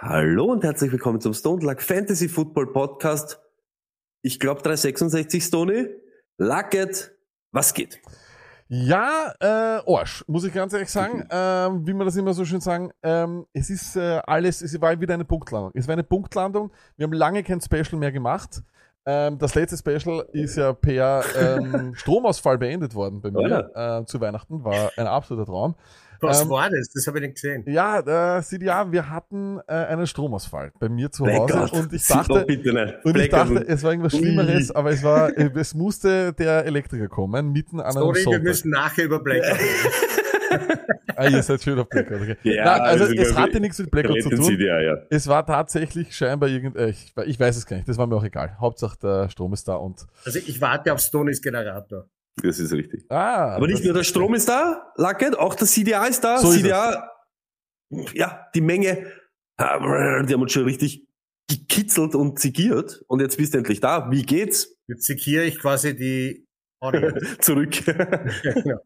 Hallo und herzlich willkommen zum Stone Luck Fantasy Football Podcast. Ich glaube 366 Stony. Lucket, was geht? Ja, äh, Arsch, muss ich ganz ehrlich sagen, ähm, wie man das immer so schön sagen, ähm, es ist äh, alles, es war wieder eine Punktlandung. Es war eine Punktlandung, wir haben lange kein Special mehr gemacht. Ähm, das letzte Special ist ja per ähm, Stromausfall beendet worden bei mir äh, zu Weihnachten, war ein absoluter Traum. Was Ähm, war das? Das habe ich nicht gesehen. Ja, äh, CDA, wir hatten äh, einen Stromausfall bei mir zu Hause Blackout. und ich dachte, bitte nicht. und ich dachte, es war irgendwas. Schlimmeres, aber es war, äh, es musste der Elektriker kommen, mitten an einem Sorry, wir müssen nachher über Blackout reden. Ah, ihr seid schön auf Blackout. Okay. Ja, Nein, also es hatte nichts mit Blackout zu tun. die, ja. Es war tatsächlich scheinbar irgend, äh, ich, ich weiß es gar nicht, das war mir auch egal. Hauptsache der Strom ist da und Also ich warte auf Stonys Generator. Das ist richtig. ah, Aber nicht das- nur der Strom ist da, Lucket, auch der CDA ist da. So ist CDA, ja, die Menge, äh, die haben uns schon richtig gekitzelt und zigiert. Und jetzt bist du endlich da. Wie geht's? Jetzt sekiere ich quasi die Audience. Zurück. Ja, genau.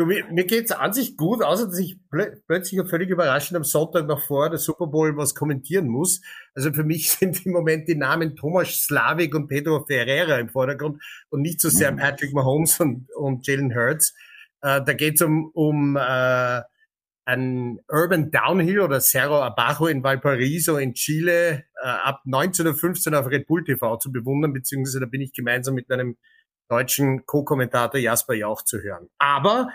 Du, mir, mir geht's an sich gut, außer dass ich plö plötzlich und völlig überraschend am Sonntag noch vor der Super Bowl was kommentieren muss. Also für mich sind im Moment die Namen Thomas Slavik und Pedro Ferreira im Vordergrund und nicht so sehr Patrick Mahomes und, und Jalen Hurts. Äh, da geht's um, um äh, ein Urban Downhill oder Cerro Abajo in Valparaiso in Chile äh, ab 19.15 Uhr auf Red Bull TV zu bewundern, beziehungsweise da bin ich gemeinsam mit einem deutschen Co-Kommentator Jasper Jauch zu hören. Aber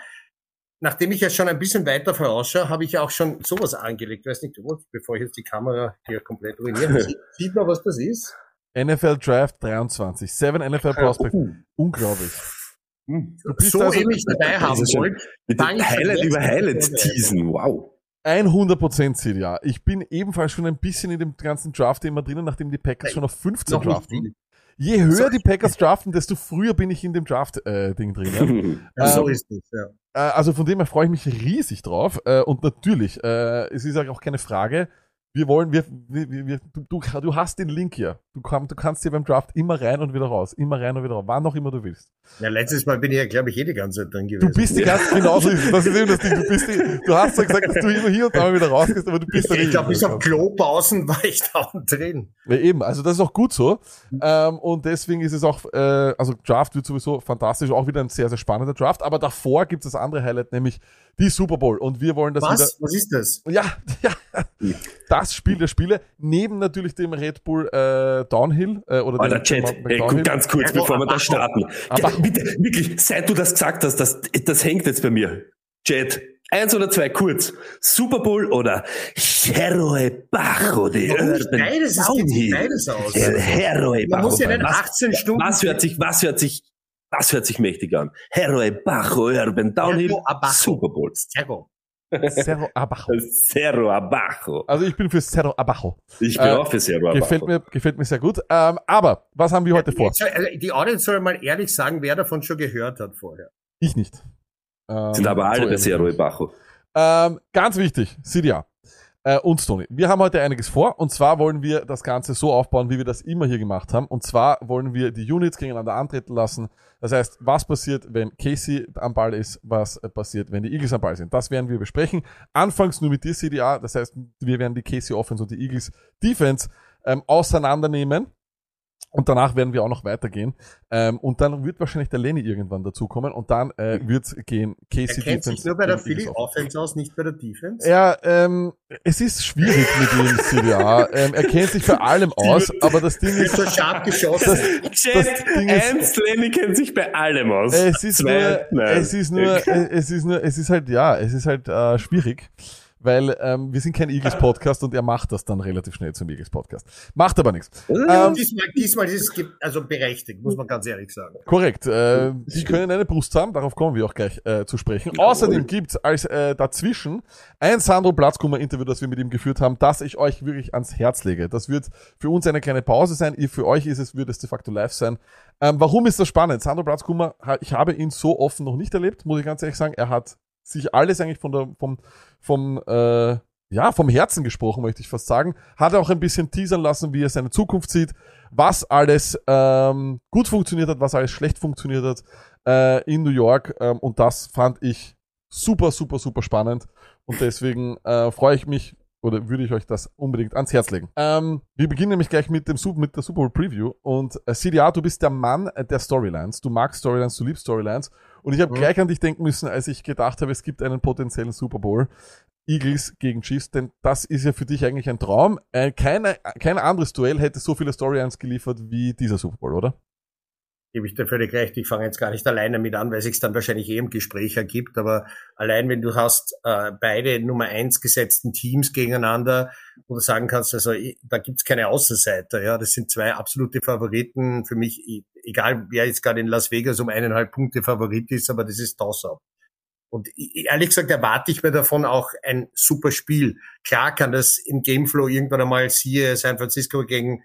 nachdem ich ja schon ein bisschen weiter vorausschaue, habe ich ja auch schon sowas angelegt. Ich weiß nicht, wo, bevor ich jetzt die Kamera hier komplett ruiniere. Sieht, sieht man, was das ist? NFL Draft 23, Seven NFL Prospects, Uh, unglaublich. hm. Du bist so also ewig dabei haben wollt. Mit Highlight über an. Highlights teasen. Wow. 100% CDA. Ich bin ebenfalls schon ein bisschen in dem ganzen Draft immer drinnen, nachdem die Packers schon auf 15 Noch nicht draften. Je höher die Packers draften, desto früher bin ich in dem Draft-Ding drinnen. Ja, so Ähm, ist es, ja. Äh, also von dem her freue ich mich riesig drauf. Äh, und natürlich, äh, es ist auch keine Frage. Wir wollen, wir, wir, wir, du, du, du hast den Link hier. Du, kann, du kannst hier beim Draft immer rein und wieder raus. Immer rein und wieder raus. Wann auch immer du willst. ja. Letztes Mal bin ich ja, glaube ich, eh die ganze Zeit drin Du gewesen. bist die ganze, genau so ist es. Das ist eben das Ding. Du bist die, du hast zwar gesagt, dass du immer hier und da mal wieder rausgehst, aber du bist da ich nicht. glaube, bis auf Klopausen war ich da drin. Ja, eben, also das ist auch gut so. Ähm, und deswegen ist es auch, äh, also Draft wird sowieso fantastisch, auch wieder ein sehr, sehr spannender Draft. Aber davor gibt es das andere Highlight, nämlich die Super Bowl. Und wir wollen das wieder. Was? Was ist das? Ja, ja, das Spiel der Spiele, neben natürlich dem Red Bull äh, Downhill äh, oder Alter, dem Chat, ey, Downhill. ganz kurz, bevor wir da starten. Ja, bitte, wirklich, seit du das gesagt hast, das, das hängt jetzt bei mir. Chat, eins oder zwei, kurz. Super Bowl oder Heroe Bajo, Urban beides? Es geht beides aus. Heroe Man Bajo. muss ja nicht was, 18 Stunden. was hört sich, was hört sich, was hört sich mächtig an? Heroe Bajo, Urban Downhill. Super Bowl. Cerro. Cerro Abajo. Cerro Abajo. Also ich bin für Cerro Abajo. Ich bin Äh, auch für Cerro Abajo. Gefällt mir, gefällt mir sehr gut. Ähm, aber was haben wir heute vor? Jetzt, äh, Die Audience soll mal ehrlich sagen, wer davon schon gehört hat vorher. Ich nicht. Ähm, Sind aber alle so bei. Cerro Abajo. Ähm, ganz wichtig, Sidia äh, und Tony. Wir haben heute einiges vor und zwar wollen wir das Ganze so aufbauen, wie wir das immer hier gemacht haben. Und zwar wollen wir die Units gegeneinander antreten lassen. Das heißt, was passiert, wenn Casey am Ball ist, was äh, passiert, wenn die Eagles am Ball sind. Das werden wir besprechen. Anfangs nur mit dir, CDA. Das heißt, wir werden die Casey Offense und die Eagles Defense ähm, auseinandernehmen. Und danach werden wir auch noch weitergehen. Ähm, und dann wird wahrscheinlich der Lenny irgendwann dazukommen. Und dann äh, wird's gehen Er Casey kennt sich Defense nur bei der Philly Offense. Offense aus, nicht bei der Defense. Ja, ähm, es ist schwierig mit ihm, CDA. Ähm, er kennt sich bei allem aus, aber das Ding Ist so scharf geschossen. Chat, Ding ist- eins, Lenny kennt sich bei allem aus. es ist Zwei, nur, nein. es ist nur, es ist nur, es ist halt, ja, es ist halt äh, schwierig, weil ähm, wir sind kein Eagles-Podcast und er macht das dann relativ schnell zum Eagles-Podcast. Macht aber nichts. Ähm, Diesmal, diesmal ist es also berechtigt, muss man ganz ehrlich sagen. Korrekt. Äh, die können eine Brust haben, darauf kommen wir auch gleich äh, zu sprechen. Außerdem gibt's als äh, dazwischen ein Sandro Platzkummer-Interview, das wir mit ihm geführt haben, das ich euch wirklich ans Herz lege. Das wird für uns eine kleine Pause sein. Ihr, für euch ist es, wird es de facto live sein. Ähm, warum ist das spannend? Sandro Platzkummer, ich habe ihn so offen noch nicht erlebt, muss ich ganz ehrlich sagen. Er hat sich alles eigentlich von der, vom, vom, äh, ja, vom Herzen gesprochen, möchte ich fast sagen. Hat auch ein bisschen teasern lassen, wie er seine Zukunft sieht, was alles ähm, gut funktioniert hat, was alles schlecht funktioniert hat äh, in New York. Ähm, und das fand ich super, super, super spannend. Und deswegen äh, freue ich mich oder würde ich euch das unbedingt ans Herz legen. Ähm, wir beginnen nämlich gleich mit, dem, Sup- mit der Super Bowl Preview. Und äh, CDA, du bist der Mann der Storylines. Du magst Storylines, du liebst Storylines. Und ich habe Mhm. gleich an dich denken müssen, als ich gedacht habe, es gibt einen potenziellen Super Bowl. Eagles gegen Chiefs, denn das ist ja für dich eigentlich ein Traum. Äh, keine, kein anderes Duell hätte so viele Storylines geliefert wie dieser Super Bowl, oder? Gebe ich dir völlig recht. Ich fange jetzt gar nicht alleine mit an, weil sich dann wahrscheinlich eh im Gespräch ergibt. Aber allein wenn du hast äh, beide Nummer eins gesetzten Teams gegeneinander, wo du sagen kannst, also eh, da gibt's keine Außenseiter. Ja, das sind zwei absolute Favoriten für mich. Egal, wer jetzt gerade in Las Vegas um eineinhalb Punkte Favorit ist, aber das ist Toss-up. Und ehrlich gesagt erwarte ich mir davon auch ein super Spiel. Klar kann das im Gameflow irgendwann einmal, siehe San Francisco gegen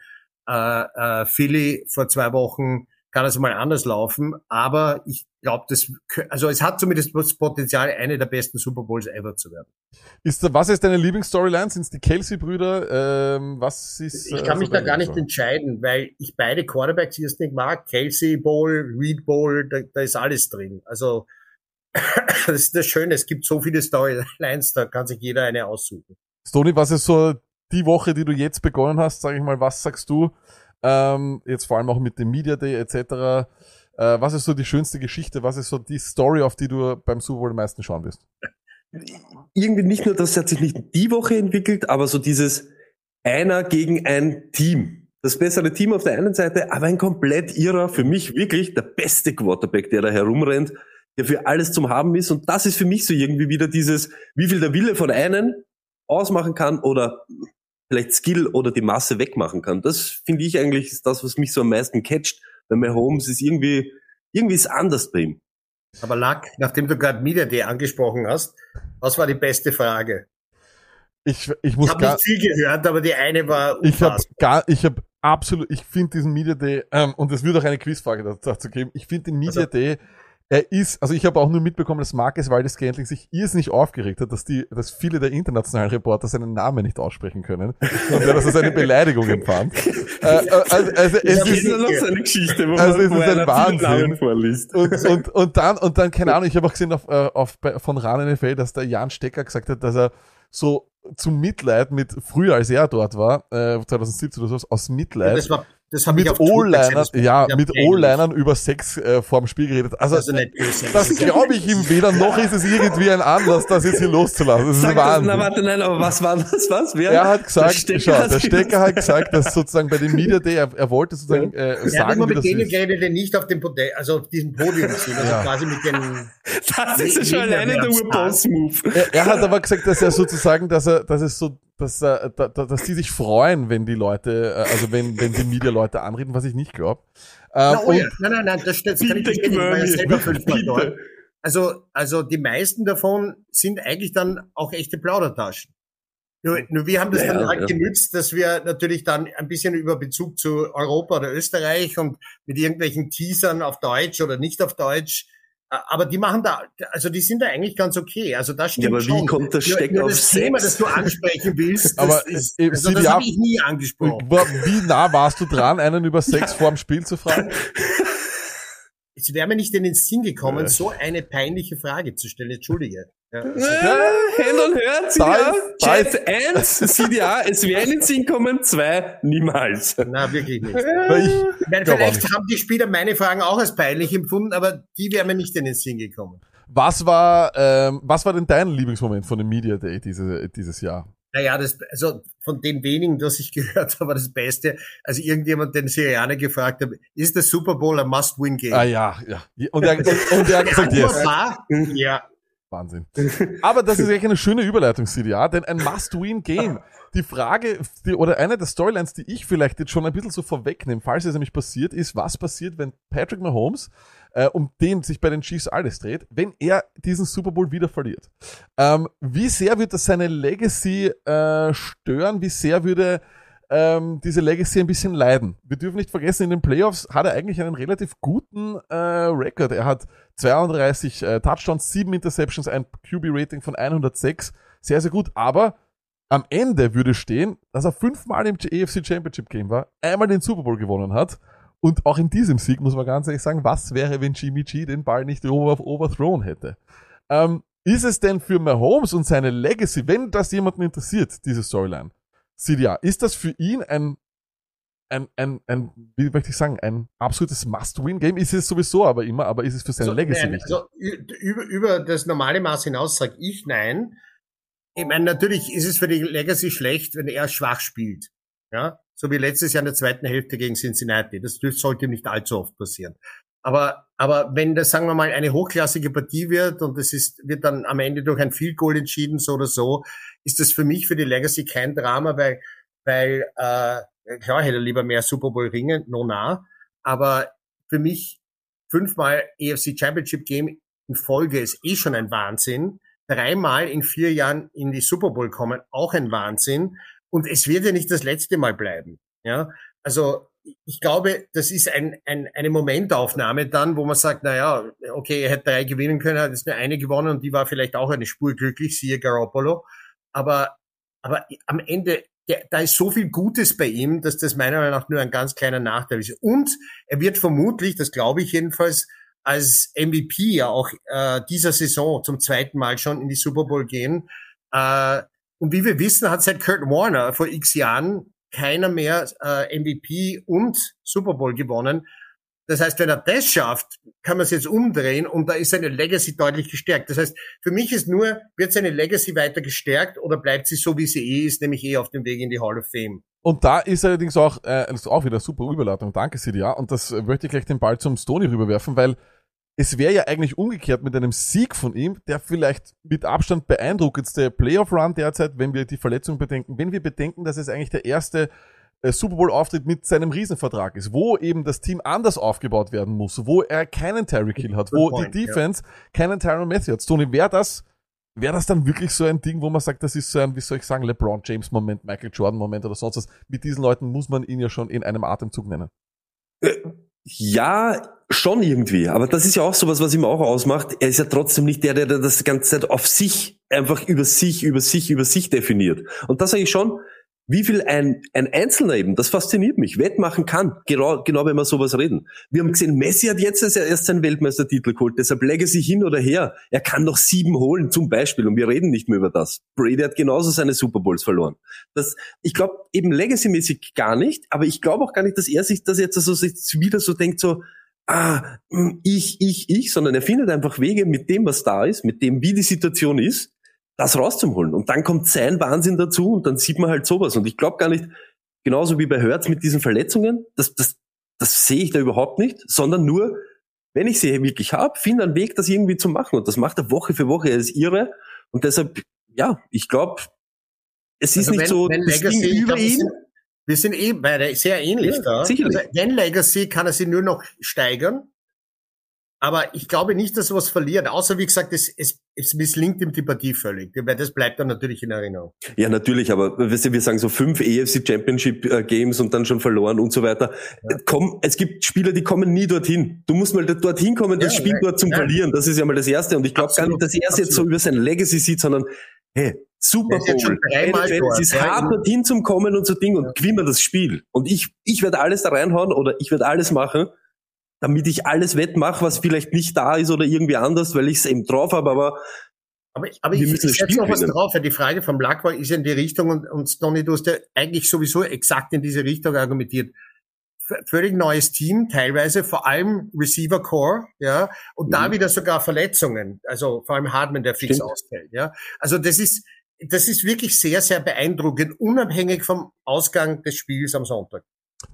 äh, äh, Philly vor zwei Wochen, kann das mal anders laufen. Aber ich glaube, das, also es hat zumindest das Potenzial, eine der besten Super Bowls ever zu werden. Ist, was ist deine Lieblingsstoryline? Sind es die Kelsey-Brüder? Ähm, was ist? Ich äh, kann so mich da gar nicht Lieblings- entscheiden, weil ich beide Quarterbacks jetzt nicht mag. Kelsey Bowl, Reed Bowl, da, da ist alles drin. Also das ist das Schöne, es gibt so viele Storylines, da kann sich jeder eine aussuchen. Stoney, was ist so die Woche, die du jetzt begonnen hast, sag ich mal, was sagst du? Ähm, jetzt vor allem auch mit dem Media Day etc. Äh, was ist so die schönste Geschichte? Was ist so die Story, auf die du beim Super Bowl am meisten schauen wirst? irgendwie nicht nur, das hat sich nicht die Woche entwickelt, aber so dieses einer gegen ein Team. Das bessere Team auf der einen Seite, aber ein komplett irrer, für mich wirklich der beste Quarterback, der da herumrennt, der für alles zum Haben ist. Und das ist für mich so irgendwie wieder dieses, wie viel der Wille von einem ausmachen kann oder vielleicht Skill oder die Masse wegmachen kann. Das finde ich eigentlich ist das, was mich so am meisten catcht. Bei Mahomes ist irgendwie, irgendwie ist anders bei ihm. Aber Lack, nachdem du gerade Media Day angesprochen hast, was war die beste Frage? Ich, ich Ich muss habe gar, nicht viel gehört, aber die eine war ich habe unfassbar. gar, ich habe absolut, ich finde diesen Media Day, ähm, und es wird auch eine Quizfrage dazu, dazu geben, ich finde den Media Also- Day, er ist, also ich habe auch nur mitbekommen, dass Marcus Waldes Scantling sich irrsinnig aufgeregt hat, dass die, dass viele der internationalen Reporter seinen Namen nicht aussprechen können und er das als eine Beleidigung empfand. äh, äh, also, also es hab ist, wo, Also es ist ein Wahnsinn. Und, und, und dann, und dann, keine Ahnung, ich habe auch gesehen auf, äh, auf, von Ran NFL, dass der Jan Stecker gesagt hat, dass er so zum Mitleid mit, früher als er dort war, äh, 2017 oder so, aus Mitleid, Das war, das habe ich mit auf O-Linern, das ja, ja mit peinlich. O-Linern über Sex äh, vorm Spiel geredet. Also, Also nicht böse. das glaube ich ihm weder, noch ist es irgendwie ein Anlass, das jetzt hier loszulassen. Das ist Sag das, Wahnsinn. na warte, nein, aber was war das? Was? Wer? er hat gesagt, Der Stecker schau, hat der Stecker hat gesagt, dass sozusagen bei dem Media Day, er, er wollte sozusagen äh, Er hat sagen, immer wie mit das denen ist. geredet, die nicht auf dem Podium, also auf diesem Podium sind, also Ja. quasi mit den, Das ist ja schon alleine der. Urboss-Move. Er, er hat aber gesagt, dass er sozusagen, dass er, dass es so, dass, er, da, da, dass die sich freuen, wenn die Leute, äh, also wenn, wenn die Media-Leute anreden, was ich nicht glaube. Na, oh ja. Nein, nein, nein, das, das kann ich selber fünfmal bitte. dort. Also, also die meisten davon sind eigentlich dann auch echte Plaudertaschen. Nur, nur wir haben das Ja, dann halt ja. genützt, dass wir natürlich dann ein bisschen über Bezug zu Europa oder Österreich und mit irgendwelchen Teasern auf Deutsch oder nicht auf Deutsch. Aber die machen da, also die sind da eigentlich ganz okay. Also das stimmt Ja, aber wie schon. kommt der Nur- Stecker nur auf das Thema, Sex? das du ansprechen willst, das, Aber, ist, äh, also das habe ab- ich nie angesprochen. Wie nah warst du dran, einen über Sex vorm Spiel zu fragen? Es wäre mir nicht in den Sinn gekommen, so eine peinliche Frage zu stellen. Entschuldige. Ja. Hand on Hört, Da CDA. Chat 1, CDA, es wäre in den Sinn kommen, 2, niemals. Na, wirklich nicht. Ich, meine, vielleicht nicht. haben die Spieler meine Fragen auch als peinlich empfunden, aber die wären mir nicht in den Sinn gekommen. was war, ähm, was war denn dein Lieblingsmoment von dem Media Day diese, dieses Jahr? Naja, das, also von den wenigen, das ich gehört habe, das Beste, als irgendjemand den Syrianer gefragt hat, ist der Super Bowl a Must-Win-Game? Ah ja, ja. Und er, und, und er hat gesagt, yes. war, ja. Wahnsinn. Aber das ist eigentlich eine schöne Überleitung, CDA, denn ein Must-Win-Game. Die Frage, die, oder eine der Storylines, die ich vielleicht jetzt schon ein bisschen so vorwegnehme, falls es nämlich passiert, ist, was passiert, wenn Patrick Mahomes, äh, um den sich bei den Chiefs alles dreht, wenn er diesen Super Bowl wieder verliert. Ähm, wie sehr wird das seine Legacy äh, stören? Wie sehr würde ähm, diese Legacy ein bisschen leiden. Wir dürfen nicht vergessen, in den Playoffs hat er eigentlich einen relativ guten äh, Rekord. Er hat 32 äh, Touchdowns, 7 Interceptions, ein QB-Rating von 106. Sehr, sehr gut. Aber am Ende würde stehen, dass er fünfmal im AFC Championship Game war, einmal den Super Bowl gewonnen hat. Und auch in diesem Sieg muss man ganz ehrlich sagen, was wäre, wenn Jimmy G den Ball nicht over overthrown hätte? Ähm, ist es denn für Mahomes und seine Legacy, wenn das jemanden interessiert, diese Storyline, CDA, ist das für ihn ein, ein, ein, ein, wie möchte ich sagen, ein absolutes Must-Win-Game? Ist es sowieso aber immer, aber ist es für seine Also, Legacy nein, wichtig? also, über, über das normale Maß hinaus sage ich nein. Ich meine, natürlich ist es für die Legacy schlecht, wenn er schwach spielt. Ja, so wie letztes Jahr in der zweiten Hälfte gegen Cincinnati. Das sollte ihm nicht allzu oft passieren. Aber, aber wenn das, sagen wir mal, eine hochklassige Partie wird und es ist, wird dann am Ende durch ein Field Goal entschieden, so oder so, ist das für mich für die Legacy kein Drama, weil, weil, äh, klar hätte er lieber mehr Super Bowl Ringe, no nah. Aber für mich fünfmal EFC Championship Game in Folge ist eh schon ein Wahnsinn. Dreimal in vier Jahren in die Super Bowl kommen, auch ein Wahnsinn. Und es wird ja nicht das letzte Mal bleiben. Ja, also ich glaube, das ist ein, ein, eine Momentaufnahme dann, wo man sagt, na ja, okay, er hätte drei gewinnen können, hat jetzt nur eine gewonnen und die war vielleicht auch eine Spur glücklich, siehe Garoppolo. Aber, aber am Ende, der, da ist so viel Gutes bei ihm, dass das meiner Meinung nach nur ein ganz kleiner Nachteil ist. Und er wird vermutlich, das glaube ich jedenfalls, als MVP ja auch äh, dieser Saison zum zweiten Mal schon in die Super Bowl gehen. Äh, und wie wir wissen, hat seit Kurt Warner vor x Jahren keiner mehr äh, MVP und Super Bowl gewonnen. Das heißt, wenn er das schafft, kann man es jetzt umdrehen und da ist seine Legacy deutlich gestärkt. Das heißt, für mich ist nur, wird seine Legacy weiter gestärkt oder bleibt sie so, wie sie eh ist, nämlich eh auf dem Weg in die Hall of Fame? Und da ist allerdings auch, äh, das ist auch wieder super Überleitung. Danke, Sidia. Und das äh, möchte ich gleich den Ball zum Stony rüberwerfen, weil es wäre ja eigentlich umgekehrt mit einem Sieg von ihm, der vielleicht mit Abstand beeindruckendste Playoff-Run derzeit, wenn wir die Verletzung bedenken, wenn wir bedenken, dass es eigentlich der erste äh, Super Bowl-Auftritt mit seinem Riesenvertrag ist, wo eben das Team anders aufgebaut werden muss, wo er keinen Terry Kill hat, wo point, die. Defense keinen Tyron Matthew hat. Tony, wäre das, wäre das dann wirklich so ein Ding, wo man sagt, das ist so ein, wie soll ich sagen, LeBron James Moment, Michael Jordan Moment oder sonst was. Mit diesen Leuten muss man ihn ja schon in einem Atemzug nennen. Ja, schon irgendwie. Aber das ist ja auch sowas, was ihm auch ausmacht. Er ist ja trotzdem nicht der, der das ganze Zeit auf sich, einfach über sich, über sich, über sich definiert. Und das sage ich schon, wie viel ein, ein Einzelner eben, das fasziniert mich, wettmachen kann. Genau, genau wenn wir sowas reden. Wir haben gesehen, Messi hat jetzt erst- seinen Weltmeistertitel geholt, deshalb Legacy hin oder her. Er kann noch sieben holen, zum Beispiel. Und wir reden nicht mehr über das. Brady hat genauso seine Super Bowls verloren. Das, ich glaube eben Legacy-mäßig gar nicht, aber ich glaube auch gar nicht, dass er sich das jetzt so sich wieder so denkt, so, ah, hm, ich, ich, ich, sondern er findet einfach Wege mit dem, was da ist, mit dem, wie die Situation ist, das rauszuholen. Und dann kommt sein Wahnsinn dazu und dann sieht man halt sowas. Und ich glaube gar nicht, genauso wie bei Hertz mit diesen Verletzungen, das, das, das sehe ich da überhaupt nicht, sondern nur, wenn ich sie wirklich habe, finde einen Weg, das irgendwie zu machen. Und das macht er Woche für Woche. Er ist irre. Und deshalb, ja, ich glaube, es ist Also nicht wenn- so wenn Legacy, Ding über glaub, ihn. sind- Wir sind eh beide sehr ähnlich Ja, da. sicherlich. Also, wenn Legacy kann er sie nur noch steigern. Aber ich glaube nicht, dass er was verliert. Außer, wie gesagt, es, es, es misslingt ihm die Partie völlig. Weil das bleibt dann natürlich in Erinnerung. Ja, natürlich, aber weißt du, wir sagen so fünf EFC Championship äh, Games und dann schon verloren und so weiter. Komm, es gibt Spieler, die kommen nie dorthin. Du musst mal dorthin kommen, das Ja, Spiel ja, dort zum ja. Verlieren. Das ist ja mal das Erste. Und ich glaube gar nicht, dass er es jetzt so über sein Legacy sieht, sondern hey, Super Er Bowl, es ist ja, hart in- dorthin zum Kommen und so Ding und gewinnen wir das Spiel. Und ich, ich werde alles da reinhauen oder ich werde alles machen, damit ich alles wettmache, was vielleicht nicht da ist oder irgendwie anders, weil ich es eben drauf habe, aber Aber, ich- aber Wir ich, ich setze noch was drauf, weil die Frage vom Lack war, ist ja in die Richtung und, und Stoney, du hast ja eigentlich sowieso exakt in diese Richtung argumentiert. V- Völlig neues Team, teilweise, vor allem Receiver Core, ja, und da Mhm. wieder sogar Verletzungen, also vor allem Hardman, der fix Stimmt. ausfällt, ja. Also das ist, das ist wirklich sehr, sehr beeindruckend, unabhängig vom Ausgang des Spiels am Sonntag.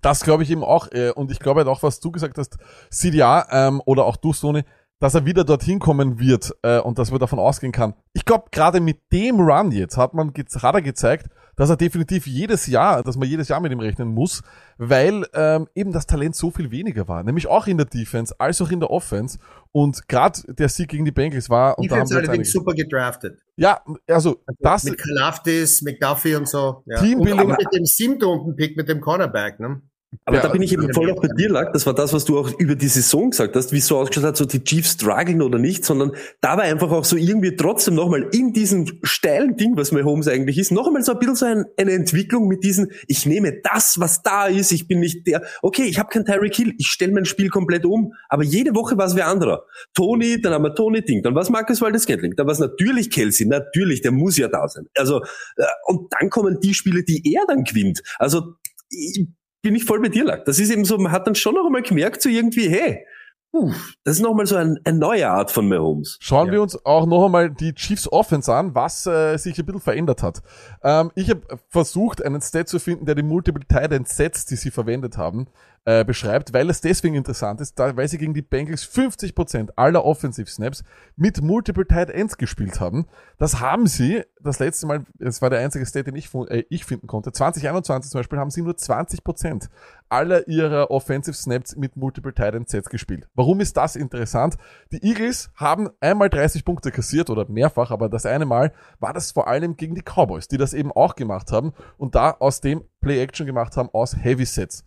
Das glaube ich eben auch. Äh, und ich glaube halt auch, was du gesagt hast, CDA ähm, oder auch du, Sony, dass er wieder dorthin kommen wird äh, und dass man davon ausgehen kann. Ich glaube, gerade mit dem Run jetzt hat man hat er gezeigt, dass er definitiv jedes Jahr, dass man jedes Jahr mit ihm rechnen muss, weil ähm, eben das Talent so viel weniger war, nämlich auch in der Defense als auch in der Offense. Und gerade der Sieg gegen die Bengals war und da haben Defense wir jetzt allerdings super gedraftet. ja, also das mit Kalafdis, McDuffie und so. Ja. Teambuilding- Und mit dem siebten Runden Pick mit dem Cornerback, ne? Aber Ja, da bin ich eben voll auch bei dir, Lack. Das war das, was du auch über die Saison gesagt hast, wie es so ausgeschaut hat, so die Chiefs strugglen oder nicht, sondern da war einfach auch so irgendwie trotzdem nochmal in diesem steilen Ding, was Mahomes eigentlich ist, noch einmal so ein bisschen so ein, eine Entwicklung mit diesen, ich nehme das, was da ist, ich bin nicht der, okay, ich habe kein Tyreek Hill, ich stelle mein Spiel komplett um, aber jede Woche war es wer anderer. Tony, dann haben wir Tony Ding, dann war es Marcus Waldes-Scantling, dann war es natürlich Kelsey, natürlich, der muss ja da sein. Also, äh, und dann kommen die Spiele, die er dann gewinnt. Also, ich, bin ich voll bei dir, Lack. Das ist eben so, man hat dann schon noch einmal gemerkt, so irgendwie, hey, puh, das ist noch mal so ein, eine neue Art von Mahomes. Schauen Ja. wir uns auch noch einmal die Chiefs Offense an, was äh, sich ein bisschen verändert hat. Ähm, ich habe versucht, einen Stat zu finden, der die Multiple Tight End Sets, die sie verwendet haben, äh, beschreibt, weil es deswegen interessant ist, da, weil sie gegen die Bengals 50% aller Offensive Snaps mit Multiple Tight Ends gespielt haben. Das haben sie das letzte Mal, das war der einzige Stat, den ich, äh, ich finden konnte, 2021 zum Beispiel haben sie nur 20% aller ihrer Offensive Snaps mit Multiple Tight End Sets gespielt. Warum ist das interessant? Die Eagles haben einmal 30 Punkte kassiert oder mehrfach, aber das eine Mal war das vor allem gegen die Cowboys, die das eben auch gemacht haben und da aus dem Play Action gemacht haben aus Heavy Sets.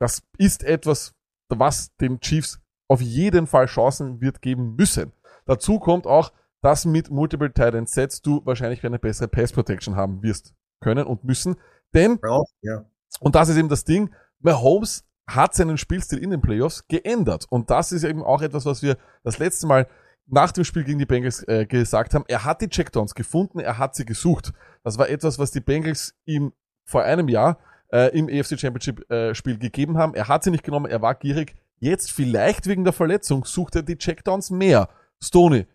Das ist etwas, was den Chiefs auf jeden Fall Chancen wird geben müssen. Dazu kommt auch, dass mit Multiple Tight End Sets du wahrscheinlich eine bessere Pass Protection haben wirst können und müssen, denn Ja, ja. und das ist eben das Ding. Mahomes hat seinen Spielstil in den Playoffs geändert. Und das ist eben auch etwas, was wir das letzte Mal nach dem Spiel gegen die Bengals äh, gesagt haben. Er hat die Checkdowns gefunden, er hat sie gesucht. Das war etwas, was die Bengals ihm vor einem Jahr äh, im AFC Championship äh, Spiel gegeben haben. Er hat sie nicht genommen, er war gierig. Jetzt vielleicht wegen der Verletzung sucht er die Checkdowns mehr. Stoney,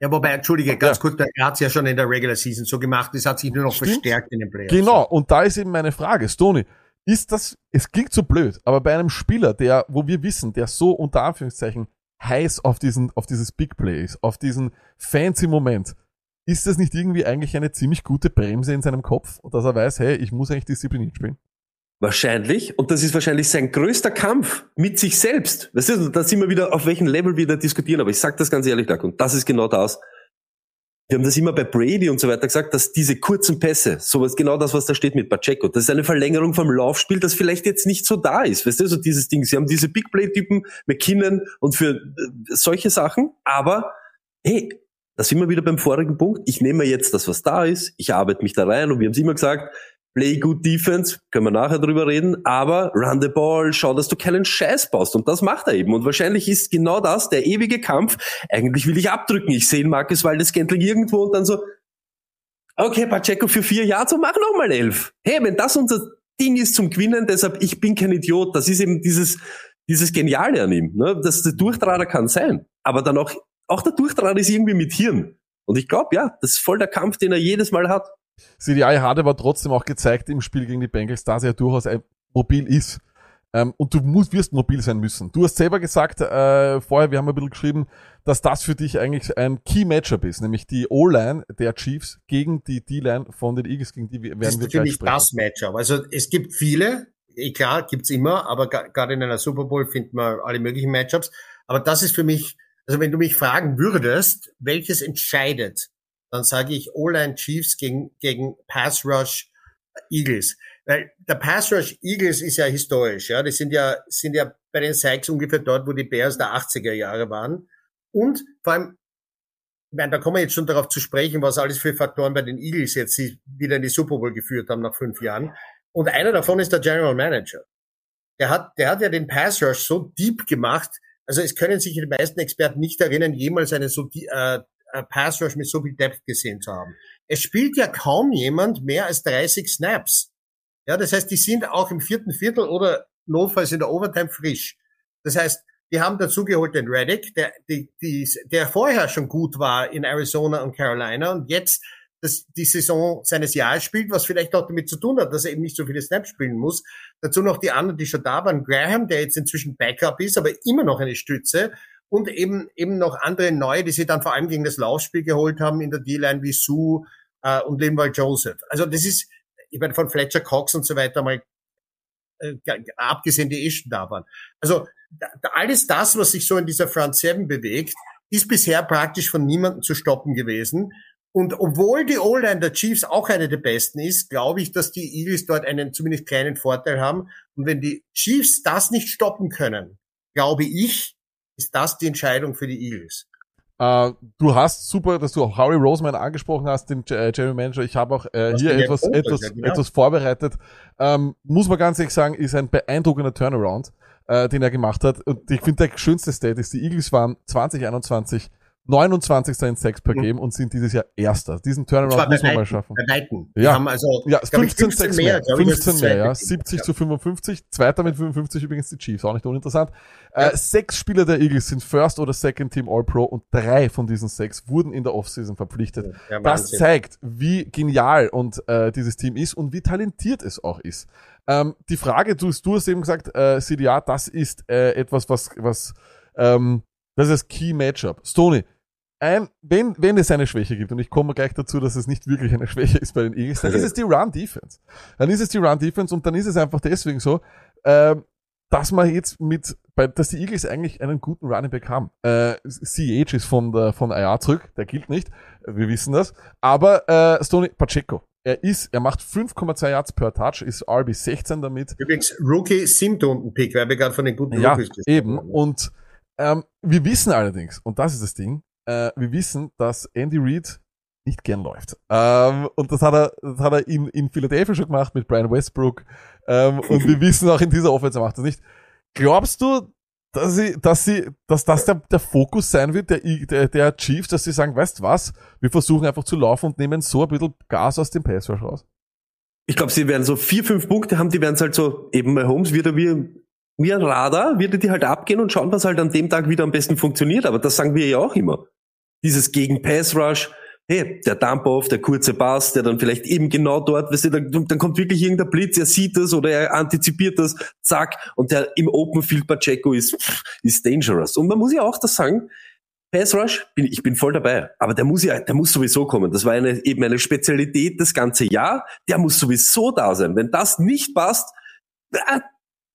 Ja, wobei, entschuldige, ganz Ja. kurz, er hat es ja schon in der Regular Season so gemacht, das hat sich nur noch Stimmt. verstärkt in den Playoffs. Genau, und da ist eben meine Frage, Stoney, ist das, es klingt so blöd, aber bei einem Spieler, der, wo wir wissen, der so unter Anführungszeichen heiß auf diesen, auf dieses Big Play ist, auf diesen fancy Moment, ist das nicht irgendwie eigentlich eine ziemlich gute Bremse in seinem Kopf, dass er weiß, hey, ich muss eigentlich diszipliniert spielen? Wahrscheinlich. Und das ist wahrscheinlich sein größter Kampf mit sich selbst. Weißt du, da sind wir wieder, auf welchem Level wir da diskutieren. Aber ich sage das ganz ehrlich, und das ist genau das. Wir haben das immer bei Brady und so weiter gesagt, dass diese kurzen Pässe, sowas, genau das, was da steht mit Pacheco, das ist eine Verlängerung vom Laufspiel, das vielleicht jetzt nicht so da ist. Weißt du, so dieses Ding. Sie haben diese Big Play-Typen, McKinnon und für äh, solche Sachen. Aber, hey, da sind wir wieder beim vorigen Punkt. Ich nehme jetzt das, was da ist. Ich arbeite mich da rein und wir haben es immer gesagt, Play good Defense, können wir nachher drüber reden, aber run the ball, schau, dass du keinen Scheiß baust. Und das macht er eben. Und wahrscheinlich ist genau das der ewige Kampf. Eigentlich will ich abdrücken. Ich sehe Marcus Waldes Scantling irgendwo und dann so, okay, Pacheco für vier Jahre, so mach noch mal elf. Hey, wenn das unser Ding ist zum Gewinnen, deshalb, ich bin kein Idiot. Das ist eben dieses, dieses Geniale an ihm. Ne? Das, der Durchtrader kann sein. Aber dann auch, auch der Durchtrader ist irgendwie mit Hirn. Und ich glaube, ja, das ist voll der Kampf, den er jedes Mal hat. CDI hat aber trotzdem auch gezeigt im Spiel gegen die Bengals, dass er durchaus mobil ist. Ähm, und du musst, wirst mobil sein müssen. Du hast selber gesagt, äh, vorher, wir haben ein bisschen geschrieben, dass das für dich eigentlich ein Key-Matchup ist, nämlich die O-Line der Chiefs gegen die D-Line von den Eagles, gegen die werden Das wir ist für gleich mich sprechen. das Matchup. Also es gibt viele, eh klar, gibt's immer, aber gerade in einer Super Bowl findet man alle möglichen Matchups. Aber das ist für mich, also wenn du mich fragen würdest, welches entscheidet, dann sage ich O-Line Chiefs gegen, gegen Pass Rush Eagles. Weil der Pass Rush Eagles ist ja historisch, ja. Die sind ja, sind ja bei den Sykes ungefähr dort, wo die Bears der 80er Jahre waren. Und vor allem, ich meine, da kommen wir jetzt schon darauf zu sprechen, was alles für Faktoren bei den Eagles jetzt wieder in die Super Bowl geführt haben nach fünf Jahren. Und einer davon ist der General Manager. Der hat, der hat ja den Pass Rush so deep gemacht. Also es können sich die meisten Experten nicht erinnern, jemals einen so äh, äh, Pass Rush mit so viel Depth gesehen zu haben. Es spielt ja kaum jemand mehr als 30 Snaps. Ja, das heißt, die sind auch im vierten Viertel oder notfalls in der Overtime frisch. Das heißt, die haben dazu geholt den Reddick, der, die, die, der vorher schon gut war in Arizona und Carolina und jetzt das, die Saison seines Jahres spielt, was vielleicht auch damit zu tun hat, dass er eben nicht so viele Snaps spielen muss. Dazu noch die anderen, die schon da waren. Graham, der jetzt inzwischen Backup ist, aber immer noch eine Stütze. Und eben eben noch andere neue, die sie dann vor allem gegen das Laufspiel geholt haben in der D-Line wie Sue äh, und Linval Joseph. Also das ist, ich meine von Fletcher Cox und so weiter mal äh, abgesehen, die eh schon da waren. Also da, alles das, was sich so in dieser Front Seven bewegt, ist bisher praktisch von niemandem zu stoppen gewesen. Und obwohl die O-Line der Chiefs auch eine der besten ist, glaube ich, dass die Eagles dort einen zumindest kleinen Vorteil haben. Und wenn die Chiefs das nicht stoppen können, glaube ich, ist das die Entscheidung für die Eagles. Äh, du hast super, dass du auch Howie Roseman angesprochen hast, den äh, Jerry Manager. Ich habe auch äh, hier etwas, Punkt, etwas, ja, genau. etwas vorbereitet. Ähm, muss man ganz ehrlich sagen, ist ein beeindruckender Turnaround, äh, den er gemacht hat. Und ich finde, der schönste State ist, die Eagles waren 2021 29. in Sex per mhm. Game und sind dieses Jahr Erster. Diesen Turnaround muss man mal schaffen. Weitem. Ja, haben also, ja 15, 15 mehr, mehr 15 mehr, ja. 70 ja. zu 55. Zweiter mit 55 übrigens die Chiefs, auch nicht uninteressant. Ja. Äh, sechs Spieler der Eagles sind First oder Second Team All-Pro und drei von diesen sechs wurden in der Offseason verpflichtet. Ja, das zeigt, wie genial und äh, dieses Team ist und wie talentiert es auch ist. Ähm, die Frage, du, du hast eben gesagt, äh, CDA, das ist äh, etwas, was, was ähm, das ist das Key Matchup. Stoney, ein, wenn, wenn es eine Schwäche gibt, und ich komme gleich dazu, dass es nicht wirklich eine Schwäche ist bei den Eagles, dann ist es die Run-Defense. Dann ist es die Run-Defense und dann ist es einfach deswegen so, äh, dass man jetzt mit, bei, dass die Eagles eigentlich einen guten Running Back haben. Äh, CH ist von der, von IR zurück, der gilt nicht, wir wissen das. Aber äh, Stoney Pacheco, er ist, er macht 5,2 Yards per Touch, ist RB 16 damit. Übrigens, Rookie siebte Pick, weil wir gerade von den guten ja, Rookies eben. Haben. Und ähm, wir wissen allerdings, und das ist das Ding, äh, wir wissen, dass Andy Reid nicht gern läuft. Ähm, und das hat er, das hat er in, in Philadelphia schon gemacht mit Brian Westbrook. Ähm, und wir wissen auch in dieser Offense er macht das nicht. Glaubst du, dass sie, dass sie, dass das der, der Fokus sein wird, der, der, der Chiefs, dass sie sagen, weißt was, wir versuchen einfach zu laufen und nehmen so ein bisschen Gas aus dem Pass raus? Ich glaube, sie werden so vier, fünf Punkte haben, die werden es halt so, eben bei Holmes wieder wie wie ein Radar, wird die halt abgehen und schauen, was halt an dem Tag wieder am besten funktioniert. Aber das sagen wir ja auch immer. Dieses gegen Pass Rush, hey, der Dump-Off, der kurze Pass, der dann vielleicht eben genau dort, weißt du, dann, dann kommt wirklich irgendein Blitz, er sieht das oder er antizipiert das, zack, und der im Open Field Pacheco ist, ist dangerous. Und man muss ja auch das sagen, Pass Rush, bin, ich bin voll dabei. Aber der muss ja, der muss sowieso kommen. Das war eine, eben eine Spezialität das ganze Jahr. Der muss sowieso da sein. Wenn das nicht passt,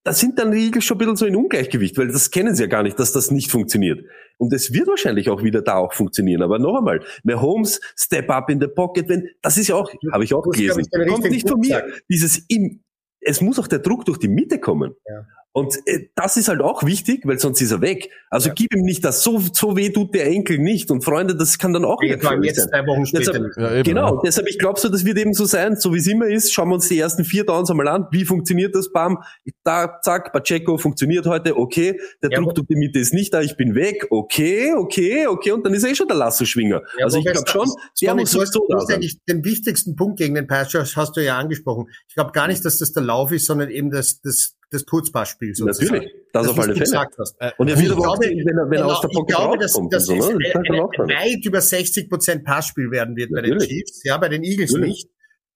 da sind dann die Eagles schon ein bisschen so in Ungleichgewicht, weil das kennen sie ja gar nicht, dass das nicht funktioniert. Und es wird wahrscheinlich auch wieder da auch funktionieren. Aber noch einmal, Mahomes, Step up in the pocket, wenn, das ist ja auch, habe ich auch gelesen, kommt nicht von mir. Dieses im, es muss auch der Druck durch die Mitte kommen. Ja. Und äh, das ist halt auch wichtig, weil sonst ist er weg. Also ja. gib ihm nicht das, so, so weh tut der Enkel nicht. Und Freunde, das kann dann auch wieder jetzt sein. Wochen deshalb, ja, eben, genau, ja. deshalb, ich glaube so, das wird eben so sein, so wie es immer ist, schauen wir uns die ersten vier Downs einmal an, wie funktioniert das, bam, da, zack, Pacheco funktioniert heute, okay, der Druck durch die Mitte ist nicht da, ich bin weg, okay, okay, okay, und dann ist er eh schon der Lasso-Schwinger. also ich glaube schon, der muss sowieso da sein. Den wichtigsten Punkt gegen den Pass hast du ja angesprochen. Ich glaube gar nicht, dass das der Lauf ist, sondern eben das, das das Kurzpassspiel sozusagen. Natürlich, das, das auf alle Fälle. Äh, und er wird aber auch, wenn er, wenn er aus der Pocket glaube, dass, das so, ne? weit über 60 Prozent Passspiel werden wird Natürlich. bei den Chiefs, ja, bei den Eagles Natürlich. nicht.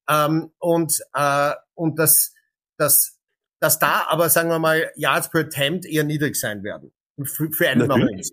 Ähm, und äh, und das, das, dass da aber sagen wir mal Yards per Attempt eher niedrig sein werden für, für einen Mahomes.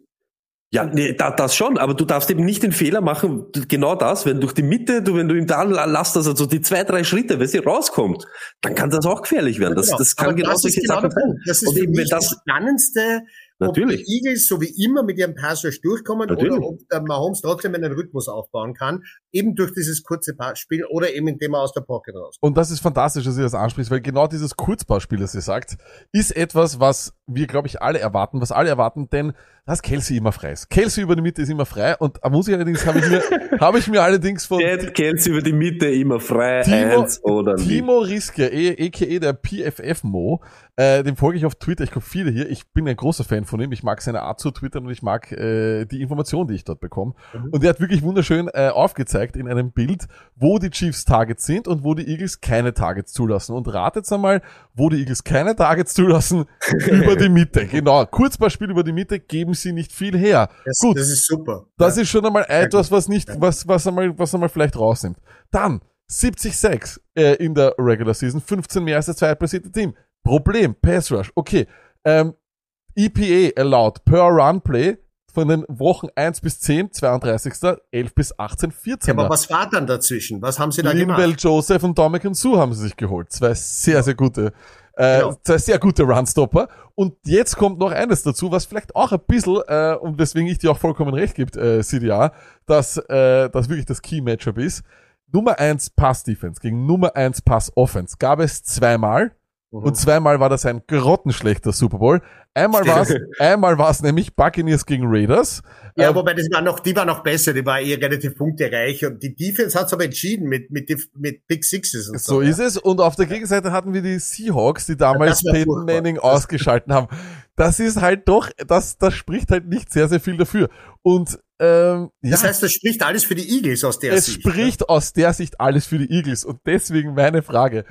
Ja, nee, da, das schon, aber du darfst eben nicht den Fehler machen, genau das, wenn durch die Mitte, du, wenn du ihm da lässt, dass also die zwei, drei Schritte, wenn sie rauskommt, dann kann das auch gefährlich werden. Das, genau. das kann genau solche genau Sachen sein. Das ist Und eben, wenn das spannendste Natürlich. Ob die Eagles so wie immer mit ihrem Pass durchkommen Natürlich. oder ob der Mahomes trotzdem einen Rhythmus aufbauen kann, eben durch dieses kurze Passspiel oder eben indem er aus der Pocket raus. Und das ist fantastisch, dass ihr das anspricht, weil genau dieses Kurzpassspiel, das ihr sagt, ist etwas, was wir, glaube ich, alle erwarten, was alle erwarten, denn dass Kelsey immer frei ist. Kelsey über die Mitte ist immer frei und muss ich allerdings, habe ich mir, habe ich mir allerdings von... Kelsey über die Mitte immer frei, Timo, eins oder Timo Riske, a.k.a. der PFF-Mo, äh, dem folge ich auf Twitter, ich gucke viele hier, ich bin ein großer Fan von ihm, ich mag seine Art zu twittern und ich mag äh, die Informationen, die ich dort bekomme. Mhm. Und er hat wirklich wunderschön äh, aufgezeigt in einem Bild, wo die Chiefs Targets sind und wo die Eagles keine Targets zulassen. Und ratet einmal, wo die Eagles keine Targets zulassen, über die Mitte. Genau, Kurzballspiel über die Mitte geben sie nicht viel her. Das, Gut, das ist super. Das ja. ist schon einmal etwas, was nicht, was, was einmal, was einmal vielleicht rausnimmt. Dann 70-6 äh, in der Regular Season, 15 mehr als das zweitplatzierte Team. Problem, Pass Rush. Okay. Ähm, EPA allowed per Run Play von den Wochen 1 bis 10, 32. 11 bis 18, 14. Aber was war dann dazwischen? Was haben sie da Lindell gemacht? Joseph und Dominic Sue haben sie sich geholt. Zwei sehr, sehr gute, äh, Genau. zwei sehr gute Runstopper. Und jetzt kommt noch eines dazu, was vielleicht auch ein bisschen, äh, und weswegen ich dir auch vollkommen recht gibt, äh, CDA, dass äh, das wirklich das Key-Matchup ist. Nummer 1 Pass-Defense gegen Nummer 1 Pass-Offense gab es zweimal. Mhm. Und zweimal war das ein grottenschlechter Super Bowl. Einmal war es, einmal war es nämlich Buccaneers gegen Raiders. Ja, Ähm, wobei das war noch, die war noch besser, die war eher relativ punktereich und die Defense hat's aber entschieden mit, mit, mit Big Sixes und so. So ist es. Und auf der Gegenseite hatten wir die Seahawks, die damals war Peyton. Manning ausgeschalten haben. Das ist halt doch, das, das spricht halt nicht sehr, sehr viel dafür. Und ähm, ja, Das heißt, das spricht alles für die Eagles aus der es Sicht. ne? spricht aus der Sicht alles für die Eagles. Und deswegen meine Frage.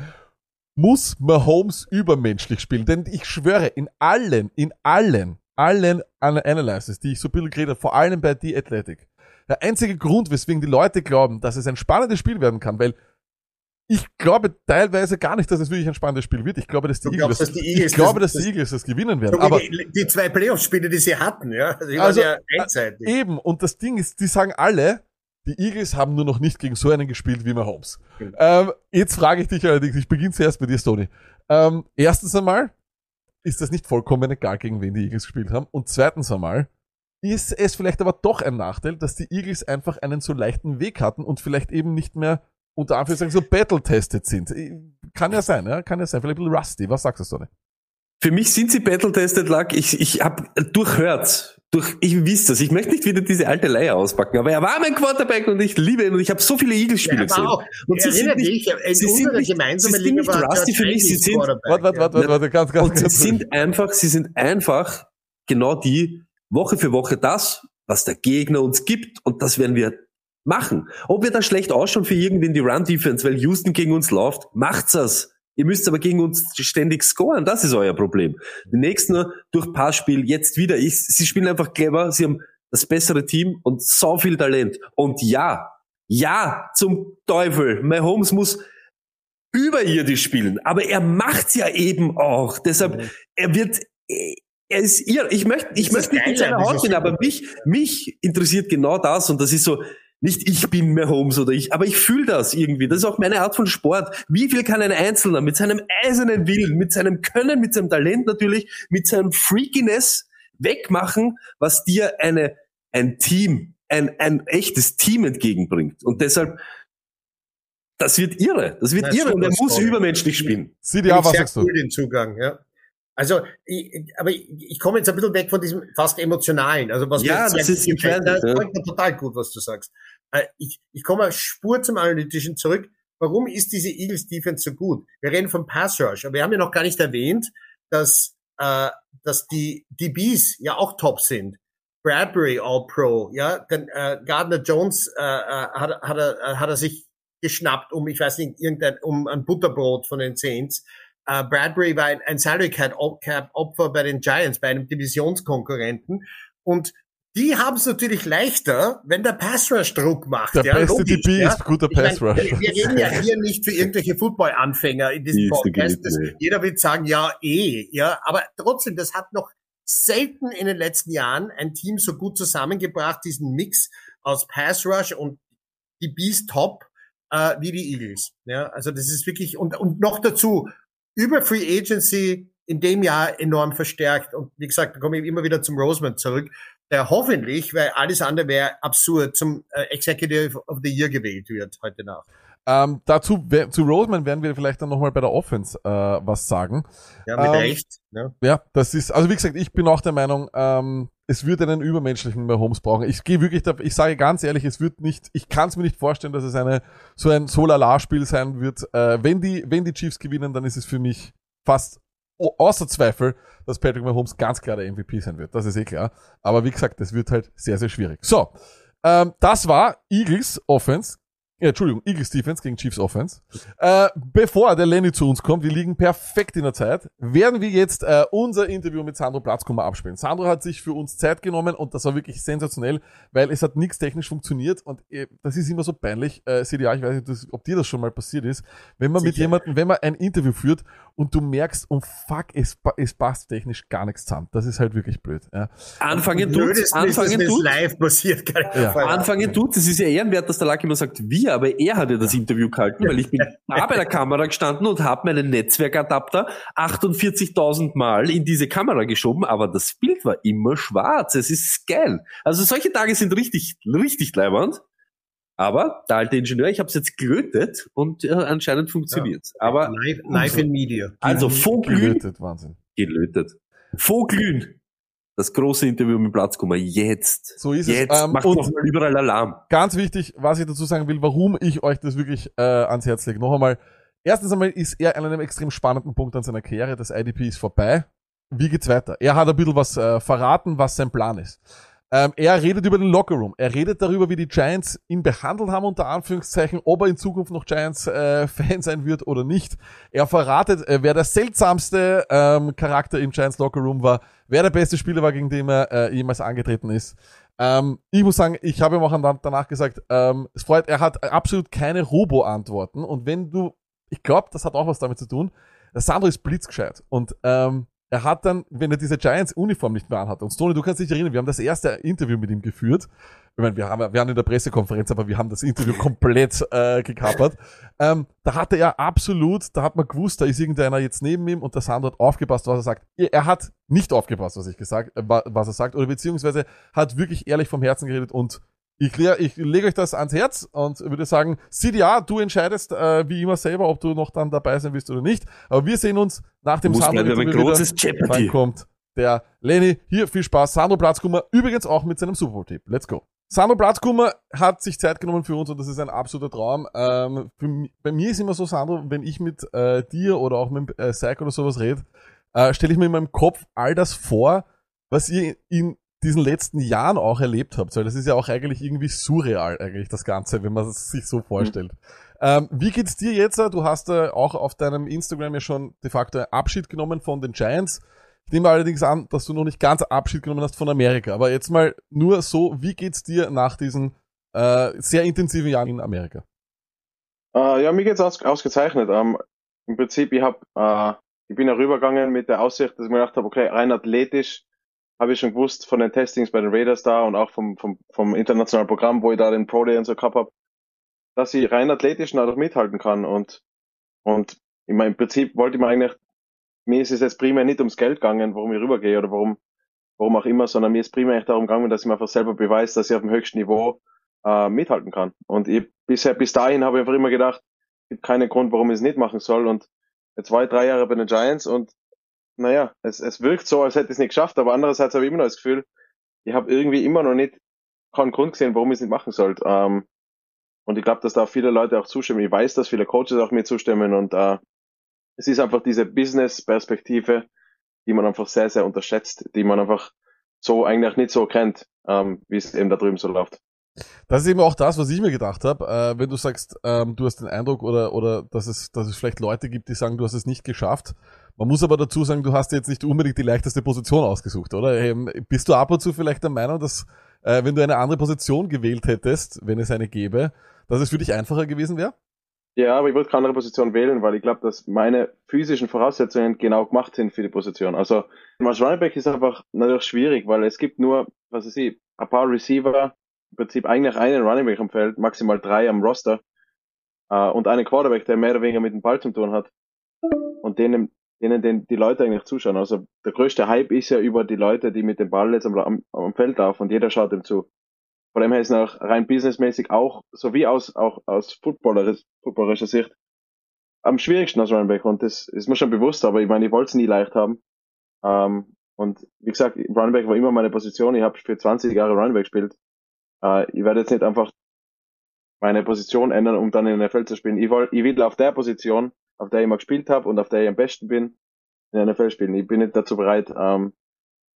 Muss Mahomes übermenschlich spielen? Denn ich schwöre, in allen, in allen, allen An- Analyses, die ich so ein bisschen geredet habe, vor allem bei The Athletic, der einzige Grund, weswegen die Leute glauben, dass es ein spannendes Spiel werden kann, weil ich glaube teilweise gar nicht, dass es wirklich ein spannendes Spiel wird. Ich glaube, dass die, Eagles, dass die Eagles ich glaube, das- dass die Eagles das gewinnen werden. Aber die, die zwei Playoff-Spiele, die sie hatten, ja. Also, die Also, waren ja einseitig. Eben, und das Ding ist, die sagen alle, die Eagles haben nur noch nicht gegen so einen gespielt wie Mahomes. Genau. Ähm, jetzt frage ich dich allerdings, ich beginne zuerst mit dir, Stoney. Ähm, erstens einmal, ist das nicht vollkommen egal, gegen wen die Eagles gespielt haben? Und zweitens einmal, ist es vielleicht aber doch ein Nachteil, dass die Eagles einfach einen so leichten Weg hatten und vielleicht eben nicht mehr unter Anführungszeichen so battle-tested sind. Kann ja sein, ja, kann ja sein. Vielleicht ein bisschen rusty. Was sagst du, Stoney? Für mich sind sie battle-tested, Luck. Ich, ich hab durchhört. Durch, ich wisst das. Ich möchte nicht wieder diese alte Leier auspacken, aber er war mein Quarterback und ich liebe ihn und ich habe so viele Eagles-Spiele Ja, gesehen. auch, Und sie sind nicht, dich, sie sind nicht- sie sind nicht rusty für mich, sie sind- Quarterback, Warte, warte, warte, warte, warte, ganz, ganz, Und sie ganz. sind einfach, sie sind einfach genau die Woche für Woche das, was der Gegner uns gibt und das werden wir machen. Ob wir da schlecht ausschauen für irgendwen die Run-Defense, weil Houston gegen uns läuft, macht's das. Ihr müsst aber gegen uns ständig scoren, das ist euer Problem. Die nächsten durch Passspiel, jetzt wieder. Ich, sie spielen einfach clever, sie haben das bessere Team und so viel Talent. Und ja, ja, zum Teufel, Mahomes muss überirdisch spielen, aber er macht's ja eben auch. Deshalb, er wird, er ist ihr. Ich möchte, ich Das möchte nicht in seiner Haut so aber mich, mich interessiert genau das und das ist so, nicht ich bin Mahomes oder ich, aber ich fühle das irgendwie. Das ist auch meine Art von Sport. Wie viel kann ein Einzelner mit seinem eisernen Willen, mit seinem Können, mit seinem Talent natürlich, mit seinem Freakiness wegmachen, was dir eine, ein Team, ein, ein echtes Team entgegenbringt. Und deshalb, das wird irre. Das wird Na, irre und er muss übermenschlich spielen. CDA, Finde was ich sagst sehr du? cool, den Zugang, ja. Also, ich, aber ich, ich komme jetzt ein bisschen weg von diesem fast emotionalen. Also was Ja, das ist gefällt, das ja. total gut, was du sagst. Äh, Ich, ich komme Spur zum Analytischen zurück. Warum ist diese Eagles Defense so gut? Wir reden vom Pass Rush, aber wir haben ja noch gar nicht erwähnt, dass, äh, dass die DBs ja auch top sind. Bradbury All Pro, ja, dann äh, Gardner Jones äh, äh, hat, hat, er, äh, hat er sich geschnappt, um, ich weiß nicht, irgendein, um ein Butterbrot von den Saints. Äh, Bradbury war ein, ein Salary Cap Opfer bei den Giants, bei einem Divisionskonkurrenten. Und die haben es natürlich leichter, wenn der Pass Rush Druck macht. Der ja, beste logisch, DB ja. ist guter Ich mein, Pass Rush. Wir, reden ja hier nicht für irgendwelche Football-Anfänger in diesem Podcast. Geliebte. jeder wird sagen, ja, eh, ja. Aber trotzdem, das hat noch selten in den letzten Jahren ein Team so gut zusammengebracht, diesen Mix aus Pass Rush und Beast Top, äh, wie die Eagles. Ja, also das ist wirklich, und, und noch dazu, über Free Agency in dem Jahr enorm verstärkt. Und wie gesagt, da komme ich immer wieder zum Roseman zurück, der hoffentlich, weil alles andere wäre absurd, zum äh, Executive of the Year gewählt wird heute Nacht. Ähm, dazu, zu Roseman werden wir vielleicht dann nochmal bei der Offense äh, was sagen. Ja, mit Ähm, Recht. Ja. Ja, das ist, also wie gesagt, ich bin auch der Meinung, ähm, es wird einen übermenschlichen Mahomes brauchen. Ich gehe wirklich, da, ich sage ganz ehrlich, es wird nicht, ich kann es mir nicht vorstellen, dass es eine so ein Solala-Spiel sein wird. Äh, wenn die, wenn die Chiefs gewinnen, dann ist es für mich fast au- außer Zweifel, dass Patrick Mahomes ganz klar der MVP sein wird. Das ist eh klar. Aber wie gesagt, das wird halt sehr, sehr schwierig. So, ähm, das war Eagles Offense ja, Entschuldigung, Eagles Defense gegen Chiefs Offense. Äh, bevor der Lenny zu uns kommt, wir liegen perfekt in der Zeit, werden wir jetzt äh, unser Interview mit Sandro Platzkummer abspielen. Sandro hat sich für uns Zeit genommen und das war wirklich sensationell, weil es hat nichts technisch funktioniert und äh, das ist immer so peinlich. Äh, CDA, ich weiß nicht, ob dir das schon mal passiert ist, wenn man mit Sicher. jemandem, wenn man ein Interview führt und du merkst, oh fuck, es, es passt technisch gar nichts zusammen. Das ist halt wirklich blöd. Ja. Anfangen dass anfangen das tut's. live passiert. Ja. Anfangen tut, es ist ja ehrenwert, dass der Lucky immer sagt, wir, aber er hat ja das Interview gehalten, weil ich bin da bei der Kamera gestanden und habe meinen Netzwerkadapter 48.000 Mal in diese Kamera geschoben, aber das Bild war immer schwarz. Es ist geil. Also solche Tage sind richtig, richtig leibernd. Aber der alte Ingenieur, ich habe es jetzt gelötet und äh, anscheinend funktioniert. Aber live, live in Media. also Voglühen, Gelötet, Wahnsinn. gelötet. Voglühen. Das große Interview mit Platzkummer. Jetzt. So ist es. Jetzt. Ähm, Macht doch mal überall Alarm. Ganz wichtig, was ich dazu sagen will, warum ich euch das wirklich äh, ans Herz lege. Noch einmal, erstens einmal ist er an einem extrem spannenden Punkt an seiner Karriere. Das IDP ist vorbei. Wie geht's weiter? Er hat ein bisschen was äh, verraten, was sein Plan ist. Ähm, er redet über den Lockerroom. Er redet darüber, wie die Giants ihn behandelt haben, unter Anführungszeichen, ob er in Zukunft noch Giants-Fan sein wird oder nicht. Er verratet, äh, wer der seltsamste ähm, Charakter im Giants Lockerroom war, wer der beste Spieler war, gegen den er äh, jemals angetreten ist. Ähm, ich muss sagen, ich habe ihm auch an- danach gesagt, ähm, es freut, er hat absolut keine Robo-Antworten. Und wenn du, ich glaube, das hat auch was damit zu tun, der Sandro ist blitzgescheit. Und ähm, er hat dann, wenn er diese Giants-Uniform nicht mehr anhat, und Stoney, du kannst dich erinnern, wir haben das erste Interview mit ihm geführt. Ich meine, wir haben, wir waren in der Pressekonferenz, aber wir haben das Interview komplett äh, gekapert. Ähm, da hatte er absolut, da hat man gewusst, da ist irgendeiner jetzt neben ihm und der Sandro hat aufgepasst, was er sagt. Er hat nicht aufgepasst, was ich gesagt, äh, wa- was er sagt, oder beziehungsweise hat wirklich ehrlich vom Herzen geredet und ich, ich lege euch das ans Herz und würde sagen, CDA, du entscheidest äh, wie immer selber, ob du noch dann dabei sein willst oder nicht. Aber wir sehen uns nach dem Sandro ein großes Dann kommt der Lenny. Hier viel Spaß. Sandro Platzkummer, übrigens auch mit seinem Super Bowl-Tipp. Let's go. Sandro Platzkummer hat sich Zeit genommen für uns und das ist ein absoluter Traum. Ähm, für, bei mir ist immer so, Sandro, wenn ich mit äh, dir oder auch mit äh, Psych oder sowas rede, äh, stelle ich mir in meinem Kopf all das vor, was ihr in diesen letzten Jahren auch erlebt habt. Weil das ist ja auch eigentlich irgendwie surreal, eigentlich das Ganze, wenn man es sich so vorstellt. Ähm, wie geht's dir jetzt? Du hast äh, auch auf deinem Instagram ja schon de facto Abschied genommen von den Giants. Ich nehme allerdings an, dass du noch nicht ganz Abschied genommen hast von Amerika. Aber jetzt mal nur so, wie geht's dir nach diesen äh, sehr intensiven Jahren in Amerika? Äh, ja, mir geht's aus, ausgezeichnet. Ähm, Im Prinzip, ich hab, äh, ich bin ja rübergegangen mit der Aussicht, dass ich mir gedacht habe, okay, rein athletisch habe ich schon gewusst von den Testings bei den Raiders da und auch vom, vom, vom internationalen Programm, wo ich da den Pro Day und so gehabt habe, dass ich rein athletisch dadurch mithalten kann. Und, und ich mein, im Prinzip wollte ich mir eigentlich, mir ist es jetzt primär nicht ums Geld gegangen, warum ich rübergehe oder warum, warum auch immer, sondern mir ist primär echt darum gegangen, dass ich mir einfach selber beweise, dass ich auf dem höchsten Niveau äh, mithalten kann. Und ich, bisher, bis dahin habe ich einfach immer gedacht, gibt keinen Grund, warum ich es nicht machen soll. Und jetzt war ich drei Jahre bei den Giants und naja, es, es wirkt so, als hätte ich es nicht geschafft, aber andererseits habe ich immer noch das Gefühl, ich habe irgendwie immer noch nicht keinen Grund gesehen, warum ich es nicht machen soll. Ähm, und ich glaube, dass da viele Leute auch zustimmen. Ich weiß, dass viele Coaches auch mir zustimmen und äh, es ist einfach diese Business-Perspektive, die man einfach sehr, sehr unterschätzt, die man einfach so eigentlich nicht so kennt, ähm, wie es eben da drüben so läuft. Das ist eben auch das, was ich mir gedacht habe. Äh, wenn du sagst, ähm, du hast den Eindruck oder, oder dass, es, dass es vielleicht Leute gibt, die sagen, du hast es nicht geschafft. Man muss aber dazu sagen, du hast jetzt nicht unbedingt die leichteste Position ausgesucht, oder? Ähm, bist du ab und zu vielleicht der Meinung, dass äh, wenn du eine andere Position gewählt hättest, wenn es eine gäbe, dass es für dich einfacher gewesen wäre? Ja, aber ich würde keine andere Position wählen, weil ich glaube, dass meine physischen Voraussetzungen genau gemacht sind für die Position. Also als Running ist einfach natürlich schwierig, weil es gibt nur, was weiß ich, ein paar Receiver, im Prinzip eigentlich einen Running Back am Feld, maximal drei am Roster äh, und einen Quarterback, der mehr oder weniger mit dem Ball zu tun hat und denen, denen den, die Leute eigentlich zuschauen. Also der größte Hype ist ja über die Leute, die mit dem Ball jetzt am, am, am Feld laufen und jeder schaut dem zu. Von dem her ist auch rein businessmäßig auch, sowie aus, auch aus footballerischer, Sicht, am schwierigsten als Running Back. Und das ist mir schon bewusst, aber ich meine, ich wollte es nie leicht haben. Ähm, und wie gesagt, Running Back war immer meine Position. Ich habe für 20 Jahre Running Back gespielt. Äh, ich werde jetzt nicht einfach meine Position ändern, um dann in der NFL zu spielen. Ich, will, ich will auf der Position, auf der ich mal gespielt habe und auf der ich am besten bin, in der NFL spielen. Ich bin nicht dazu bereit, ähm,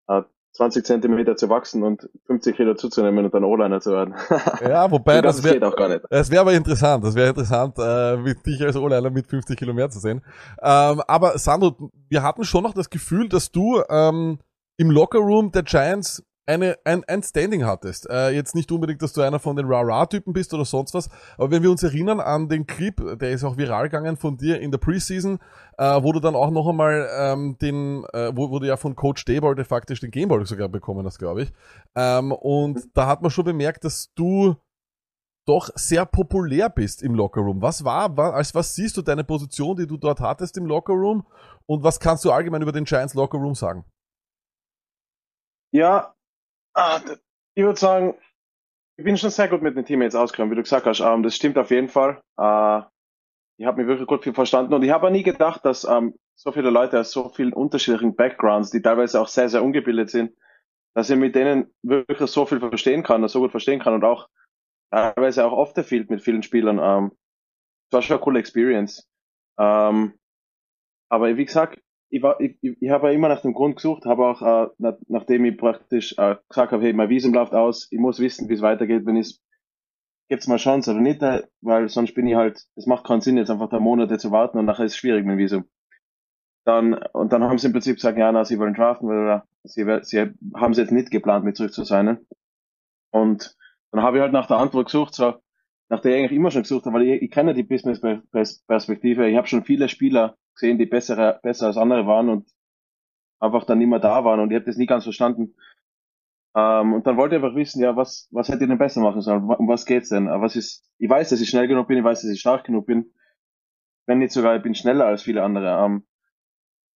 äh, 20 Zentimeter zu wachsen und 50 Kilo zuzunehmen und dann O-Liner zu werden. Ja, wobei, das das wäre geht auch gar nicht. Das wäre aber interessant. Das wäre interessant, äh, mit dich als O-Liner mit 50 Kilo mehr zu sehen. Ähm, aber Sandro, wir hatten schon noch das Gefühl, dass du ähm, im Lockerroom der Giants eine, ein, ein Standing hattest. Äh, jetzt nicht unbedingt, dass du einer von den Ra-Ra-Typen bist oder sonst was, aber wenn wir uns erinnern an den Clip, der ist auch viral gegangen von dir in der Preseason, äh, wo du dann auch noch einmal ähm, den, äh, wo, wo du ja von Coach Dayball de faktisch den Gameball sogar bekommen hast, glaube ich. Ähm, und da hat man schon bemerkt, dass du doch sehr populär bist im Lockerroom. Was war, war, als was siehst du deine Position, die du dort hattest im Lockerroom und was kannst du allgemein über den Giants Lockerroom sagen? Ja, ah, ich würde sagen, ich bin schon sehr gut mit den Teammates ausgekommen, wie du gesagt hast. Ähm, das stimmt auf jeden Fall. Äh, ich habe mich wirklich gut viel verstanden und ich habe nie gedacht, dass ähm, so viele Leute aus so vielen unterschiedlichen Backgrounds, die teilweise auch sehr, sehr ungebildet sind, dass ich mit denen wirklich so viel verstehen kann und so gut verstehen kann und auch teilweise auch off the field mit vielen Spielern. Ähm, das war schon eine coole Experience. Ähm, aber wie gesagt, ich, ich ich habe ja immer nach dem Grund gesucht, habe auch, äh, nach, nachdem ich praktisch äh, gesagt habe, hey, mein Visum läuft aus, ich muss wissen, wie es weitergeht, wenn ich gibt's mal Chance oder nicht, äh, weil sonst bin ich halt, es macht keinen Sinn, jetzt einfach da Monate zu warten und nachher ist es schwierig mit dem Visum. Dann, und dann haben sie im Prinzip gesagt, ja, na, sie wollen draften, weil sie, sie haben es jetzt nicht geplant, mit zurück zu sein. Und dann habe ich halt nach der Antwort gesucht, so, nach der ich eigentlich immer schon gesucht habe, weil ich, ich kenne die Business-Perspektive. Ich habe schon viele Spieler gesehen, die bessere, besser als andere waren und einfach dann mehr da waren und ich habe das nie ganz verstanden. Ähm, und dann wollte ich einfach wissen, ja, was, was hätte ich denn besser machen sollen? Um was geht's denn? Was ist, ich weiß, dass ich schnell genug bin, ich weiß, dass ich stark genug bin. Wenn nicht sogar, ich bin schneller als viele andere. Ähm,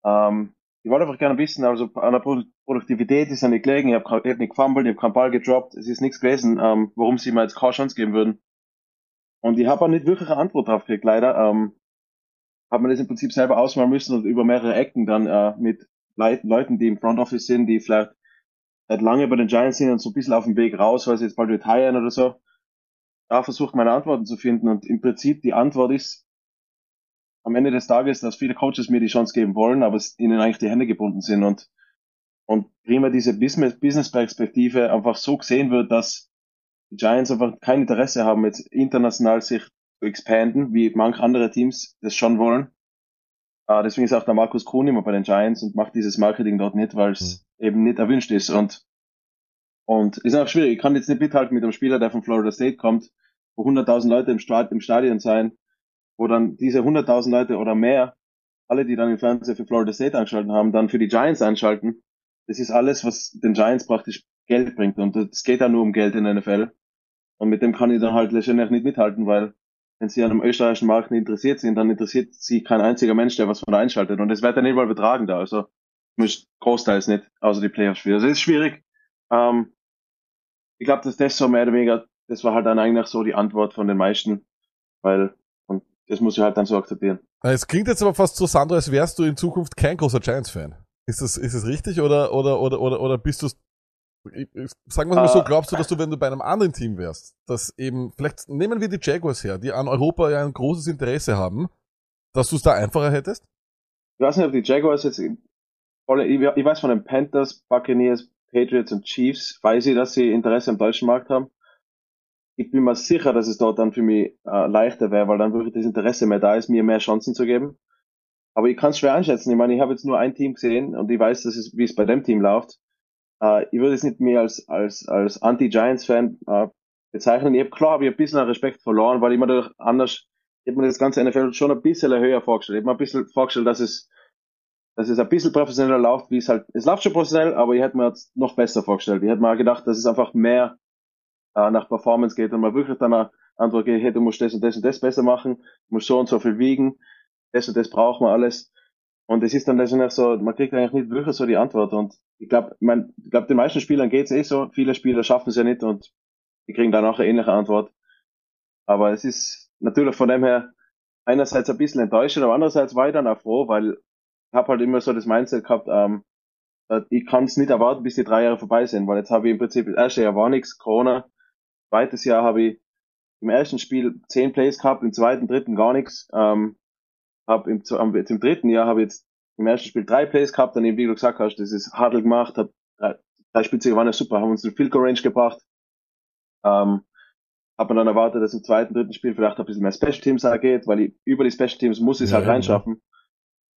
ähm, ich wollte einfach gerne wissen, also an der Pro Produktivität ist ja nicht gelegen, ich habe hab nicht gefumbled, ich habe keinen Ball gedroppt, es ist nichts gewesen, ähm, warum sie mir jetzt keine Chance geben würden. Und ich habe auch nicht wirklich eine Antwort drauf gekriegt, leider. Ähm, habe mir das im Prinzip selber ausmalen müssen und über mehrere Ecken dann äh, mit Leit Leuten, die im Front Office sind, die vielleicht seit lange bei den Giants sind und so ein bisschen auf dem Weg raus, weil sie jetzt bald retiren oder so, da versucht meine Antworten zu finden. Und im Prinzip die Antwort ist am Ende des Tages, dass viele Coaches mir die Chance geben wollen, aber ihnen eigentlich die Hände gebunden sind und und prima diese Business Business-Perspektive einfach so gesehen wird, dass die Giants einfach kein Interesse haben, jetzt international sich expanden, wie manche andere Teams das schon wollen. Äh, deswegen ist auch der Markus Kuhn immer bei den Giants und macht dieses Marketing dort nicht, weil es eben nicht erwünscht ist. Und, und ist auch schwierig. Ich kann jetzt nicht mithalten mit einem Spieler, der von Florida State kommt, wo 100.000 Leute im, Stad im Stadion sein, wo dann diese 100.000 Leute oder mehr, alle, die dann im Fernsehen für Florida State angeschalten haben, dann für die Giants einschalten. Das ist alles, was den Giants praktisch Geld bringt. Und es geht ja nur um Geld in der NFL. Und mit dem kann ich dann halt letztendlich nicht mithalten, weil wenn sie an einem österreichischen Markt nicht interessiert sind, dann interessiert sie kein einziger Mensch, der was von da einschaltet. Und das wird dann nicht mal betragen da. Also großteils nicht, außer die Playoff-Spiele. Also es ist schwierig. Ähm, ich glaube, dass das so mehr oder weniger, das war halt dann eigentlich so die Antwort von den meisten, weil und das muss ich halt dann so akzeptieren. Es klingt jetzt aber fast so, Sandro, als wärst du in Zukunft kein großer Giants-Fan. Ist das, ist das richtig oder, oder, oder, oder, oder bist du, sagen wir mal so, Äh. glaubst du, dass du, wenn du bei einem anderen Team wärst, dass eben, vielleicht nehmen wir die Jaguars her, die an Europa ja ein großes Interesse haben, dass du es da einfacher hättest? Ich weiß nicht, ob die Jaguars jetzt, ich weiß von den Panthers, Buccaneers, Patriots und Chiefs, weiß ich, dass sie Interesse am deutschen Markt haben. Ich bin mir sicher, dass es dort dann für mich äh, leichter wäre, weil dann wirklich das Interesse mehr da ist, mir mehr Chancen zu geben. Aber ich kann es schwer einschätzen. Ich meine, ich habe jetzt nur ein Team gesehen und ich weiß, dass es, wie es bei dem Team läuft. Äh, ich würde es nicht mehr als, als, als Anti-Giants-Fan äh, bezeichnen. Ich hab, klar habe ich ein bisschen Respekt verloren, weil ich mir dadurch anders, ich habe mir das ganze NFL schon ein bisschen höher vorgestellt. Ich habe mir ein bisschen vorgestellt, dass es dass es ein bisschen professioneller läuft, wie es halt, es läuft schon professionell, aber ich hätte mir jetzt noch besser vorgestellt. Ich hätte mal gedacht, dass es einfach mehr äh, nach Performance geht und man wirklich dann Antwort geht, hey, du musst das und das und das besser machen, du musst so und so viel wiegen, das und das braucht man alles. Und es ist dann letztendlich so, man kriegt eigentlich nicht wirklich so die Antwort. Und ich glaube, man, ich glaube, den meisten Spielern geht's eh so, viele Spieler schaffen es ja nicht und die kriegen dann auch eine ähnliche Antwort. Aber es ist natürlich von dem her einerseits ein bisschen enttäuschend, aber andererseits war ich dann auch froh, weil ich habe halt immer so das Mindset gehabt, ähm, äh, ich kann es nicht erwarten, bis die drei Jahre vorbei sind, weil jetzt habe ich im Prinzip, das erste Jahr war nichts, Corona, zweites Jahr habe ich im ersten Spiel zehn Plays gehabt, im zweiten, dritten gar nichts, ähm, habe im, zu- am- jetzt im dritten Jahr habe ich jetzt im ersten Spiel drei Plays gehabt, dann eben wie du gesagt hast, das ist Huddle gemacht, habe drei Spitze waren ja super, haben uns in Field Goal Range gebracht. Ähm, hat man dann erwartet, dass im zweiten, dritten Spiel vielleicht ein bisschen mehr Special Teams geht, weil ich, über die Special Teams muss ich es Ja, halt ja, reinschaffen.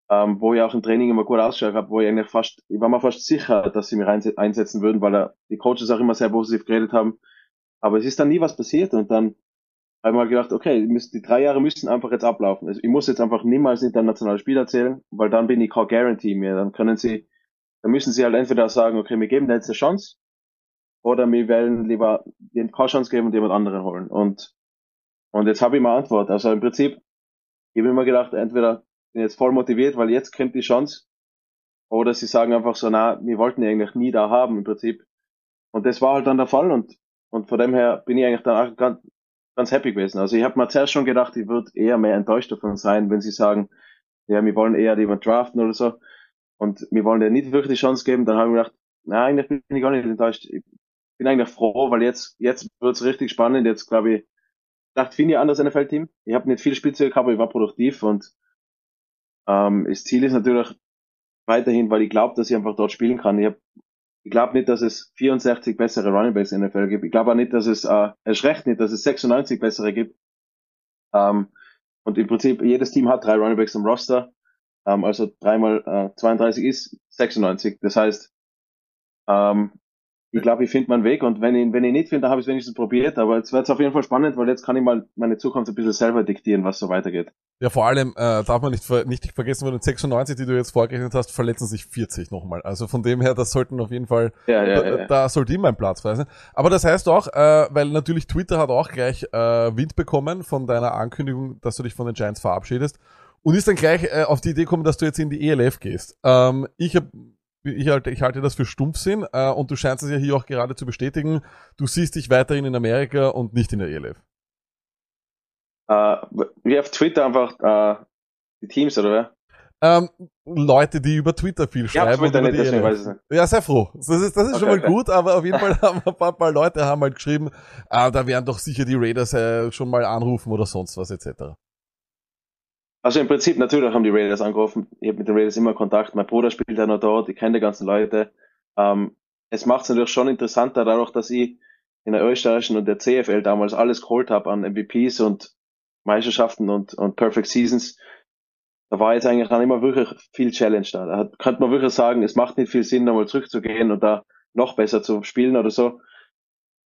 Ähm, wo ich auch im Training immer gut ausgeschaut habe, wo ich eigentlich fast, ich war mir fast sicher, dass sie mich einsetzen würden, weil die Coaches auch immer sehr positiv geredet haben. Aber es ist dann nie was passiert und dann habe ich mal gedacht, okay, die die drei Jahre müssen einfach jetzt ablaufen. Also ich muss jetzt einfach niemals internationales Spiel erzählen, weil dann bin ich kein Guarantee mehr. Dann können sie, dann müssen sie halt entweder sagen, okay, wir geben dir jetzt eine Chance, oder wir wollen lieber den keine Chance geben und jemand anderen holen. Und, und jetzt habe ich mal Antwort. Also im Prinzip, ich habe immer gedacht, entweder bin ich jetzt voll motiviert, weil jetzt kommt die Chance, oder sie sagen einfach so, na, wir wollten ihn eigentlich nie da haben im Prinzip. Und das war halt dann der Fall und, und von dem her bin ich eigentlich dann auch ganz, happy gewesen. Also ich habe mir zuerst schon gedacht, ich würde eher mehr enttäuscht davon sein, wenn sie sagen, ja, wir wollen eher jemand draften oder so und wir wollen dir nicht wirklich die Chance geben, dann habe ich mir gedacht, na, eigentlich bin ich gar nicht enttäuscht. Ich bin eigentlich froh, weil jetzt, jetzt wird's richtig spannend. Jetzt glaube ich, dachte finde ich anders NFL-Team. Ich habe nicht viel gehabt, aber ich war produktiv und ähm, das Ziel ist natürlich weiterhin, weil ich glaube, dass ich einfach dort spielen kann. Ich, hab, ich glaube nicht, dass es 64 bessere Running Backs in der NFL gibt. Ich glaube auch nicht, dass es, äh, es recht nicht, dass es 96 bessere gibt. Ähm, und im Prinzip, jedes Team hat drei Running Backs im Roster. Ähm, also dreimal äh, 32 ist 96. Das heißt, ähm, ich glaube, ich finde meinen Weg und wenn ich, wenn ich nicht finde, dann habe ich es wenigstens probiert. Aber jetzt wird es auf jeden Fall spannend, weil jetzt kann ich mal meine Zukunft ein bisschen selber diktieren, was so weitergeht. Ja, vor allem äh, darf man nicht, nicht vergessen, von den 96, die du jetzt vorgerechnet hast, verletzen sich 40 nochmal. Also von dem her, das sollten auf jeden Fall, Ja, ja, da, ja. da sollte immer ein Platz frei sein. Aber das heißt auch, äh, weil natürlich Twitter hat auch gleich äh, Wind bekommen von deiner Ankündigung, dass du dich von den Giants verabschiedest und ist dann gleich äh, auf die Idee gekommen, dass du jetzt in die ELF gehst. Ähm, ich hab, ich halte, ich halte das für Stumpfsinn äh, und du scheinst es ja hier auch gerade zu bestätigen. Du siehst dich weiterhin in Amerika und nicht in der E ELF. Äh, wie auf Twitter einfach äh, die Teams, oder wer? Ähm, Leute, die über Twitter viel schreiben. Twitter und über nicht, deswegen ELF. weiß ich nicht. Ja, sehr froh. Das ist, das ist schon Okay, mal okay. gut, aber auf jeden Fall haben ein paar, paar Leute haben halt geschrieben, ah, da werden doch sicher die Raiders äh, schon mal anrufen oder sonst was etc. Also im Prinzip natürlich haben die Raiders angerufen. Ich habe mit den Raiders immer Kontakt. Mein Bruder spielt ja noch dort. Ich kenne die ganzen Leute. Ähm, es macht es natürlich schon interessanter, dadurch, dass ich in der österreichischen und der CFL damals alles geholt habe an MVPs und Meisterschaften und, und Perfect Seasons. Da war jetzt eigentlich dann immer wirklich viel Challenge da. Da hat, könnte man wirklich sagen, es macht nicht viel Sinn, nochmal zurückzugehen und da noch besser zu spielen oder so.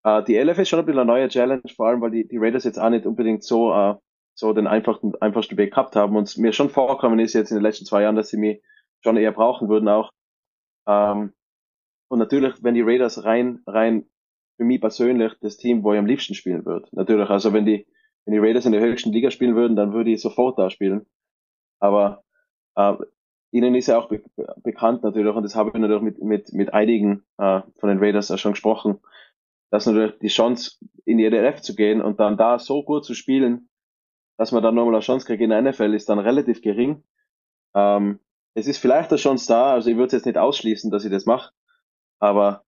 Äh, die LF ist schon ein bisschen eine neue Challenge, vor allem weil die, die Raiders jetzt auch nicht unbedingt so äh, so den einfachsten, einfachsten Weg gehabt haben und mir schon vorgekommen ist jetzt in den letzten zwei Jahren, dass sie mich schon eher brauchen würden auch. Ähm, und natürlich, wenn die Raiders rein, rein für mich persönlich das Team, wo ich am liebsten spielen würde. Natürlich, also wenn die, wenn die Raiders in der höchsten Liga spielen würden, dann würde ich sofort da spielen. Aber äh, ihnen ist ja auch be bekannt natürlich, und das habe ich natürlich mit, mit, mit einigen äh, von den Raiders auch schon gesprochen, dass natürlich die Chance in die EDF zu gehen und dann da so gut zu spielen, dass man dann nochmal eine Chance kriegt in der NFL, ist dann relativ gering. Ähm, es ist vielleicht eine Chance da, also ich würde jetzt nicht ausschließen, dass ich das mache, aber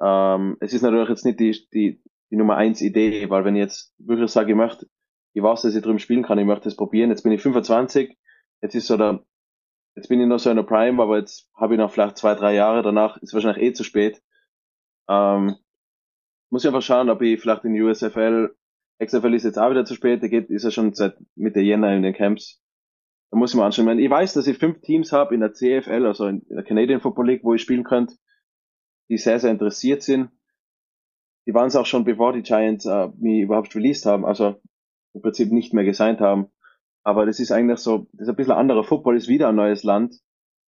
ähm, es ist natürlich jetzt nicht die, die, die Nummer eins Idee, weil wenn ich jetzt wirklich sage, ich möchte, ich weiß, dass ich drüben spielen kann, ich möchte das probieren, jetzt bin ich 25, jetzt ist so der, jetzt bin ich noch so in der Prime, aber jetzt habe ich noch vielleicht zwei, drei Jahre, danach ist wahrscheinlich eh zu spät. Ähm, muss ich einfach schauen, ob ich vielleicht in die USFL XFL ist jetzt auch wieder zu spät, der geht, ist ja schon seit Mitte Jänner in den Camps. Da muss ich mal anschauen. Ich meine, Ich weiß, dass ich fünf Teams habe in der CFL, also in der Canadian Football League, wo ich spielen könnte, die sehr, sehr interessiert sind. Die waren es auch schon, bevor die Giants äh, mich überhaupt released haben, also im Prinzip nicht mehr gesigned haben. Aber das ist eigentlich so, das ist ein bisschen anderer Football, ist wieder ein neues Land.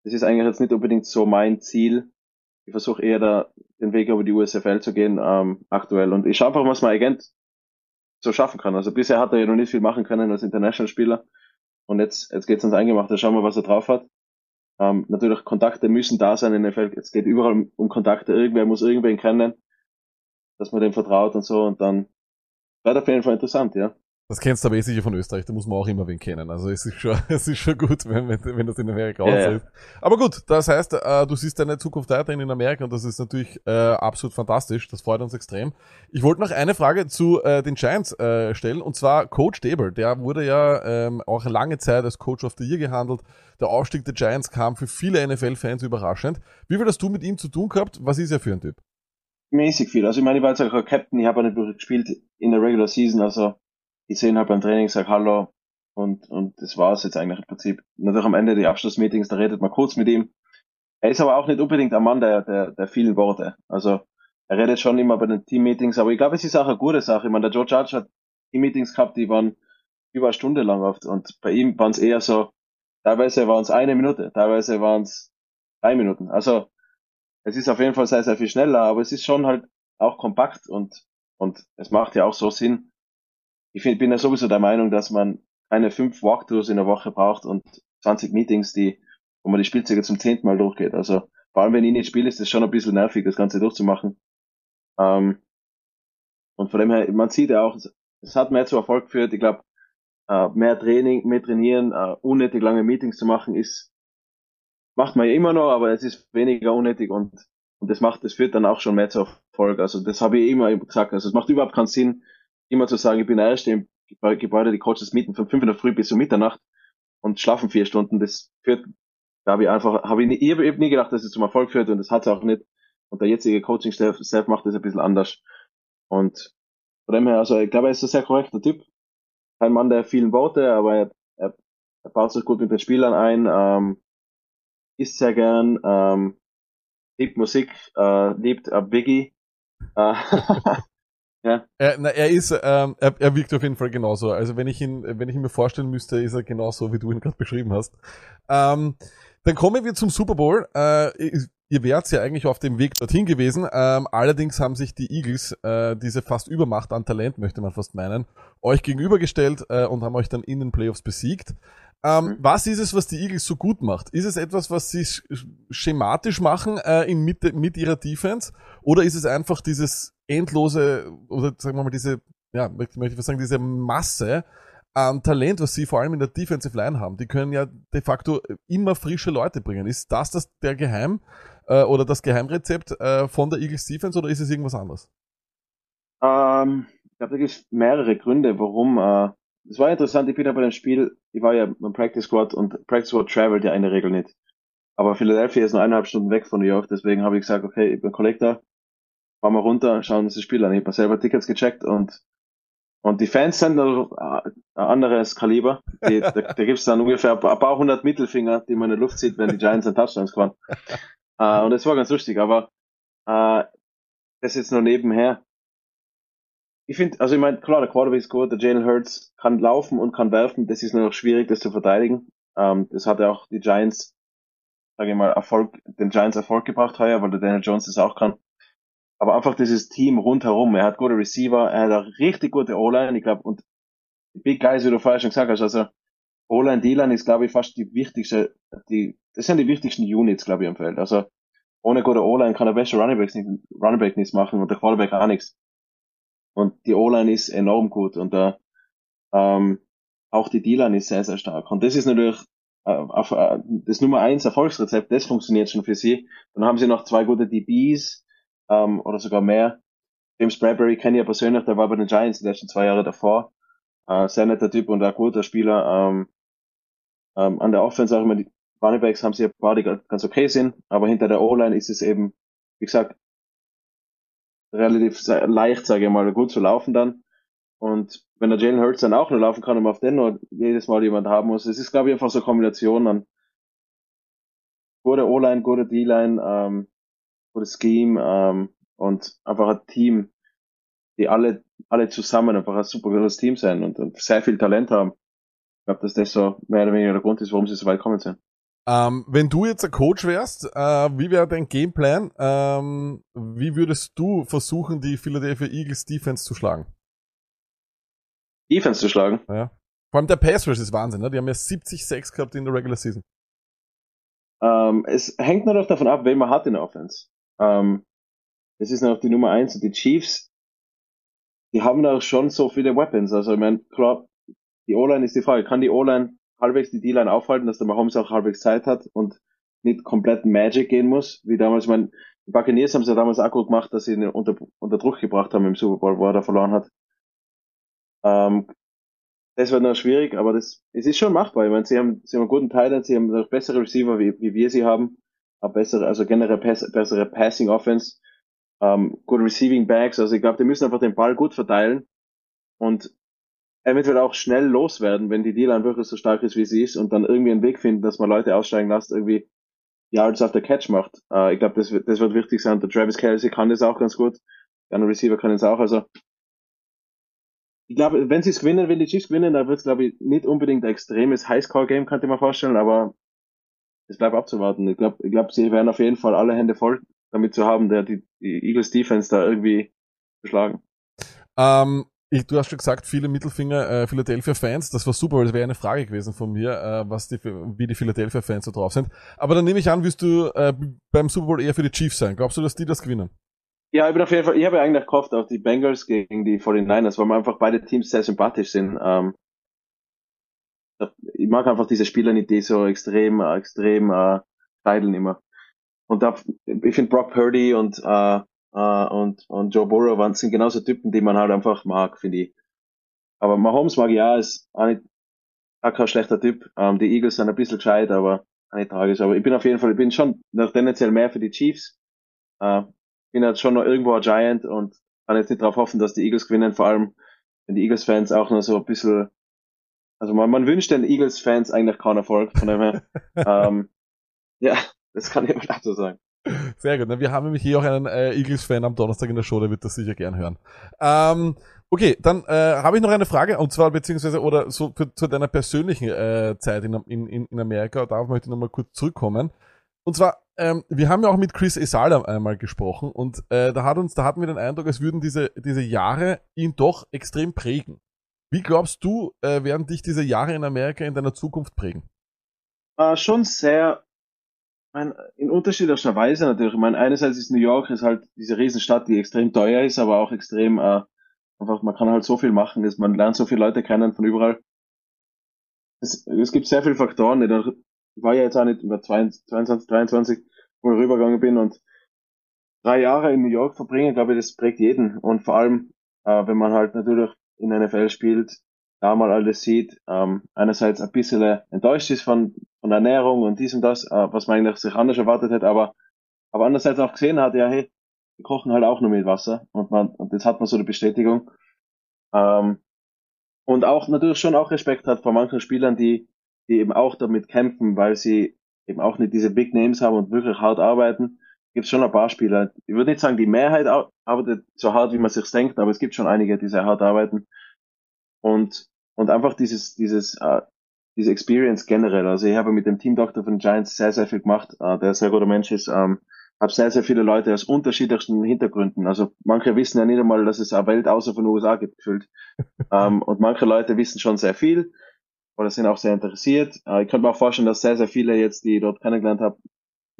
Das ist eigentlich jetzt nicht unbedingt so mein Ziel. Ich versuche eher da den Weg über die USFL zu gehen, ähm, aktuell. Und ich schaue einfach, was mein Agent so schaffen kann. Also bisher hat er ja noch nicht viel machen können als International-Spieler. Und jetzt, jetzt geht's ans Eingemachte. Schauen wir, was er drauf hat. Ähm, natürlich, Kontakte müssen da sein in der NFL. Es geht überall um, um Kontakte. Irgendwer muss irgendwen kennen, dass man dem vertraut und so. Und dann wird auf jeden Fall interessant, ja. Das kennst du aber eh sicher von Österreich, da muss man auch immer wen kennen. Also es ist schon, es ist schon gut, wenn, wenn, wenn das in Amerika Ja, so ja. ist. Aber gut, das heißt, äh, du siehst deine Zukunft weiterhin in Amerika und das ist natürlich äh, absolut fantastisch. Das freut uns extrem. Ich wollte noch eine Frage zu äh, den Giants äh, stellen und zwar Coach Dable. Der wurde ja ähm, auch lange Zeit als Coach of the Year gehandelt. Der Aufstieg der Giants kam für viele NFL-Fans überraschend. Wie viel hast du mit ihm zu tun gehabt? Was ist er für ein Typ? mäßig viel. Also ich meine, ich war jetzt auch ein Captain, ich habe auch nicht wirklich gespielt in der Regular Season, also ich sehe ihn halt beim Training, sag Hallo und, und das war's jetzt eigentlich im Prinzip. Natürlich am Ende die Abschlussmeetings, da redet man kurz mit ihm. Er ist aber auch nicht unbedingt ein Mann der, der, der vielen Worte. Also er redet schon immer bei den Team-Meetings, aber ich glaube, es ist auch eine gute Sache. Ich meine, der Joe Judge hat Team-Meetings gehabt, die waren über eine Stunde lang oft und bei ihm waren es eher so, teilweise waren es eine Minute, teilweise waren es drei Minuten. Also es ist auf jeden Fall sehr, sehr viel schneller, aber es ist schon halt auch kompakt und, und es macht ja auch so Sinn. Ich find, bin ja sowieso der Meinung, dass man keine fünf Walkthroughs in der Woche braucht und 20 Meetings, die, wo man die Spielzüge zum zehnten Mal durchgeht. Also vor allem, wenn ich nicht spiele, ist es schon ein bisschen nervig, das Ganze durchzumachen. Ähm, und von dem her, man sieht ja auch, es, es hat mehr zu Erfolg geführt. Ich glaube, äh, mehr Training, mehr trainieren, äh, unnötig lange Meetings zu machen, ist, macht man ja immer noch, aber es ist weniger unnötig und, und das macht, das führt dann auch schon mehr zu Erfolg. Also das habe ich immer gesagt. Also es macht überhaupt keinen Sinn, immer zu sagen, ich bin Erste im Gebä- Gebäude, die Coaches mieten von fünf in der Früh bis um Mitternacht und schlafen vier Stunden. Das führt, da habe ich einfach, habe ich, nie, ich habe nie gedacht, dass es zum Erfolg führt und das hat es auch nicht. Und der jetzige Coaching-Staff Staff macht das ein bisschen anders. Und von dem her, also ich glaube, er ist ein sehr korrekter Typ. Kein Mann der vielen Worte, aber er, er, er baut sich gut mit den Spielern ein, ähm, isst sehr gern, ähm, liebt Musik, äh, liebt äh, Biggie. Äh, Er, na, er ist, ähm, er, er wirkt auf jeden Fall genauso. Also wenn ich ihn, wenn ich ihn mir vorstellen müsste, ist er genauso, wie du ihn gerade beschrieben hast. Ähm, dann kommen wir zum Super Bowl. Äh, ihr wärt ja eigentlich auf dem Weg dorthin gewesen. Ähm, allerdings haben sich die Eagles, äh, diese fast Übermacht an Talent, möchte man fast meinen, euch gegenübergestellt äh, und haben euch dann in den Playoffs besiegt. Ähm, Mhm. Was ist es, was die Eagles so gut macht? Ist es etwas, was sie sch schematisch machen äh, in Mitte, mit ihrer Defense? Oder ist es einfach dieses endlose, oder sagen wir mal, diese, ja, möchte, ich sagen, diese Masse an Talent, was sie vor allem in der Defensive Line haben? Die können ja de facto immer frische Leute bringen. Ist das, das der Geheim äh, oder das Geheimrezept äh, von der Eagles Defense oder ist es irgendwas anderes? Ähm, ich glaube, da gibt es mehrere Gründe, warum. Äh, es war interessant, ich bin ja bei dem Spiel, ich war ja beim Practice Squad und Practice Squad travelt ja in der Regel nicht. Aber Philadelphia ist nur eineinhalb Stunden weg von New York, deswegen habe ich gesagt, okay, ich bin Collector, fahren wir runter, schauen uns das Spiel an. Ich habe mir selber Tickets gecheckt und und die Fans sind noch ein anderes Kaliber. Die, da da gibt es dann ungefähr ein paar hundert Mittelfinger, die man in der Luft sieht, wenn die Giants einen Touchdowns gewann. Äh, und das war ganz lustig, aber äh, das jetzt nur nebenher ich finde, also ich meine, klar, der Quarterback ist gut, der Jalen Hurts kann laufen und kann werfen, das ist nur noch schwierig, das zu verteidigen. Ähm, das hat ja auch die Giants, sage ich mal, Erfolg, den Giants Erfolg gebracht heuer, weil der Daniel Jones das auch kann. Aber einfach dieses Team rundherum, er hat gute Receiver, er hat eine richtig gute O-Line, ich glaube, und Big Guys, wie du vorher schon gesagt hast, also O-Line, D-Line ist, glaube ich, fast die wichtigste, die, das sind die wichtigsten Units, glaube ich, am Feld. Also ohne gute O-Line kann der beste Running Back nicht, Running Back nichts machen und der Quarterback auch nichts. Und die O-Line ist enorm gut und da ähm, auch die D-Line ist sehr, sehr stark. Und das ist natürlich äh, auf, äh, das Nummer eins Erfolgsrezept, das funktioniert schon für sie. Dann haben sie noch zwei gute DBs ähm, oder sogar mehr. James Bradbury kenne ich ja persönlich, der war bei den Giants die letzten zwei Jahre davor. Äh, sehr netter Typ und ein guter Spieler. Ähm, ähm, an der Offense auch immer die Running Backs haben sie ein paar, die ganz okay sind, aber hinter der O-Line ist es eben, wie gesagt, relativ leicht, sage ich mal, gut zu laufen dann. Und wenn der Jalen Hurts dann auch nur laufen kann und man auf den nur jedes Mal jemand haben muss, es ist, glaube ich, einfach so eine Kombination an gute O-Line, gute D-Line, ähm, gutes Scheme ähm, und einfach ein Team, die alle, alle zusammen einfach ein super gutes Team sein und, und sehr viel Talent haben. Ich glaube, dass das so mehr oder weniger der Grund ist, warum sie so weit kommen sind. Ähm, wenn du jetzt ein Coach wärst, äh, wie wäre dein Gameplan? Ähm, wie würdest du versuchen, die Philadelphia Eagles Defense zu schlagen? Defense zu schlagen. Ja. Vor allem der Pass Rush ist Wahnsinn, ne? Die haben ja 70-6 gehabt in der Regular Season. Ähm, es hängt nur noch davon ab, wen man hat in der Offense. Ähm, das ist noch die Nummer eins und die Chiefs die haben da schon so viele Weapons. Also ich meine, klar, die O-Line ist die Frage, kann die O-Line halbwegs die D-Line aufhalten, dass der Mahomes auch halbwegs Zeit hat und nicht komplett Magic gehen muss, wie damals, ich meine, die Buccaneers haben es ja damals auch gut gemacht, dass sie ihn unter, unter Druck gebracht haben im Super Bowl, wo er da verloren hat. Ähm, das wird noch schwierig, aber das, es ist schon machbar. Ich meine, sie haben, sie haben einen guten Titan, sie haben noch bessere Receiver, wie, wie wir sie haben, auch bessere, also generell pass, bessere Passing Offense, ähm, gute Receiving Backs, also ich glaube, die müssen einfach den Ball gut verteilen und eventuell auch schnell loswerden, wenn die D-Line wirklich so stark ist, wie sie ist und dann irgendwie einen Weg finden, dass man Leute aussteigen lässt, irgendwie Yards auf der Catch macht. Äh, ich glaube, das wird, das wird wichtig sein. Der Travis Kelsey kann das auch ganz gut. Der andere Receiver kann es auch. Also ich glaube, wenn sie es gewinnen, wenn die Chiefs gewinnen, dann wird es, glaube ich, nicht unbedingt ein extremes Highscore-Game, könnte man vorstellen, aber es bleibt abzuwarten. Ich glaube, ich glaub, sie werden auf jeden Fall alle Hände voll damit zu haben, der die, die Eagles Defense da irgendwie beschlagen. Ähm, ich, du hast schon gesagt, viele Mittelfinger äh, Philadelphia Fans. Das war super, weil das wäre eine Frage gewesen von mir, äh, was die, wie die Philadelphia Fans so drauf sind. Aber dann nehme ich an, wirst du äh, beim Super Bowl eher für die Chiefs sein. Glaubst du, dass die das gewinnen? Ja, ich bin auf jeden Fall, ich habe eigentlich gehofft auf die Bengals gegen die 49ers, weil mir einfach beide Teams sehr sympathisch sind. Ähm, ich mag einfach diese Spieler nicht, die so extrem, äh, extrem äh, teilen immer. Und da, ich finde Brock Purdy und, äh, äh, und, und Joe Burrow waren, sind genauso Typen, die man halt einfach mag, finde ich. Aber Mahomes mag ja, ist auch nicht auch kein schlechter Typ. Ähm, die Eagles sind ein bisschen gescheit, aber auch nicht tragisch. Aber ich bin auf jeden Fall, ich bin schon noch tendenziell mehr für die Chiefs. Äh, bin jetzt schon noch irgendwo ein Giant und kann jetzt nicht darauf hoffen, dass die Eagles gewinnen, vor allem wenn die Eagles-Fans auch noch so ein bisschen, also man, man wünscht den Eagles-Fans eigentlich keinen Erfolg, von dem her. ähm, ja, das kann ich mal dazu sagen. Sehr gut. Wir haben nämlich hier auch einen äh, Eagles-Fan am Donnerstag in der Show, der wird das sicher gern hören. Ähm, okay, dann äh, habe ich noch eine Frage, und zwar beziehungsweise, oder so für, zu deiner persönlichen äh, Zeit in, in, in Amerika, darauf möchte ich nochmal kurz zurückkommen. Und zwar, ähm, wir haben ja auch mit Chris Esala einmal gesprochen und äh, da hat uns, da hatten wir den Eindruck, als würden diese, diese Jahre ihn doch extrem prägen. Wie glaubst du, äh, werden dich diese Jahre in Amerika in deiner Zukunft prägen? Äh, schon sehr, mein, in unterschiedlicher Weise natürlich. Ich meine, einerseits ist New York ist halt diese Riesenstadt, die extrem teuer ist, aber auch extrem, äh, einfach, man kann halt so viel machen, dass man lernt so viele Leute kennen von überall. Es, es gibt sehr viele Faktoren, ich war ja jetzt auch nicht über 22, 23, wo ich rübergegangen bin und drei Jahre in New York verbringen, glaube ich, das prägt jeden. Und vor allem, äh, wenn man halt natürlich in der NFL spielt, da mal alles sieht, ähm, einerseits ein bisschen enttäuscht ist von, von Ernährung und dies und das, äh, was man eigentlich sich anders erwartet hätte, aber, aber andererseits auch gesehen hat, ja, hey, die kochen halt auch nur mit Wasser und man, und jetzt hat man so eine Bestätigung. Ähm, und auch natürlich schon auch Respekt hat vor manchen Spielern, die, die eben auch damit kämpfen, weil sie eben auch nicht diese Big Names haben und wirklich hart arbeiten. Gibt schon ein paar Spieler. Ich würde nicht sagen, die Mehrheit arbeitet so hart, wie man sich denkt, aber es gibt schon einige, die sehr hart arbeiten. Und, und einfach dieses, dieses, äh, diese Experience generell. Also ich habe mit dem Teamdoktor von Giants sehr, sehr viel gemacht, äh, der sehr guter Mensch ist. Ähm, habe sehr, sehr viele Leute aus unterschiedlichsten Hintergründen. Also manche wissen ja nicht einmal, dass es eine Welt außer von den USA gibt, gefühlt. ähm, und manche Leute wissen schon sehr viel oder sind auch sehr interessiert. Äh, ich könnte mir auch vorstellen, dass sehr, sehr viele jetzt, die ich dort kennengelernt habe,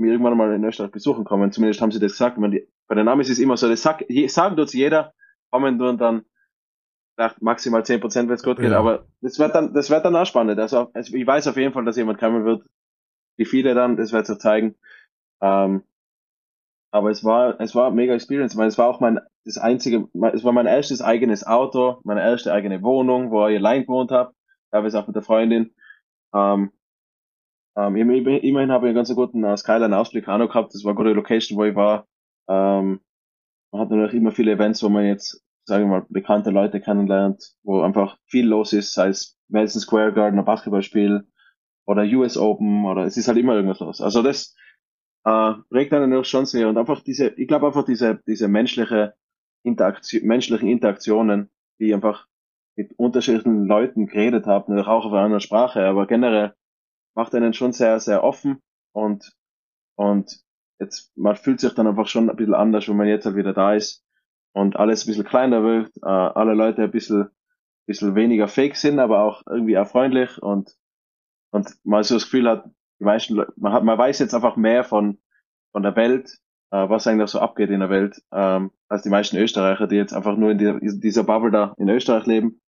mir irgendwann mal in Österreich besuchen kommen. Zumindest haben sie das gesagt. Die, bei den Amis ist es immer so, das sag, je, sagen tut's jeder, kommen nur und dann sagt maximal 10%, wenn es gut geht, Ja. aber das wird dann, das wird dann auch spannend. Also, also ich weiß auf jeden Fall, dass jemand kommen wird. Wie viele dann, das wird sich zeigen. Ähm, aber es war, es war eine mega Experience, weil es war auch mein, das einzige, es war mein erstes eigenes Auto, meine erste eigene Wohnung, wo ich allein gewohnt habe, teilweise auch mit der Freundin. Ähm, ähm, immerhin, habe ich einen ganz guten äh, Skyline-Ausblick auch noch gehabt, das war eine gute Location, wo ich war. Ähm, man hat natürlich immer viele Events, wo man jetzt, sagen wir mal, bekannte Leute kennenlernt, wo einfach viel los ist, sei es Madison Square Garden, ein Basketballspiel oder US Open oder es ist halt immer irgendwas los. Also das äh, prägt einen natürlich schon sehr und einfach diese, ich glaube einfach diese, diese menschliche Interaktion, menschlichen Interaktionen, die einfach mit unterschiedlichen Leuten geredet habe, natürlich auch auf einer anderen Sprache, aber generell macht einen schon sehr, sehr offen und, und jetzt, man fühlt sich dann einfach schon ein bisschen anders, wenn man jetzt halt wieder da ist und alles ein bisschen kleiner wird, äh, alle Leute ein bisschen, bisschen weniger fake sind, aber auch irgendwie auch freundlich und, und man so das Gefühl hat, die meisten Leute, man hat, man weiß jetzt einfach mehr von, von der Welt äh, was eigentlich so abgeht in der Welt, ähm, als die meisten Österreicher, die jetzt einfach nur in dieser, dieser Bubble da in Österreich leben,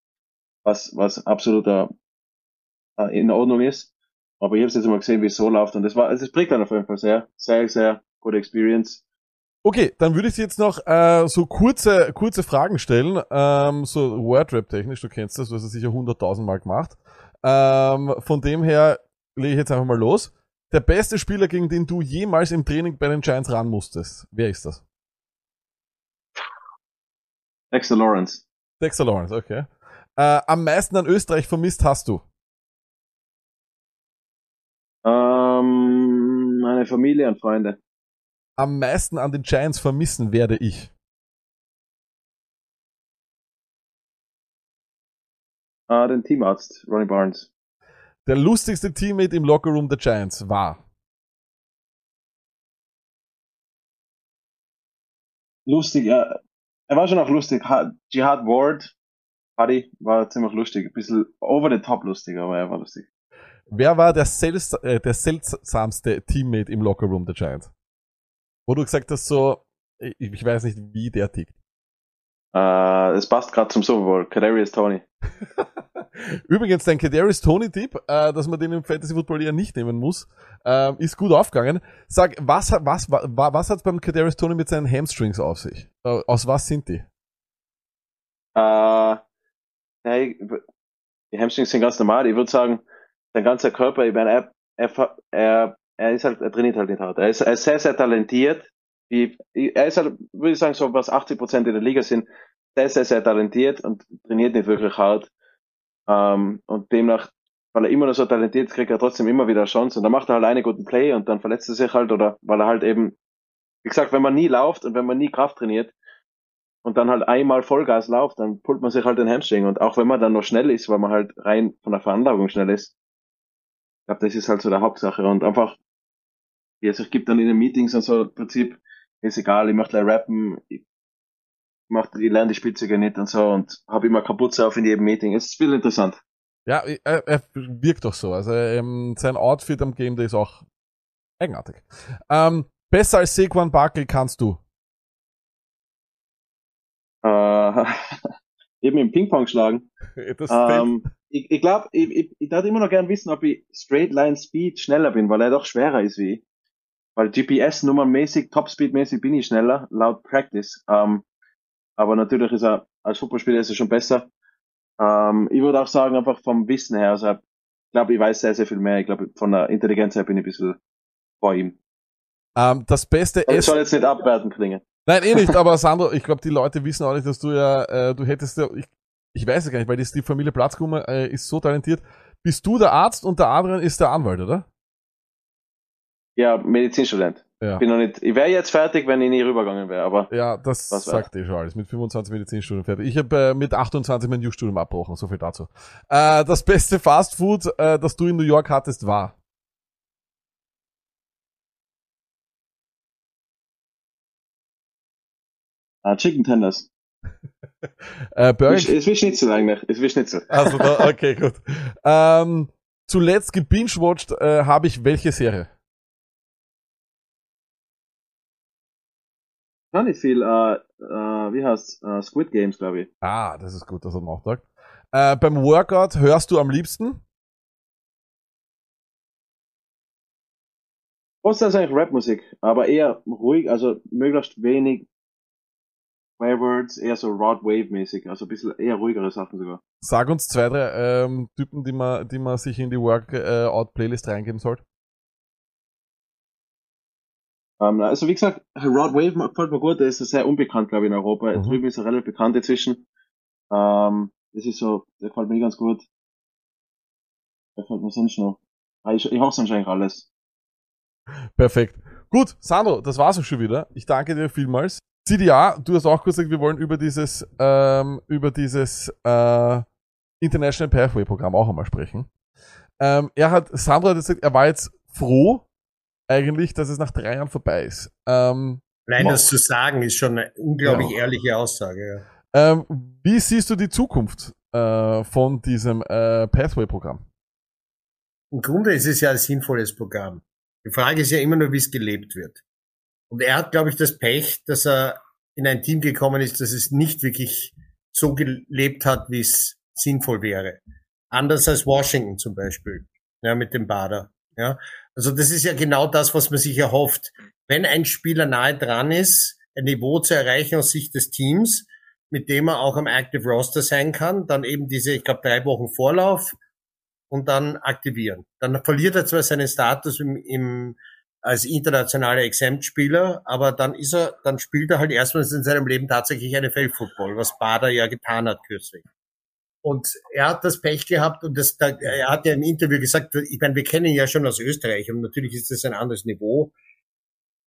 was, was absoluter äh, in Ordnung ist. Aber ich habe jetzt mal gesehen, wie es so läuft und es war, es prägt dann auf jeden Fall sehr, sehr, sehr gute Experience. Okay, dann würde ich dir jetzt noch äh, so kurze, kurze Fragen stellen, ähm, so Wordrap-technisch, du kennst das, du hast es sicher hunderttausend Mal gemacht. Ähm, von dem her lege ich jetzt einfach mal los. Der beste Spieler, gegen den du jemals im Training bei den Giants ran musstest, wer ist das? Dexter Lawrence. Dexter Lawrence, okay. Äh, am meisten an Österreich vermisst hast du? Ähm, meine Familie und Freunde. Am meisten an den Giants vermissen werde ich. Äh, den Teamarzt, Ronnie Barnes. Der lustigste Teammate im Lockerroom der Giants war. Lustig, ja. Er war schon auch lustig. Ha- Jihad Ward, Buddy, war ziemlich lustig. Ein bisschen over the top lustig, aber er war lustig. Wer war der, sels äh, der seltsamste Teammate im Lockerroom der Giants? Wo du gesagt hast, so, ich, ich weiß nicht, wie der tickt. Äh, es passt gerade zum Super Bowl. Kadarius Tony. Übrigens, dein Kadarius Tony-Tipp, äh, dass man den im Fantasy Football eher nicht nehmen muss, ähm, ist gut aufgegangen. Sag, was, hat- was, was, was hat beim Kadarius Tony mit seinen Hamstrings auf sich? Äh, aus was sind die? Äh, hey, die Hamstrings sind ganz normal. Ich würde sagen, sein ganzer Körper, ich meine, er, er, er, ist halt, er trainiert halt nicht hart. Er ist, er ist sehr, sehr talentiert. Wie, er ist halt, würde ich sagen, so was 80 Prozent in der Liga sind, sehr, sehr, sehr talentiert und trainiert nicht wirklich hart. Ähm, und demnach, weil er immer noch so talentiert ist, kriegt er trotzdem immer wieder Chance. Und dann macht er halt einen guten Play und dann verletzt er sich halt oder weil er halt eben, wie gesagt, wenn man nie läuft und wenn man nie Kraft trainiert, und dann halt einmal Vollgas läuft, dann pullt man sich halt den Hamstring. Und auch wenn man dann noch schnell ist, weil man halt rein von der Veranlagung schnell ist, glaube, das ist halt so der Hauptsache. Und einfach, wie es sich gibt dann in den Meetings und so, im Prinzip, ist egal, ich möchte rappen, ich, mach, ich lerne die Spielzeuge nicht und so und habe immer Kapuze auf in jedem Meeting. Es ist viel interessant. Ja, er, er wirkt doch so. Also ähm, sein Outfit am Game Day ist auch eigenartig. Ähm, besser als Saquon Barkley kannst du. Äh, eben im Ping-Pong schlagen. Das Ähm, ich ich glaube, ich, ich, ich darf immer noch gern wissen, ob ich Straight Line Speed schneller bin, weil er doch schwerer ist wie ich. Weil GPS nummernmäßig, Top Speed mäßig bin ich schneller, laut Practice. Ähm, aber natürlich ist er, als Fußballspieler ist er schon besser. Ähm, ich würde auch sagen, einfach vom Wissen her, also ich glaube, ich weiß sehr, sehr viel mehr. Ich glaube, von der Intelligenz her bin ich ein bisschen vor ihm. ähm, das beste Das Essen. soll jetzt nicht abwerten klingen. Nein, eh nicht, aber Sandro, ich glaube, die Leute wissen auch nicht, dass du ja, äh, du hättest ja, ich, ich weiß es gar nicht, weil die Familie Platzkummer äh, ist so talentiert. Bist du der Arzt und der Adrian ist der Anwalt, oder? Ja, Medizinstudent. Ja. Bin noch nicht, ich wäre jetzt fertig, wenn ich nie rübergegangen wäre, aber Ja, das sagt eh schon alles. Mit 25 Medizinstudium fertig. Ich habe äh, mit 28 mein Jus-Studium abgebrochen, so viel dazu. Äh, das beste Fastfood, äh, das du in New York hattest, war. äh, Chicken Tenders. Äh, Burger Ist, ist wie Schnitzel eigentlich. Ist wie Schnitzel. Also, da, okay, gut. Ähm, zuletzt gebingewatcht äh, habe ich welche Serie? Gar nicht viel, äh, äh, wie heißt äh, Squid Games, glaube ich. Ah, das ist gut, dass er man auch sagt. Äh, beim Workout hörst du am liebsten? Großteil ist eigentlich Rapmusik, aber eher ruhig, also möglichst wenig Swear Words, eher so Rod Wave mäßig, also ein bisschen eher ruhigere Sachen sogar. Sag uns zwei, drei ähm, Typen, die man, die man sich in die Workout-Playlist reingeben sollte. Ähm, also wie gesagt, Rod Wave gefällt mir gut, der ist sehr unbekannt, glaube ich, in Europa. Mhm. Drüben ist er relativ bekannt inzwischen. Ähm, das ist so, der gefällt mir ganz gut. Der gefällt mir sonst noch. Ah, Ich, ich hoffe sonst eigentlich alles. Perfekt. Gut, Sandro, das war's auch schon wieder. Ich danke dir vielmals. CDA, du hast auch kurz gesagt, wir wollen über dieses, ähm, über dieses äh, International Pathway Programm auch einmal sprechen. Ähm, er hat, Sandro hat gesagt, er war jetzt froh, eigentlich, dass es nach drei Jahren vorbei ist. Ähm, Nein, Wow. das zu sagen ist schon eine unglaublich Ja. ehrliche Aussage. Ja. ähm, wie siehst du die Zukunft äh, von diesem äh, Pathway Programm? Im Grunde ist es ja ein sinnvolles Programm. Die Frage ist ja immer nur, wie es gelebt wird. Und er hat, glaube ich, das Pech, dass er in ein Team gekommen ist, das es nicht wirklich so gelebt hat, wie es sinnvoll wäre. Anders als Washington zum Beispiel, ja, mit dem Bader. Ja, also das ist ja genau das, was man sich erhofft. Wenn ein Spieler nahe dran ist, ein Niveau zu erreichen aus Sicht des Teams, mit dem er auch am Active Roster sein kann, dann eben diese, ich glaube, drei Wochen Vorlauf und dann aktivieren. Dann verliert er zwar seinen Status im, im als internationaler Exempt-Spieler, aber dann ist er, dann spielt er halt erstmals in seinem Leben tatsächlich eine Feldfootball, was Bader ja getan hat kürzlich. Und er hat das Pech gehabt und das, er hat ja im Interview gesagt, ich meine, wir kennen ihn ja schon aus Österreich und natürlich ist das ein anderes Niveau.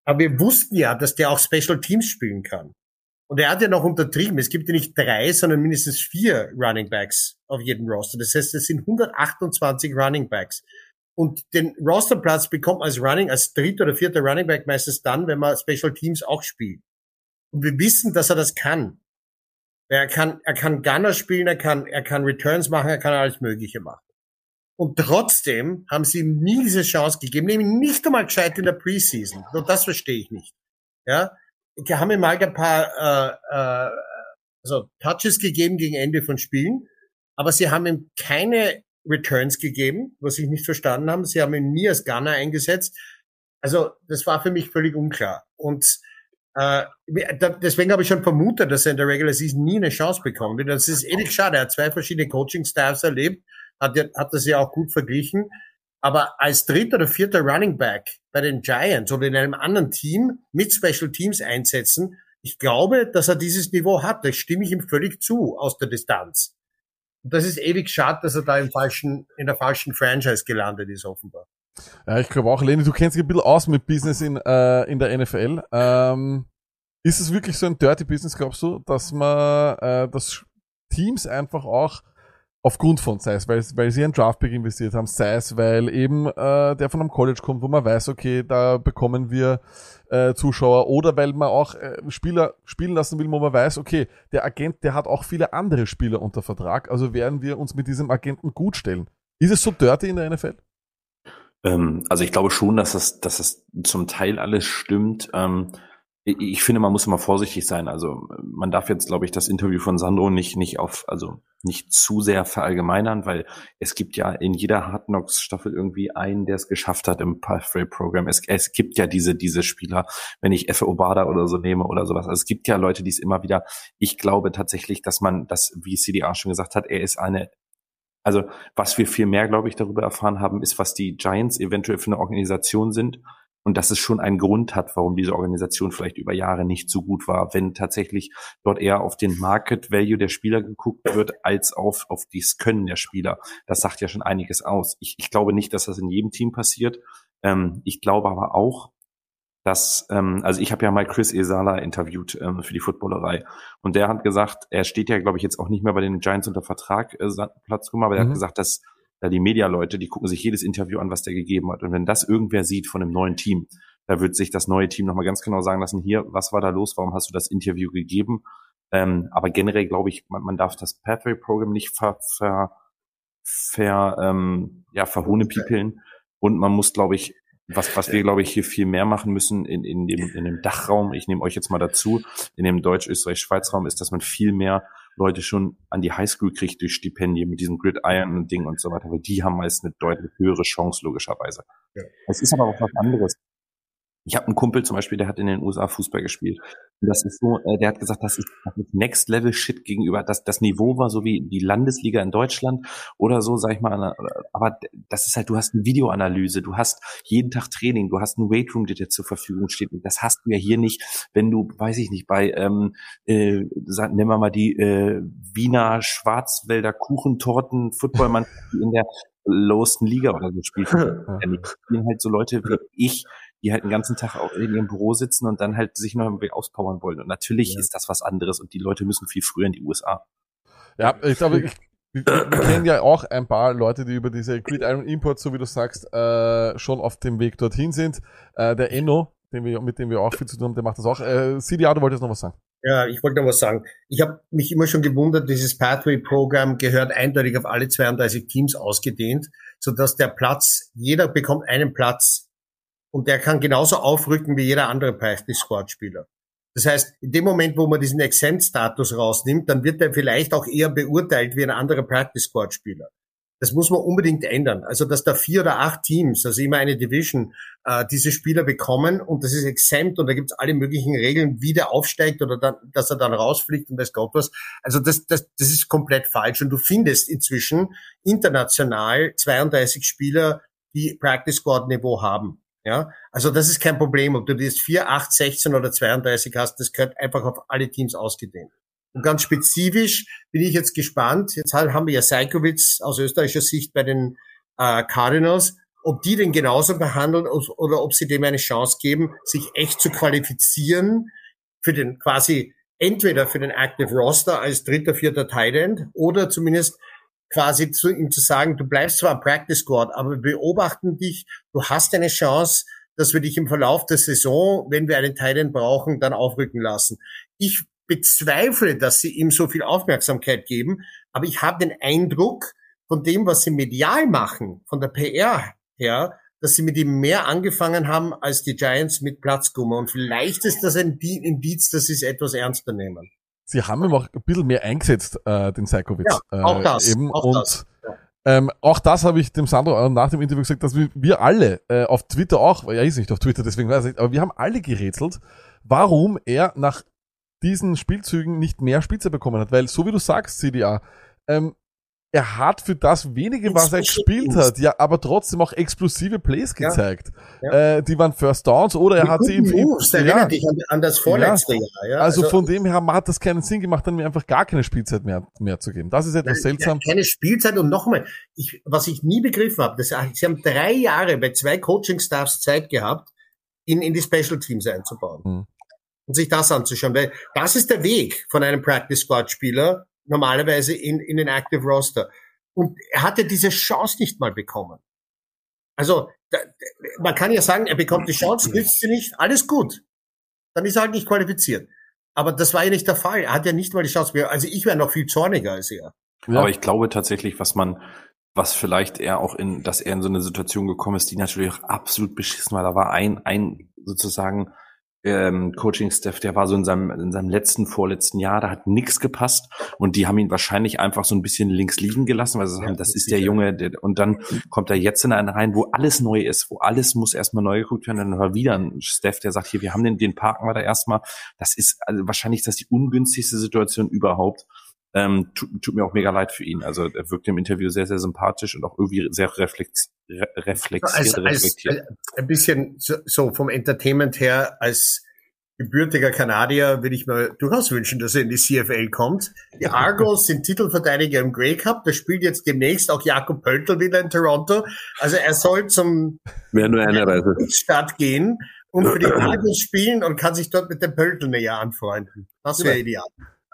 Aber wir wussten ja, dass der auch Special Teams spielen kann. Und er hat ja noch untertrieben. Es gibt ja nicht drei, sondern mindestens vier Running Backs auf jedem Roster. Das heißt, es sind 128 Running Backs. Und den Rosterplatz bekommt man als Running, als dritter oder vierter Running Back meistens dann, wenn man Special Teams auch spielt. Und wir wissen, dass er das kann. Er kann, er kann Gunner spielen, er kann, er kann Returns machen, er kann alles Mögliche machen. Und trotzdem haben sie ihm nie diese Chance gegeben, nämlich nicht einmal gescheit in der Preseason. Und das verstehe ich nicht. Ja, die haben ihm mal ein paar äh, äh, also Touches gegeben gegen Ende von Spielen, aber sie haben ihm keine Returns gegeben, was ich nicht verstanden habe. Sie haben ihn nie als Gunner eingesetzt. Also das war für mich völlig unklar. Und äh, deswegen habe ich schon vermutet, dass er in der Regular Season nie eine Chance bekommt. Das ist ewig schade. Er hat zwei verschiedene Coaching-Staffs erlebt, hat, hat das ja auch gut verglichen. Aber als dritter oder vierter Running Back bei den Giants oder in einem anderen Team mit Special Teams einsetzen, ich glaube, dass er dieses Niveau hat. Das stimme ich ihm völlig zu aus der Distanz. Und das ist ewig schade, dass er da im falschen, in der falschen Franchise gelandet ist, offenbar. Ja, ich glaube auch, Leni, du kennst dich ein bisschen aus mit Business in, äh, in der NFL. Ähm, ist es wirklich so ein dirty Business, glaubst du, dass man, äh, dass Teams einfach auch aufgrund von, sei es, weil, weil sie einen Draftpick investiert haben, sei es, weil eben äh, der von einem College kommt, wo man weiß, okay, da bekommen wir äh, Zuschauer, oder weil man auch äh, Spieler spielen lassen will, wo man weiß, okay, der Agent, der hat auch viele andere Spieler unter Vertrag, also werden wir uns mit diesem Agenten gut stellen. Ist es so dirty in der NFL? Ähm, also ich glaube schon, dass das, dass das zum Teil alles stimmt. Ähm, ich finde, man muss immer vorsichtig sein. Also man darf jetzt, glaube ich, das Interview von Sandro nicht nicht auf, also nicht zu sehr verallgemeinern, weil es gibt ja in jeder Hard Knocks Staffel irgendwie einen, der es geschafft hat im Pathway Program. Es, es gibt ja diese diese Spieler, wenn ich Efe Obada oder so nehme oder sowas. Also es gibt ja Leute, die es immer wieder. Ich glaube tatsächlich, dass man, das, wie CDA schon gesagt hat, er ist eine also was wir viel mehr, glaube ich, darüber erfahren haben, ist, was die Giants eventuell für eine Organisation sind und dass es schon einen Grund hat, warum diese Organisation vielleicht über Jahre nicht so gut war, wenn tatsächlich dort eher auf den Market Value der Spieler geguckt wird, als auf, auf das Können der Spieler. Das sagt ja schon einiges aus. Ich, ich glaube nicht, dass das in jedem Team passiert. Ähm, ich glaube aber auch, dass, ähm, also ich habe ja mal Chris Esala interviewt ähm, für die Footballerei und der hat gesagt, er steht ja, glaube ich, jetzt auch nicht mehr bei den Giants unter Vertrag, äh, Platz aber er mhm. hat gesagt, dass da die Media-Leute, die gucken sich jedes Interview an, was der gegeben hat. Und wenn das irgendwer sieht von einem neuen Team, da wird sich das neue Team nochmal ganz genau sagen lassen, hier, was war da los, warum hast du das Interview gegeben? Ähm, aber generell glaube ich, man, man darf das Pathway-Programm nicht ver, ver, ver ähm, ja, verhohnepiepeln. Und man muss, glaube ich, was, was wir, glaube ich, hier viel mehr machen müssen in, in, dem, in dem Dachraum, ich nehme euch jetzt mal dazu, in dem Deutsch-Österreich-Schweiz-Raum, ist, dass man viel mehr Leute schon an die Highschool kriegt durch Stipendien mit diesem Gridiron-Ding und so weiter, weil die haben meist eine deutlich höhere Chance, logischerweise. Ja. Es ist aber auch was anderes. Ich habe einen Kumpel zum Beispiel, der hat in den USA Fußball gespielt. Und das ist so, äh, der hat gesagt, das ist, das ist Next Level Shit gegenüber. Das, das Niveau war so wie die Landesliga in Deutschland oder so, sag ich mal. Aber das ist halt, du hast eine Videoanalyse, du hast jeden Tag Training, du hast einen Weightroom, der dir zur Verfügung steht. Und das hast du ja hier nicht, wenn du, weiß ich nicht, bei, ähm, äh, sag, nehmen wir mal die äh, Wiener Schwarzwälder Kuchentorten Footballmann in der lowsten Liga oder so spielt. spielen halt so Leute wie ich, die halt den ganzen Tag auch in ihrem Büro sitzen und dann halt sich noch irgendwie auspowern wollen. Und natürlich ja. ist das was anderes und die Leute müssen viel früher in die USA. Ja, ich glaube, ich, wir, kennen ja auch ein paar Leute, die über diese Gridiron Imports, so wie du sagst, äh, schon auf dem Weg dorthin sind. Äh, der Enno, den wir, mit dem wir auch viel zu tun haben, der macht das auch. Äh, CDA, du wolltest noch was sagen? Ja, ich wollte noch was sagen. Ich habe mich immer schon gewundert, dieses Pathway-Programm gehört eindeutig auf alle 32 Teams ausgedehnt, so dass der Platz, jeder bekommt einen Platz und der kann genauso aufrücken wie jeder andere Practice Squad Spieler. Das heißt, in dem Moment, wo man diesen Exempt-Status rausnimmt, dann wird er vielleicht auch eher beurteilt wie ein anderer Practice Squad Spieler. Das muss man unbedingt ändern. Also, dass da vier oder acht Teams, also immer eine Division, äh, diese Spieler bekommen und das ist exempt und da gibt's alle möglichen Regeln, wie der aufsteigt oder dann, dass er dann rausfliegt und weiß Gott was. Also das, das, das ist komplett falsch. Und du findest inzwischen international 32 Spieler, die Practice Squad Niveau haben. Ja, also das ist kein Problem, ob du jetzt 4, 8, 16 oder 32 hast, das gehört einfach auf alle Teams ausgedehnt. Und ganz spezifisch bin ich jetzt gespannt, jetzt haben wir ja Seikowitz aus österreichischer Sicht bei den äh, Cardinals, ob die den genauso behandeln oder ob sie dem eine Chance geben, sich echt zu qualifizieren für den quasi entweder für den Active Roster als dritter, vierter Tight End oder zumindest quasi zu ihm zu sagen, du bleibst zwar Practice Squad, aber wir beobachten dich, du hast eine Chance, dass wir dich im Verlauf der Saison, wenn wir einen End brauchen, dann aufrücken lassen. Ich bezweifle, dass sie ihm so viel Aufmerksamkeit geben, aber ich habe den Eindruck von dem, was sie medial machen, von der PR her, dass sie mit ihm mehr angefangen haben als die Giants mit Platzgummer. Und vielleicht ist das ein Indiz, dass sie es etwas ernster nehmen. Sie haben ihm auch ein bisschen mehr eingesetzt, äh, den Seikowitz. Ja, auch das. Äh, eben. Auch und das. Ähm, auch das habe ich dem Sandro nach dem Interview gesagt, dass wir, wir alle äh, auf Twitter auch, er ist nicht auf Twitter, deswegen weiß ich nicht, aber wir haben alle gerätselt, warum er nach diesen Spielzügen nicht mehr Spitze bekommen hat. Weil, so wie du sagst, CDA, ähm, er hat für das wenige, was er gespielt hat, ja, aber trotzdem auch explosive Plays Ja. gezeigt. Ja. Äh, die waren First Downs oder er hat sie im, guten im Moves, erinnert dich an, an das vorletzte Jahr. Ja? also, von dem her hat das keinen Sinn gemacht, dann mir einfach gar keine Spielzeit mehr, mehr zu geben. Das ist etwas seltsam. Keine Spielzeit und nochmal, ich, was ich nie begriffen habe, das, sie haben drei Jahre bei zwei Coaching-Staffs Zeit gehabt, ihn in die Special Teams einzubauen. Hm. Und sich das anzuschauen, weil das ist der Weg von einem Practice Squad Spieler normalerweise in, in den Active Roster. Und er hatte diese Chance nicht mal bekommen. Also, da, man kann ja sagen, er bekommt die Chance, nützt sie nicht, alles gut. Dann ist er halt nicht qualifiziert. Aber das war ja nicht der Fall. Er hat ja nicht mal die Chance. Also ich wäre noch viel zorniger als er. Ja. Aber ich glaube tatsächlich, was man, was vielleicht er auch in, dass er in so eine Situation gekommen ist, die natürlich auch absolut beschissen war. Da war ein, ein sozusagen ähm, Coaching-Staff, der war so in seinem, in seinem letzten, vorletzten Jahr, da hat nichts gepasst und die haben ihn wahrscheinlich einfach so ein bisschen links liegen gelassen, weil sie sagen, das ist der Junge, der, und dann kommt er jetzt in einen rein, wo alles neu ist, wo alles muss erstmal neu geguckt werden, dann war wieder ein Staff, der sagt, hier, wir haben den, den parken wir da erstmal. Das ist, also wahrscheinlich das die ungünstigste Situation überhaupt. Ähm, tut, tut mir auch mega leid für ihn. Also er wirkt im Interview sehr, sehr sympathisch und auch irgendwie sehr reflex, re, reflexiert, als, als, reflektiert. äh, ein bisschen so, so vom Entertainment her als gebürtiger Kanadier würde ich mir durchaus wünschen, dass er in die CFL kommt. Die Argos sind Titelverteidiger im Grey Cup. Da spielt jetzt demnächst auch Jakob Pöltl wieder in Toronto. Also er soll zum Wäre nur eine Reise. Stadt gehen und für die Argos spielen und kann sich dort mit dem Pöltl näher anfreuen. Das wäre ideal.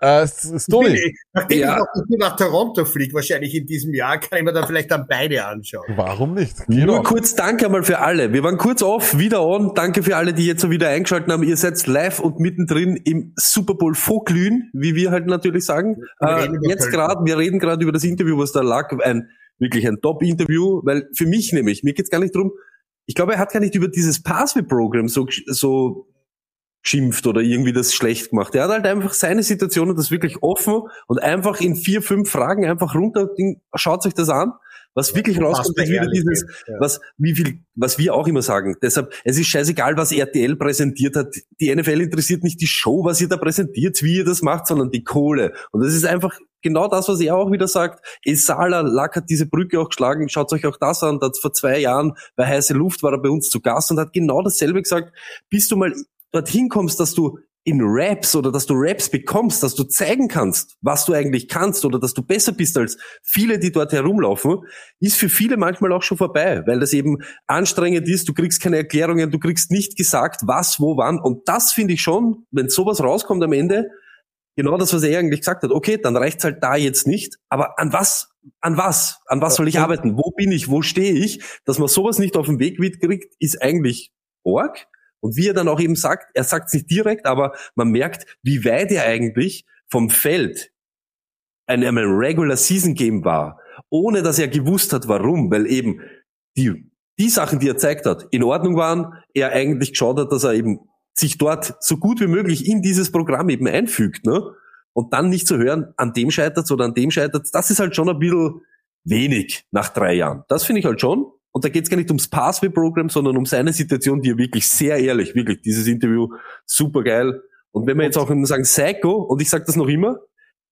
Äh, Stony, Ich Nachdem Ja. ich nur nach Toronto fliege, wahrscheinlich in diesem Jahr, kann ich mir dann vielleicht dann beide anschauen. warum nicht? Nur kurz Danke einmal für alle. Wir waren kurz off, wieder on. Danke für alle, die jetzt so wieder eingeschaltet haben. Ihr seid live und mittendrin im Super Bowl Vorglühen, wie wir halt natürlich sagen. Wir Äh, jetzt gerade, wir reden gerade über das Interview, was da lag. Ein wirklich ein Top-Interview, weil für mich nämlich, mir geht's gar nicht drum. Ich glaube, er hat gar nicht über dieses Pathway-Programm so, so geschimpft oder irgendwie das schlecht gemacht. Er hat halt einfach seine Situation und das wirklich offen und einfach in vier, fünf Fragen einfach runter, schaut euch das an. Was wirklich rauskommt, ist wieder dieses, ja. was, wie viel, was wir auch immer sagen. Deshalb, es ist scheißegal, was RTL präsentiert hat. Die NFL interessiert nicht die Show, was ihr da präsentiert, wie ihr das macht, sondern die Kohle. Und das ist einfach genau das, was er auch wieder sagt. Esala Lack hat diese Brücke auch geschlagen. Schaut euch auch das an. Da hat vor zwei Jahren bei Heiße Luft war er bei uns zu Gast und hat genau dasselbe gesagt. Bis du mal dorthin kommst, dass du in Raps oder dass du Raps bekommst, dass du zeigen kannst, was du eigentlich kannst oder dass du besser bist als viele, die dort herumlaufen, ist für viele manchmal auch schon vorbei, weil das eben anstrengend ist, du kriegst keine Erklärungen, du kriegst nicht gesagt, was, wo, wann. Und das finde ich schon, wenn sowas rauskommt am Ende, genau das, was er eigentlich gesagt hat, okay, dann reicht's halt da jetzt nicht, aber an was, an was, an was soll ich arbeiten, wo bin ich, wo stehe ich, dass man sowas nicht auf den Weg mitkriegt, ist eigentlich Org. Und wie er dann auch eben sagt, er sagt es nicht direkt, aber man merkt, wie weit er eigentlich vom Feld ein, einem Regular Season Game war, ohne dass er gewusst hat, warum, weil eben die die Sachen, die er zeigt hat, in Ordnung waren, er eigentlich geschaut hat, dass er eben sich dort so gut wie möglich in dieses Programm eben einfügt, ne? Und dann nicht zu hören, an dem scheitert oder an dem scheitert das ist halt schon ein bisschen wenig nach drei Jahren. Das finde ich halt schon. Und da geht es gar nicht ums Pathway-Programm, sondern um seine Situation, die er wirklich sehr ehrlich, wirklich, dieses Interview, super geil. Und wenn wir jetzt auch immer sagen, Psycho, und ich sage das noch immer,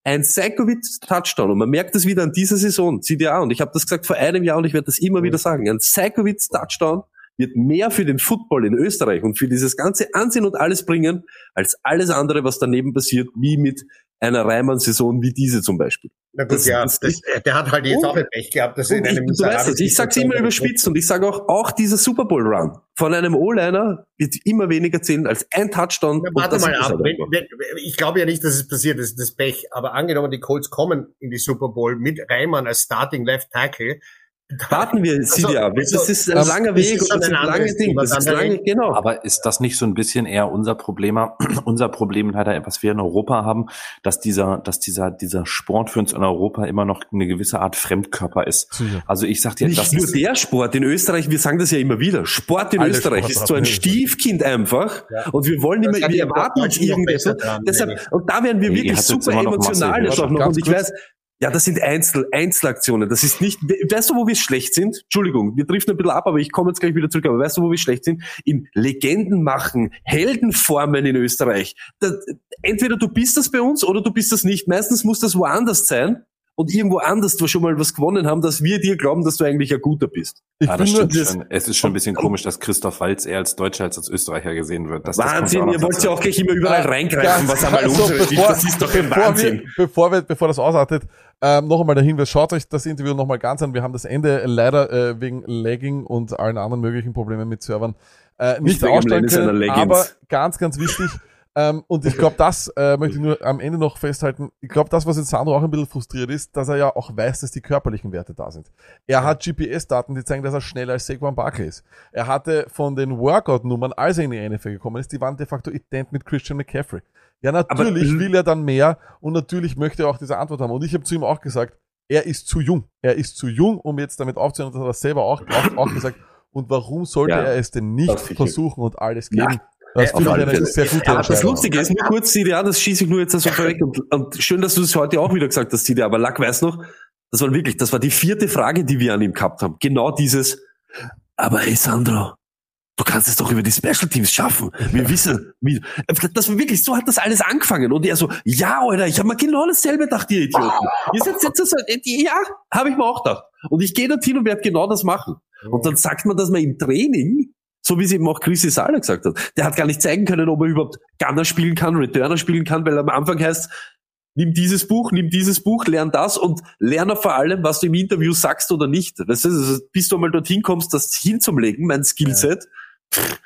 ein Psychowitz-Touchdown, und man merkt das wieder an dieser Saison, CDA, und ich habe das gesagt vor einem Jahr und ich werde das immer wieder sagen, ein Psychowitz-Touchdown wird mehr für den Football in Österreich und für dieses ganze Ansehen und alles bringen, als alles andere, was daneben passiert, wie mit einer Reimann-Saison wie diese zum Beispiel. Na gut, Das- ja, das das, der hat halt jetzt auch ein Pech gehabt, dass er in Und ich, einem du weißt miserablen ich sag's immer überspitzt und ich sage auch, auch dieser Super Bowl Run von einem O-Liner wird immer weniger zählen als ein Touchdown. Na, warte mal es ab. halt Wenn, wenn, ich glaube ja nicht, dass es passiert, ist das Pech. Aber angenommen, die Colts kommen in die Super Bowl mit Reimann als Starting Left Tackle. Warten wir, CDA. Das also, ist ein das- langer das Weg ist und das ein sind lange anderes Dinge. Thema. Das ist lange, genau. Aber ist das nicht so ein bisschen eher unser Problem, unser Problem leider, was wir in Europa haben, dass dieser, dass dieser, dieser Sport für uns in Europa immer noch eine gewisse Art Fremdkörper ist. Sicher. Also ich sag dir, Nicht das nur ist, der Sport in Österreich, wir sagen das ja immer wieder. Sport in Österreich Sportarten ist so ein. Stiefkind einfach. Und wir wollen immer, wir erwarten uns dran, Deshalb, und da werden wir Nee, wirklich super emotional jetzt auch noch. Und ich weiß, ja, das sind Einzel, Einzelaktionen. Das ist nicht, weißt du, wo wir schlecht sind? Entschuldigung, wir driften ein bisschen ab, aber ich komme jetzt gleich wieder zurück. Aber weißt du, wo wir schlecht sind? In Legenden machen, Heldenformen in Österreich. Da, entweder du bist das bei uns oder du bist das nicht. Meistens muss das woanders sein und irgendwo anders, wo schon mal was gewonnen haben, dass wir dir glauben, dass du eigentlich ein Guter bist. Ich ah, das finde, stimmt schon. Es ist schon ein bisschen komisch, dass Christoph Walz eher als Deutscher als als Österreicher gesehen wird. Das, Wahnsinn, das ihr wollt ja auch gleich immer überall reingreifen, was einmal also, unsere ist. bevor, Das ist doch ein bevor Wahnsinn. Wir, bevor, wir, bevor das ausartet, ähm, noch einmal der Hinweis, schaut euch das Interview noch mal ganz an. Wir haben das Ende leider äh, wegen Lagging und allen anderen möglichen Problemen mit Servern äh, nicht, dem ausstellen können, aber ganz, ganz wichtig. Ähm, und ich glaube, das äh, möchte ich nur am Ende noch festhalten. Ich glaube, das, was jetzt Sandro auch ein bisschen frustriert ist, dass er ja auch weiß, dass die körperlichen Werte da sind. Er hat GPS-Daten, die zeigen, dass er schneller als Saquon Barkley ist. Er hatte von den Workout-Nummern, als er in die NFL gekommen ist, die waren de facto ident mit Christian McCaffrey. Ja, natürlich Aber- will er dann mehr und natürlich möchte er auch diese Antwort haben. Und ich habe zu ihm auch gesagt, er ist zu jung. Er ist zu jung, um jetzt damit aufzuhören. Das hat er selber auch, auch, auch gesagt. Und warum sollte Ja, er es denn nicht versuchen und alles geben? Ja. Das Äh, alle eine Fälle. sehr gute Aber das. Lustige ist, nur kurz, CDA, das schieße ich nur jetzt so vorweg und, und schön, dass du es heute auch wieder gesagt hast, CDA, aber Lack weiß noch, das war wirklich, das war die vierte Frage, die wir an ihm gehabt haben. Genau dieses, aber hey Sandro, du kannst es doch über die Special Teams schaffen. Wir wissen, wie, das war wirklich, so hat das alles angefangen. Und er so, ja, Alter, ich habe mir genau dasselbe gedacht, ihr Idioten. Ihr seid jetzt so, ja, habe ich mir auch gedacht. Und ich gehe dorthin und werde genau das machen. Und dann sagt man, dass man im Training, so wie es eben auch Chris Sala gesagt hat, der hat gar nicht zeigen können, ob er überhaupt Gunner spielen kann, Returner spielen kann, weil am Anfang heißt, nimm dieses Buch, nimm dieses Buch, lern das und lerne vor allem, was du im Interview sagst oder nicht. Weißt du, also bis du mal dorthin kommst, das hinzulegen, mein Skillset. Pff,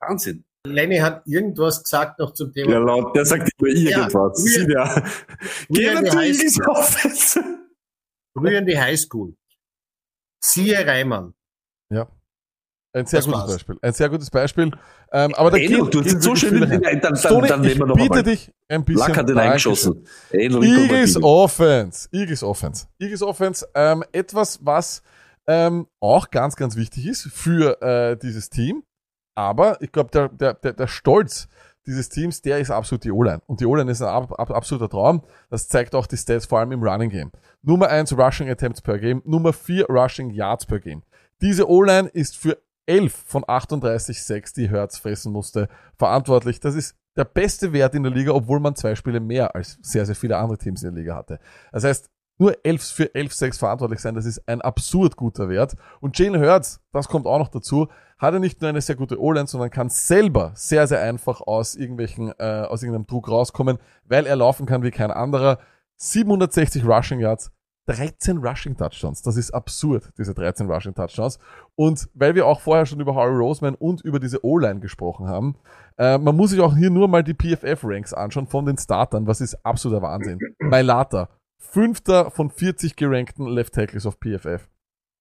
Wahnsinn. Lenny hat irgendwas gesagt noch zum Thema. Ja, laut, der sagt immer irgendwas. Ja, Ja, ja. Geh früher Eagles Offense. Früher in die Highschool. Siehe Reimann. Ein sehr Das gutes war's. Beispiel. Ein sehr gutes Beispiel. Ähm, aber da geht, du hast so schön, dann, dann, Stoney, dann nehmen wir noch bitte einmal. dich ein bisschen. Lack hat den eingeschossen. Eagles. Offense. Eagles Offense. Eagles Offense. Ähm, etwas, was ähm, auch ganz, ganz wichtig ist für äh, dieses Team. Aber ich glaube, der, der, der, der Stolz dieses Teams, der ist absolut die O-Line. Und die O-Line ist ein ab, ab, absoluter Traum. Das zeigt auch die Stats, vor allem im Running Game. Nummer 1 Rushing Attempts per Game, Nummer 4 Rushing Yards per Game. Diese O-Line ist für 11 von 38 Sacks, die Hertz fressen musste, verantwortlich. Das ist der beste Wert in der Liga, obwohl man zwei Spiele mehr als sehr, sehr viele andere Teams in der Liga hatte. Das heißt, nur 11 für 11 Sacks verantwortlich sein, das ist ein absurd guter Wert. Und Jalen Hurts, das kommt auch noch dazu, hat er nicht nur eine sehr gute O-Line, sondern kann selber sehr, sehr einfach aus irgendwelchen, äh, aus irgendeinem Druck rauskommen, weil er laufen kann wie kein anderer. 760 Rushing Yards, 13 Rushing Touchdowns. Das ist absurd, diese 13 Rushing Touchdowns. Und weil wir auch vorher schon über Harry Roseman und über diese O-Line gesprochen haben, äh, man muss sich auch hier nur mal die PFF-Ranks anschauen von den Startern. Was ist absoluter Wahnsinn. Mailata, fünfter von 40 gerankten Left Tackles auf PFF.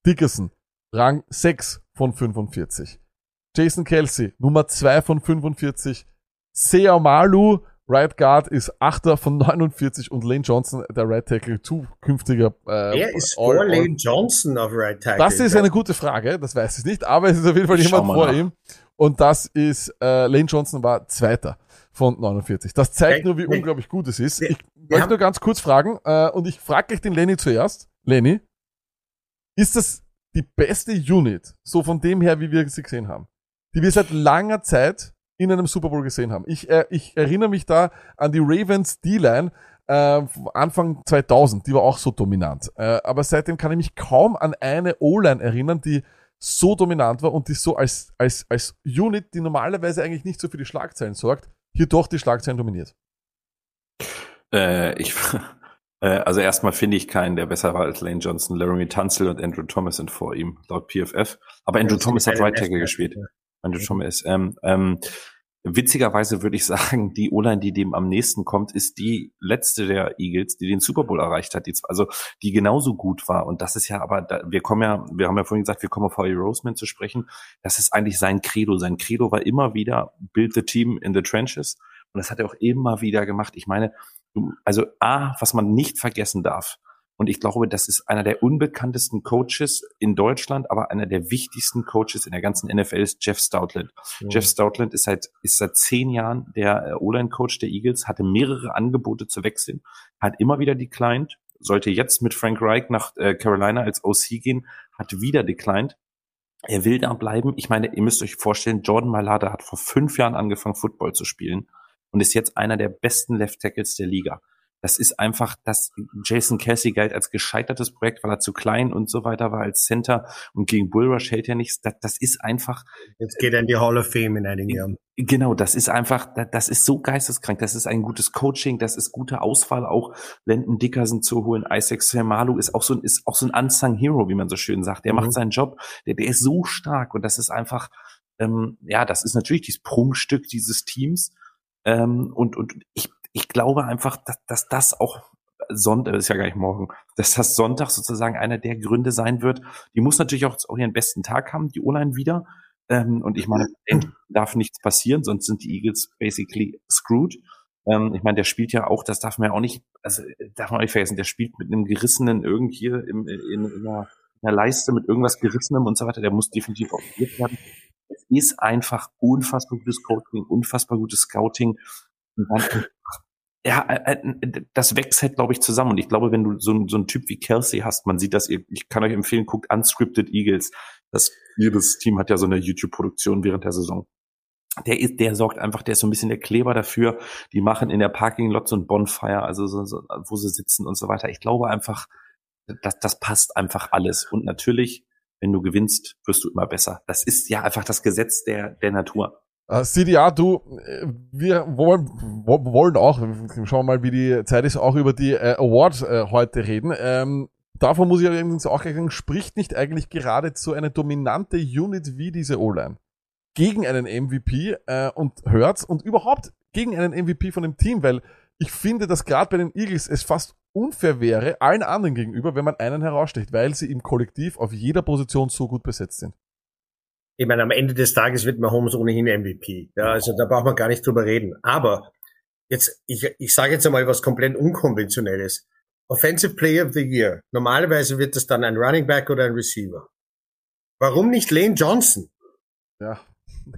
Dickerson, Rang 6 von 45. Jason Kelsey, Nummer 2 von 45. Seamalu, Right Guard ist Achter von 49 und Lane Johnson, der Right Tackle, zukünftiger. Äh, Wer ist All- vor All- Lane Johnson auf Right Tackle? Das ist eine gute Frage, das weiß ich nicht, aber es ist auf jeden Fall Ich jemand vor nach. ihm. Und das ist, äh, Lane Johnson war Zweiter von 49. Das zeigt Hey, nur, wie hey, unglaublich gut es ist. wir- Ich wir möchte haben- nur ganz kurz fragen, äh, und ich frage gleich den Lenny zuerst. Lenny, ist das die beste Unit, so von dem her, wie wir sie gesehen haben, die wir seit langer Zeit in einem Super Bowl gesehen haben? Ich, äh, ich erinnere mich da an die Ravens D-Line, äh, Anfang 2000, die war auch so dominant. Äh, aber seitdem kann ich mich kaum an eine O-Line erinnern, die so dominant war und die so als, als, als Unit, die normalerweise eigentlich nicht so für die Schlagzeilen sorgt, hier doch die Schlagzeilen dominiert. Äh, ich, äh, also erstmal finde ich keinen, der besser war als Lane Johnson. Laramie Tunzel und Andrew Thomas sind vor ihm, laut PFF. Aber Andrew das Thomas hat Right Tackle Best- gespielt. ja. Andrew Thomas. Ähm, ähm, witzigerweise würde ich sagen, die O-Line, die dem am nächsten kommt, ist die letzte der Eagles, die den Super Bowl erreicht hat. Die, also die genauso gut war. Und das ist ja aber, da, wir kommen ja, wir haben ja vorhin gesagt, wir kommen auf Howie Roseman zu sprechen. Das ist eigentlich sein Credo. Sein Credo war immer wieder, build the team in the trenches. Und das hat er auch immer wieder gemacht. Ich meine, du- also A, was man nicht vergessen darf, und ich glaube, das ist einer der unbekanntesten Coaches in Deutschland, aber einer der wichtigsten Coaches in der ganzen NFL ist Jeff Stoutland. Jeff Stoutland ist seit, ist seit zehn Jahren der äh, O-Line-Coach der Eagles, hatte mehrere Angebote zu wechseln, hat immer wieder declined, sollte jetzt mit Frank Reich nach äh, Carolina als OC gehen, hat wieder declined. Er will da bleiben. Ich meine, ihr müsst euch vorstellen, Jordan Malata hat vor fünf Jahren angefangen, Football zu spielen und ist jetzt einer der besten Left Tackles der Liga. Das ist einfach, dass Jason Kelsey galt als gescheitertes Projekt, weil er zu klein und so weiter war als Center und gegen Bullrush hält er nichts. Das, das ist einfach, Jetzt geht er in die Hall of Fame in einigen Jahren. Genau, das ist einfach, da- das ist so geisteskrank. Das ist ein gutes Coaching, das ist gute Auswahl auch. Landon Dickerson zu holen, Isaac Semalu ist auch so ein, ist auch so ein unsung Hero, wie man so schön sagt. Der Mhm. macht seinen Job, der, der ist so stark und das ist einfach, ähm, ja, das ist natürlich dieses Prunkstück dieses Teams. Ähm, und, und ich, ich glaube einfach, dass, dass das auch Sonntag, das ist ja gar nicht morgen, dass das Sonntag sozusagen einer der Gründe sein wird. Die muss natürlich auch, auch ihren besten Tag haben, die O-Line wieder. Ähm, und ich meine, darf nichts passieren, sonst sind die Eagles basically screwed. Ähm, ich meine, der spielt ja auch, das darf man ja auch nicht, also äh, darf man auch nicht vergessen, der spielt mit einem gerissenen irgendwie im, in, in, einer, in einer Leiste mit irgendwas gerissenem und so weiter, der muss definitiv operiert werden. Es ist einfach unfassbar gutes Coaching, unfassbar gutes Scouting. Und dann, ja, äh, äh, das wächst halt, glaube ich, zusammen. Und ich glaube, wenn du so, so einen Typ wie Kelsey hast, man sieht das, ich kann euch empfehlen, guckt Unscripted Eagles. Das, jedes Team hat ja so eine YouTube-Produktion während der Saison. Der ist, der sorgt einfach, der ist so ein bisschen der Kleber dafür. Die machen in der Parking Lot so ein Bonfire, also so, so, wo sie sitzen und so weiter. Ich glaube einfach, das, das passt einfach alles. Und natürlich, wenn du gewinnst, wirst du immer besser. Das ist ja einfach das Gesetz der, der Natur. Äh, CDA, du, äh, wir wollen, wo- wollen auch, schauen wir mal, wie die Zeit ist, auch über die äh, Awards heute reden. Ähm, davon muss ich allerdings auch sagen, spricht nicht eigentlich gerade so eine dominante Unit wie diese O-Line gegen einen MVP äh, und hört's und überhaupt gegen einen MVP von dem Team, weil ich finde, dass gerade bei den Eagles es fast unfair wäre, allen anderen gegenüber, wenn man einen heraussticht, weil sie im Kollektiv auf jeder Position so gut besetzt sind. Ich meine, am Ende des Tages wird Mahomes ohnehin MVP. Ja, also da braucht man gar nicht drüber reden. Aber jetzt, ich, ich sage jetzt einmal was komplett Unkonventionelles. Offensive Player of the Year. Normalerweise wird das dann ein Running Back oder ein Receiver. Warum nicht Lane Johnson? Ja.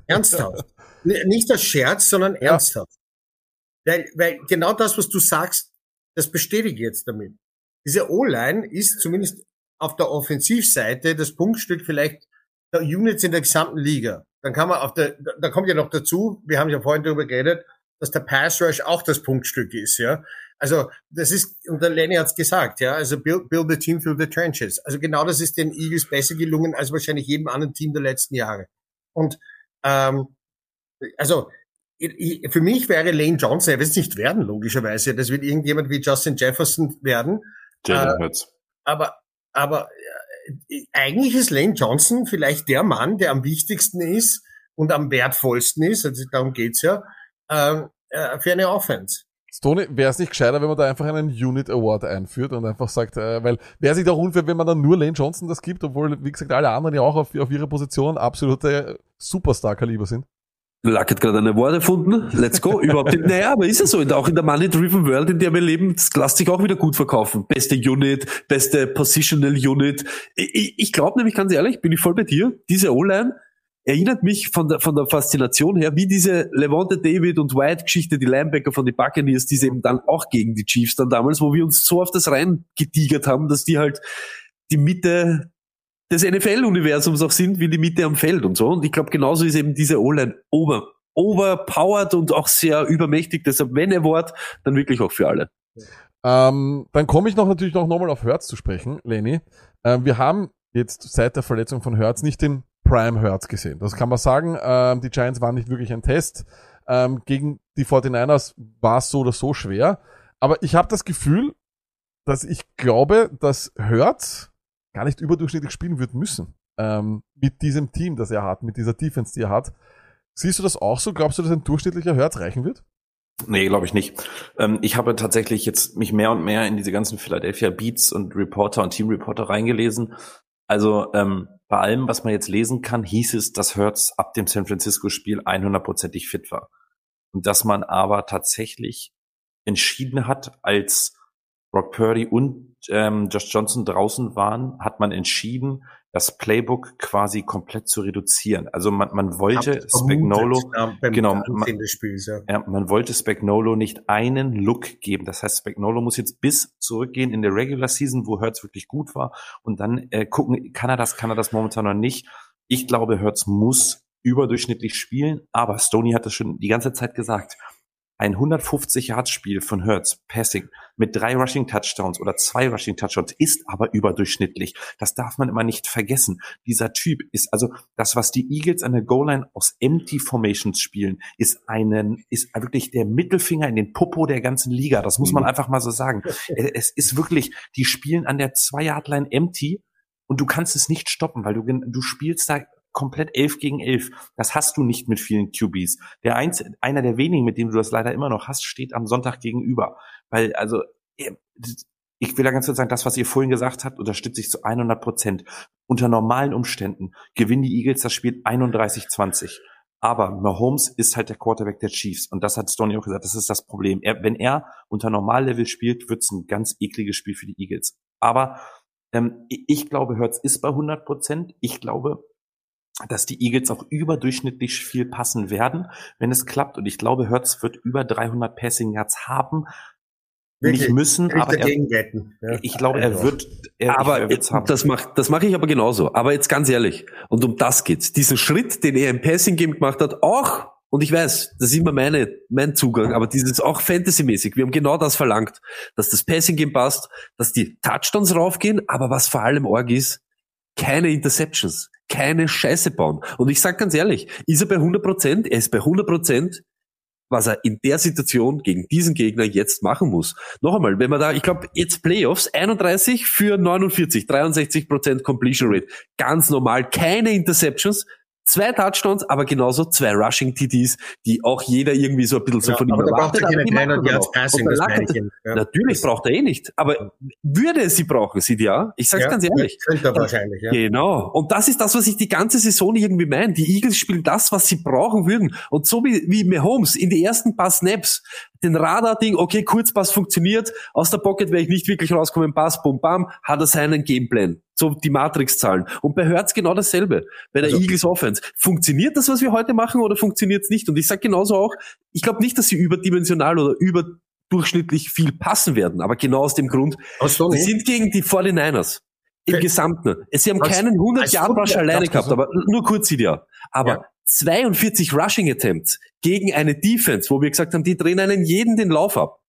Ernsthaft. Nicht als Scherz, sondern Ja. ernsthaft. Weil, weil genau das, was du sagst, das bestätige ich jetzt damit. Diese O-Line ist zumindest auf der Offensivseite das Punktstück vielleicht Units in der gesamten Liga. Dann kann man auf der, da- kommt ja noch dazu, wir haben ja vorhin darüber geredet, dass der Pass Rush auch das Punktstück ist, ja. Also, das ist, und der Lenny hat's gesagt, ja, also build, build the team through the trenches. Also genau das ist den Eagles besser gelungen als wahrscheinlich jedem anderen Team der letzten Jahre. Und, ähm, also, für mich wäre Lane Johnson, er wird es nicht werden, logischerweise. Das wird irgendjemand wie Justin Jefferson werden. Jalen Äh, Hurts. Aber, aber eigentlich ist Lane Johnson vielleicht der Mann, der am wichtigsten ist und am wertvollsten ist, also darum geht's ja, ähm, äh, für eine Offense. Stoney, wäre es nicht gescheiter, wenn man da einfach einen Unit Award einführt und einfach sagt, äh, weil wäre es nicht auch unfair, wenn man dann nur Lane Johnson das gibt, obwohl, wie gesagt, alle anderen ja auch auf, auf ihrer Position absolute Superstar-Kaliber sind? Luck hat gerade eine Wort erfunden. Let's go. Überhaupt nicht. Naja, aber ist ja so. Auch in der Money-Driven World, in der wir leben, das lässt sich auch wieder gut verkaufen. Beste Unit, beste Positional Unit. Ich, ich glaube nämlich ganz ehrlich, bin ich voll bei dir. Diese O-Line erinnert mich von der, von der Faszination her, wie diese Levante David und White Geschichte, die Linebacker von den Buccaneers, die sie eben dann auch gegen die Chiefs dann damals, wo wir uns so auf das rein getigert haben, dass die halt die Mitte des NFL-Universums auch sind, wie die Mitte am Feld und so. Und ich glaube, genauso ist eben diese O-Line over, overpowered und auch sehr übermächtig. Deshalb, wenn er Wort, dann wirklich auch für alle. Ähm, dann komme ich noch natürlich noch nochmal auf Hertz zu sprechen, Leni. Ähm, wir haben jetzt seit der Verletzung von Hertz nicht den Prime Hertz gesehen. Das kann man sagen. Ähm, die Giants waren nicht wirklich ein Test. Ähm, gegen die 49ers war es so oder so schwer. Aber ich habe das Gefühl, dass ich glaube, dass Hertz gar nicht überdurchschnittlich spielen wird müssen. Ähm, mit diesem Team, das er hat, mit dieser Defense, die er hat. Siehst du das auch so? Glaubst du, dass ein durchschnittlicher Hertz reichen wird? Nee, glaube ich nicht. Ähm, ich habe tatsächlich jetzt mich mehr und mehr in diese ganzen Philadelphia Beats und Reporter und Team Reporter reingelesen. Also ähm, bei allem, was man jetzt lesen kann, hieß es, dass Hertz ab dem San Francisco-Spiel 100%ig fit war. Und dass man aber tatsächlich entschieden hat, als Brock Purdy und ähm, Josh Johnson draußen waren, hat man entschieden, das Playbook quasi komplett zu reduzieren. Also man, man wollte Spagnolo, genau, man, Spiels, ja. ja, man wollte Spagnolo nicht einen Look geben. Das heißt, Spagnolo muss jetzt bis zurückgehen in der Regular Season, wo Hertz wirklich gut war, und dann äh, gucken, kann er das, kann er das momentan noch nicht. Ich glaube, Hertz muss überdurchschnittlich spielen, aber Stoney hat es schon die ganze Zeit gesagt ein 150-Yard-Spiel von Hertz, Passing, mit drei Rushing-Touchdowns oder zwei Rushing-Touchdowns ist aber überdurchschnittlich. Das darf man immer nicht vergessen. Dieser Typ ist, also das, was die Eagles an der Goal-Line aus Empty Formations spielen, ist einen, ist wirklich der Mittelfinger in den Popo der ganzen Liga. Das muss man Mhm. einfach mal so sagen. Es ist wirklich, die spielen an der Zwei-Yard-Line Empty und du kannst es nicht stoppen, weil du, du spielst da komplett elf gegen elf. Das hast du nicht mit vielen QBs. Der eins, einer der wenigen, mit dem du das leider immer noch hast, steht am Sonntag gegenüber. Weil, also, eh, ich will da ganz kurz sagen, das, was ihr vorhin gesagt habt, unterstütze ich zu 100 Prozent. Unter normalen Umständen gewinnen die Eagles das Spiel 31-20. Aber Mahomes ist halt der Quarterback der Chiefs. Und das hat Stoney auch gesagt, das ist das Problem. Er, wenn er unter Normallevel spielt, wird's ein ganz ekliges Spiel für die Eagles. Aber ähm, ich glaube, Hertz ist bei 100 Prozent. Ich glaube, dass die Eagles auch überdurchschnittlich viel passen werden, wenn es klappt. Und ich glaube, Hertz wird über 300 Passing Yards haben. Wirklich, Nicht müssen, ich aber er. Ja. ich glaube, er wird, er, aber er wird's haben. das mache das mach ich aber genauso. Aber jetzt ganz ehrlich, und um das geht's. Diesen Schritt, den er im Passing-Game gemacht hat, auch, und ich weiß, das ist immer meine, mein Zugang, aber dieses auch Fantasy-mäßig. Wir haben genau das verlangt, dass das Passing-Game passt, dass die Touchdowns raufgehen, aber was vor allem arg ist, keine Interceptions, keine Scheiße bauen. Und ich sag ganz ehrlich, ist er bei 100 Prozent? Er ist bei 100 Prozent, was er in der Situation gegen diesen Gegner jetzt machen muss. Noch einmal, wenn man da, ich glaube, jetzt Playoffs, 31 für 49, 63 Prozent Completion Rate. Ganz normal, keine Interceptions, zwei Touchdowns, aber genauso zwei Rushing TDs, die auch jeder irgendwie so ein bisschen so Ja, von ihm aber da braucht erwartet. er keine die macht 300 Yards. Passing, das ihm. Ja. Natürlich braucht er eh nicht, aber würde er sie brauchen, ja. Ich sag's Ja, ganz ehrlich. Könnte er wahrscheinlich, ja. Genau. Und das ist das, was ich die ganze Saison irgendwie meine. Die Eagles spielen das, was sie brauchen würden. Und so wie, wie Mahomes in die ersten paar Snaps, den Radar-Ding, okay, Kurzpass funktioniert, aus der Pocket wäre ich nicht wirklich rauskommen, Pass, bum, bam, hat er seinen Gameplan. So die Matrix-Zahlen. Und bei Hertz genau dasselbe. Bei der Also- Eagles Offense. Funktioniert das, was wir heute machen, oder funktioniert es nicht? Und ich sage genauso auch, ich glaube nicht, dass sie überdimensional oder überdurchschnittlich viel passen werden, aber genau aus dem Grund, Aus so Sie sind gegen die 49ers. Im Okay. Gesamten. Sie haben Als- keinen 100 als Yard Rush alleine gehabt, aber nur kurz ja. Aber Ja. 42 Rushing Attempts gegen eine Defense, wo wir gesagt haben, die drehen einen jeden den Lauf ab.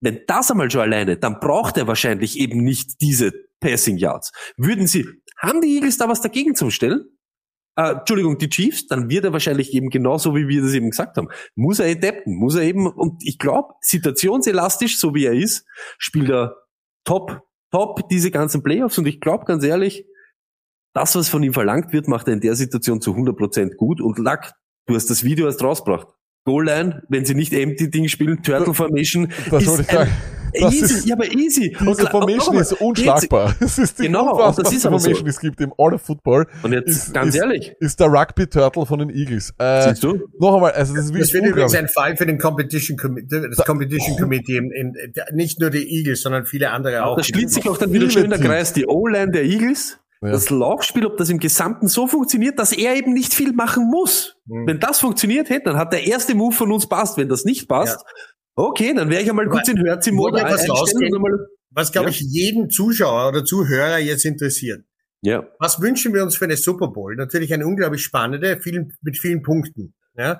Wenn das einmal schon alleine, dann braucht er wahrscheinlich eben nicht diese Passing Yards. Würden sie, haben die Eagles da was dagegen zum Stellen? Äh, Entschuldigung, die Chiefs, dann wird er wahrscheinlich eben genauso, wie wir das eben gesagt haben. Muss er adapten, muss er eben, und ich glaube, situationselastisch, so wie er ist, spielt er top, top diese ganzen Playoffs und ich glaube ganz ehrlich, das, was von ihm verlangt wird, macht er in der Situation zu 100% gut und Lack, du hast das Video erst rausgebracht. Goal Line, wenn sie nicht Empty Ding spielen, Turtle Formation, Das ist ein sagen. Das easy, ist- ja, aber easy. Und Diese la- Formation nochmal, ist unschlagbar. Es ist die Genau, und unfassbarste das ist aber so. Formation, die es gibt im All of Football. Und jetzt, ist, ganz ist, ehrlich, ist der Rugby Turtle von den Eagles. Äh, siehst du? noch einmal, also das ist Das wirklich wird übrigens ein Fall für den Competition Committee, das Competition Committee, in, in, nicht nur die Eagles, sondern viele andere auch. Da schließt sich auch dann wieder schön der. Kreis. Die O-Line der Eagles, Ja. das Laufspiel, ob das im Gesamten so funktioniert, dass er eben nicht viel machen muss. Hm. Wenn das funktioniert hätte, dann hat der erste Move von uns passt. Wenn das nicht passt, okay, dann wäre ich einmal kurz in Hörz im Wollte Mode ich was einstellen einmal, Was, glaube Ja. ich, jeden Zuschauer oder Zuhörer jetzt interessiert. ja. Was wünschen wir uns für eine Super Bowl? Natürlich eine unglaublich spannende, vielen, mit vielen Punkten. Ja?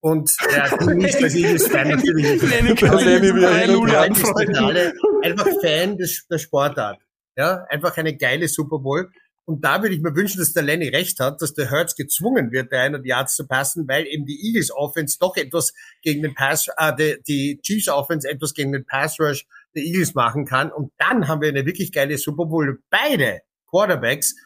Und ja, du nicht natürlich. Lulu Freut sich total. Einfach Fan des, der Sportart. Ja, einfach eine geile Super Bowl. Und da würde ich mir wünschen, dass der Lenny recht hat, dass der Hurts gezwungen wird, 300 Yards zu passen, weil eben die Eagles Offense doch etwas gegen den Pass, äh, die, die Chiefs Offense etwas gegen den Pass Rush der Eagles machen kann. Und dann haben wir eine wirklich geile Super Bowl. Beide Quarterbacks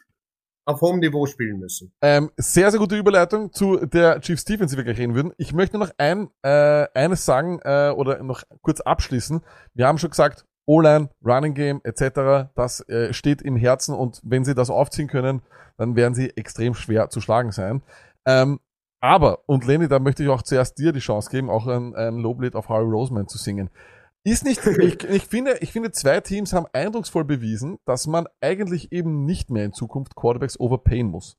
auf hohem Niveau spielen müssen. Ähm, sehr, sehr gute Überleitung zu der Chiefs Defense, die wir gleich reden würden. Ich möchte noch ein, äh, eines sagen äh, oder noch kurz abschließen. Wir haben schon gesagt, O-Line, Running Game etc., das äh, steht im Herzen und wenn sie das aufziehen können, dann werden sie extrem schwer zu schlagen sein. Ähm, aber, und Lenny, da möchte ich auch zuerst dir die Chance geben, auch ein, ein Loblied auf Harry Roseman zu singen. Ist nicht, ich, ich finde, ich finde, zwei Teams haben eindrucksvoll bewiesen, dass man eigentlich eben nicht mehr in Zukunft Quarterbacks overpayen muss.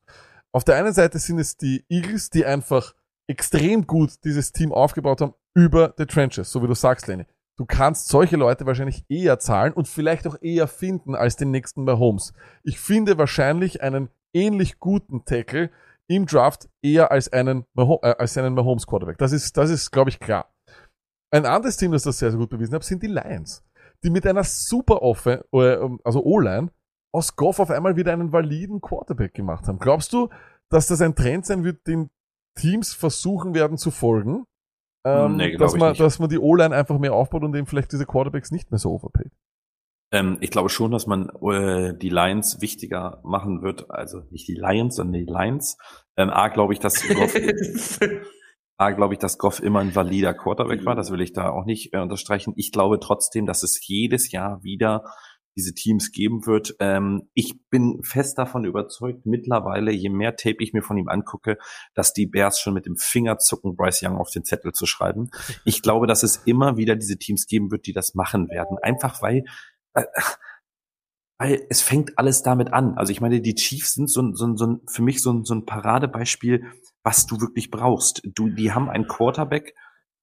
Auf der einen Seite sind es die Eagles, die einfach extrem gut dieses Team aufgebaut haben über the trenches, so wie du sagst, Lenny. Du kannst solche Leute wahrscheinlich eher zahlen und vielleicht auch eher finden als den nächsten Mahomes. Ich finde wahrscheinlich einen ähnlich guten Tackle im Draft eher als einen, Maho äh, als einen Mahomes Quarterback. Das ist, das ist, glaube ich, klar. Ein anderes Team, das das sehr, sehr gut bewiesen hat, sind die Lions, die mit einer super Offen, äh, also O-Line, aus Goff auf einmal wieder einen validen Quarterback gemacht haben. Glaubst du, dass das ein Trend sein wird, den Teams versuchen werden zu folgen? Ähm, Nee, dass, man, dass man die O-Line einfach mehr aufbaut und eben vielleicht diese Quarterbacks nicht mehr so overpaid. Ähm, ich glaube schon, dass man äh, die Lions wichtiger machen wird, also nicht die Lions, sondern die Lions. Ähm, A, glaube ich, dass Goff, A, glaube ich, dass Goff immer ein valider Quarterback war. Das will ich da auch nicht äh, unterstreichen. Ich glaube trotzdem, dass es jedes Jahr wieder diese Teams geben wird. Ähm, ich bin fest davon überzeugt, mittlerweile, je mehr Tape ich mir von ihm angucke, dass die Bears schon mit dem Finger zucken, Bryce Young auf den Zettel zu schreiben. Ich glaube, dass es immer wieder diese Teams geben wird, die das machen werden. Einfach weil, äh, weil es fängt alles damit an. Also ich meine, die Chiefs sind so, so, so für mich so ein, so ein Paradebeispiel, was du wirklich brauchst. Du, die haben einen Quarterback,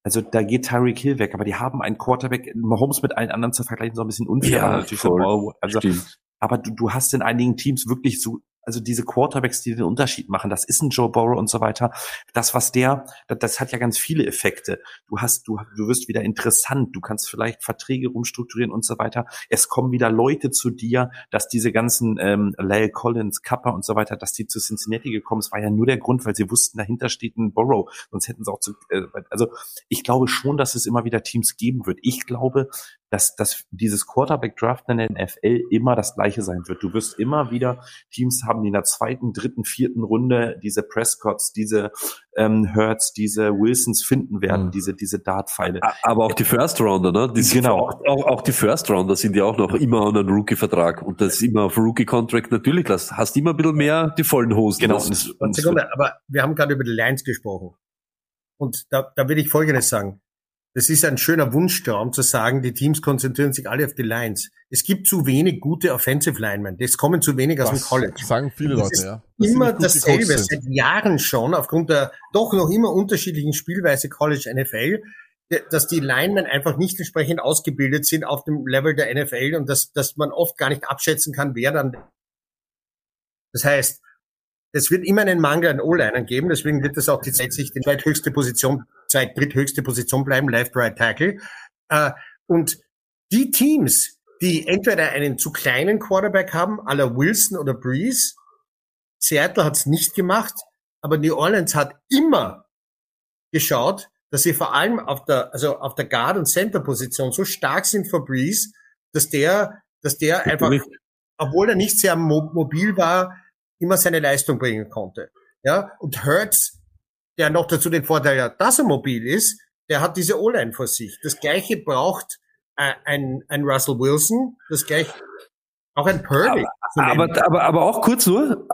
also da geht Tyreek Hill weg, aber die haben einen Quarterback, Mahomes mit allen anderen zu vergleichen, so ein bisschen unfair. Ja, natürlich voll. so, also, Stimmt. aber du, du hast in einigen Teams wirklich so, also diese Quarterbacks, die den Unterschied machen, das ist ein Joe Burrow und so weiter. Das, was der, das, das hat ja ganz viele Effekte. Du hast, du, du wirst wieder interessant, du kannst vielleicht Verträge rumstrukturieren und so weiter. Es kommen wieder Leute zu dir, dass diese ganzen ähm, Lyle Collins, Kappa und so weiter, dass die zu Cincinnati gekommen sind, war ja nur der Grund, weil sie wussten, dahinter steht ein Burrow. Sonst hätten sie auch zu, äh, also ich glaube schon, dass es immer wieder Teams geben wird. Ich glaube, dass, dass dieses Quarterback-Draft in der NFL immer das gleiche sein wird. Du wirst immer wieder Teams haben, die in der zweiten, dritten, vierten Runde diese Prescotts, diese ähm, Hurts, diese Wilsons finden werden, Mhm. diese, diese Dartpfeile. Aber auch die First Rounder, ne? Die Genau. Auch, auch, auch die First Rounder sind ja auch noch immer an einem Rookie-Vertrag. Und das ist immer auf Rookie-Contract natürlich. Das hast immer ein bisschen mehr die vollen Hosen. Genau. Und Und Sekunde, aber wir haben gerade über die Lions gesprochen. Und da, da will ich Folgendes sagen. Das ist ein schöner Wunschtraum zu sagen, die Teams konzentrieren sich alle auf die Lions. Es gibt zu wenig gute Offensive Linemen. Das kommen zu wenig aus dem Das College. sagen viele Das Leute, ist ja. Sie immer dasselbe, seit Jahren schon, aufgrund der doch noch immer unterschiedlichen Spielweise College NFL, dass die Linemen einfach nicht entsprechend ausgebildet sind auf dem Level der NFL und dass, dass man oft gar nicht abschätzen kann, wer dann. Das heißt, es wird immer einen Mangel an O-Linern geben, deswegen wird das auch die sich die zweithöchste Position, zweit dritthöchste Position bleiben, Left Right Tackle. Äh, und die Teams, die entweder einen zu kleinen Quarterback haben, à la Wilson oder Breeze, Seattle hat's nicht gemacht, aber New Orleans hat immer geschaut, dass sie vor allem auf der, also auf der Guard- und Center-Position so stark sind für Breeze, dass der, dass der einfach, obwohl er nicht sehr mo mobil war, immer seine Leistung bringen konnte. Ja, und Hurts, der noch dazu den Vorteil hat, dass er mobil ist, der hat diese O-Line vor sich. Das gleiche braucht äh, ein, ein Russell Wilson, das gleich auch ein Purdy. nennen. Aber, aber, aber auch kurz nur,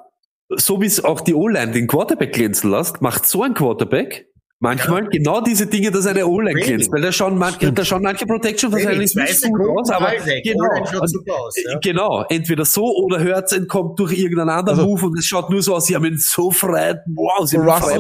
so wie es auch die O-Line den Quarterback glänzen lässt, macht so ein Quarterback manchmal genau diese Dinge, dass eine O-Line glänzt. Weil da schauen manche, da schauen manche Protection wahrscheinlich Zwei nicht gut Sekunden aus, aber weg. genau. Und, aus, ja. Genau, entweder so oder Hurts entkommt durch irgendeinen anderen Also- Move und es schaut nur so aus, sie haben ihn so frei, wow, sie haben ihn Russell-.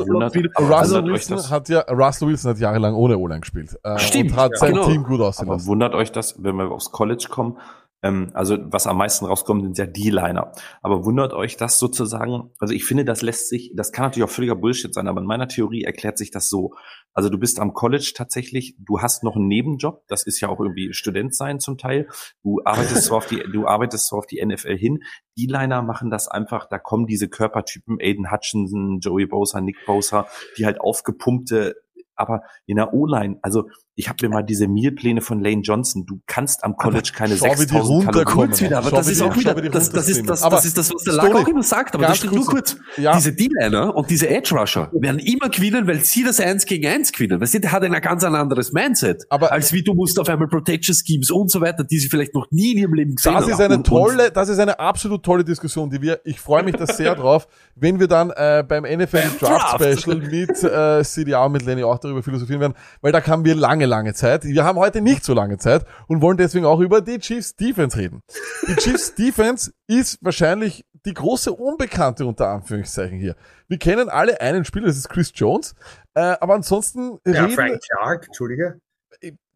Russell Also, Wilson das? hat ja, Russell Wilson hat jahrelang ohne O-Line gespielt. Äh, Stimmt, Und hat ja. sein Genau. Team gut aussehen Aber lassen. wundert euch das, wenn wir aufs College kommen? Ähm, also was am meisten rauskommt, sind ja D-Liner. Aber wundert euch das sozusagen? Also ich finde, das lässt sich, das kann natürlich auch völliger Bullshit sein, aber in meiner Theorie erklärt sich das so. Also du bist am College tatsächlich, du hast noch einen Nebenjob, das ist ja auch irgendwie Student sein zum Teil. Du arbeitest zwar auf die, du arbeitest zwar auf die NFL hin. D-Liner machen das einfach, da kommen diese Körpertypen, Aiden Hutchinson, Joey Bosa, Nick Bosa, die halt aufgepumpte aber in der O-Line, also ich habe mir mal diese Mealpläne von Lane Johnson, du kannst am College keine wie die 6000 runterkommen. Kalorien. kurz wieder, aber Schau, das ist auch wieder, das, das ist das, runterspringen. das ist das, was der Lack auch immer sagt, aber das stimmt nur kurz. Ja. Diese D-Liner und diese Edge-Rusher werden immer gewinnen, weil sie das Eins gegen Eins gewinnen. Weißt du, der hat ein ganz anderes Mindset. Aber- als wie du musst auf einmal Protection Schemes und so weiter, die sie vielleicht noch nie in ihrem Leben gesehen Das haben. ist eine Und- tolle, das ist eine absolut tolle Diskussion, die wir, ich freue mich da sehr drauf, wenn wir dann äh, beim NFL Draft Draft. Special mit äh, CDA und mit Lenny auch darüber philosophieren werden, weil da haben wir lange, lange Zeit. Wir haben heute nicht so lange Zeit und wollen deswegen auch über die Chiefs Defense reden. Die Chiefs Defense ist wahrscheinlich die große Unbekannte unter Anführungszeichen hier. Wir kennen alle einen Spieler, das ist Chris Jones, äh, aber ansonsten Ja, reden Frank Clark, Entschuldige.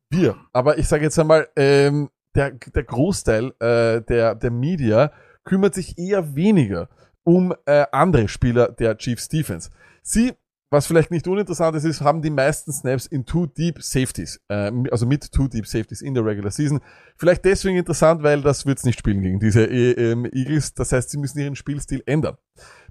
wir. Aber ich sage jetzt einmal, ähm, der, der Großteil äh, der, der Media kümmert sich eher weniger um äh, andere Spieler der Chiefs Defense. Sie, was vielleicht nicht uninteressant ist, ist, haben die meisten Snaps in Two Deep Safeties, äh, also mit Two Deep Safeties in der Regular Season. Vielleicht deswegen interessant, weil das wird's nicht spielen gegen diese äh, ähm, Eagles. Das heißt, sie müssen ihren Spielstil ändern.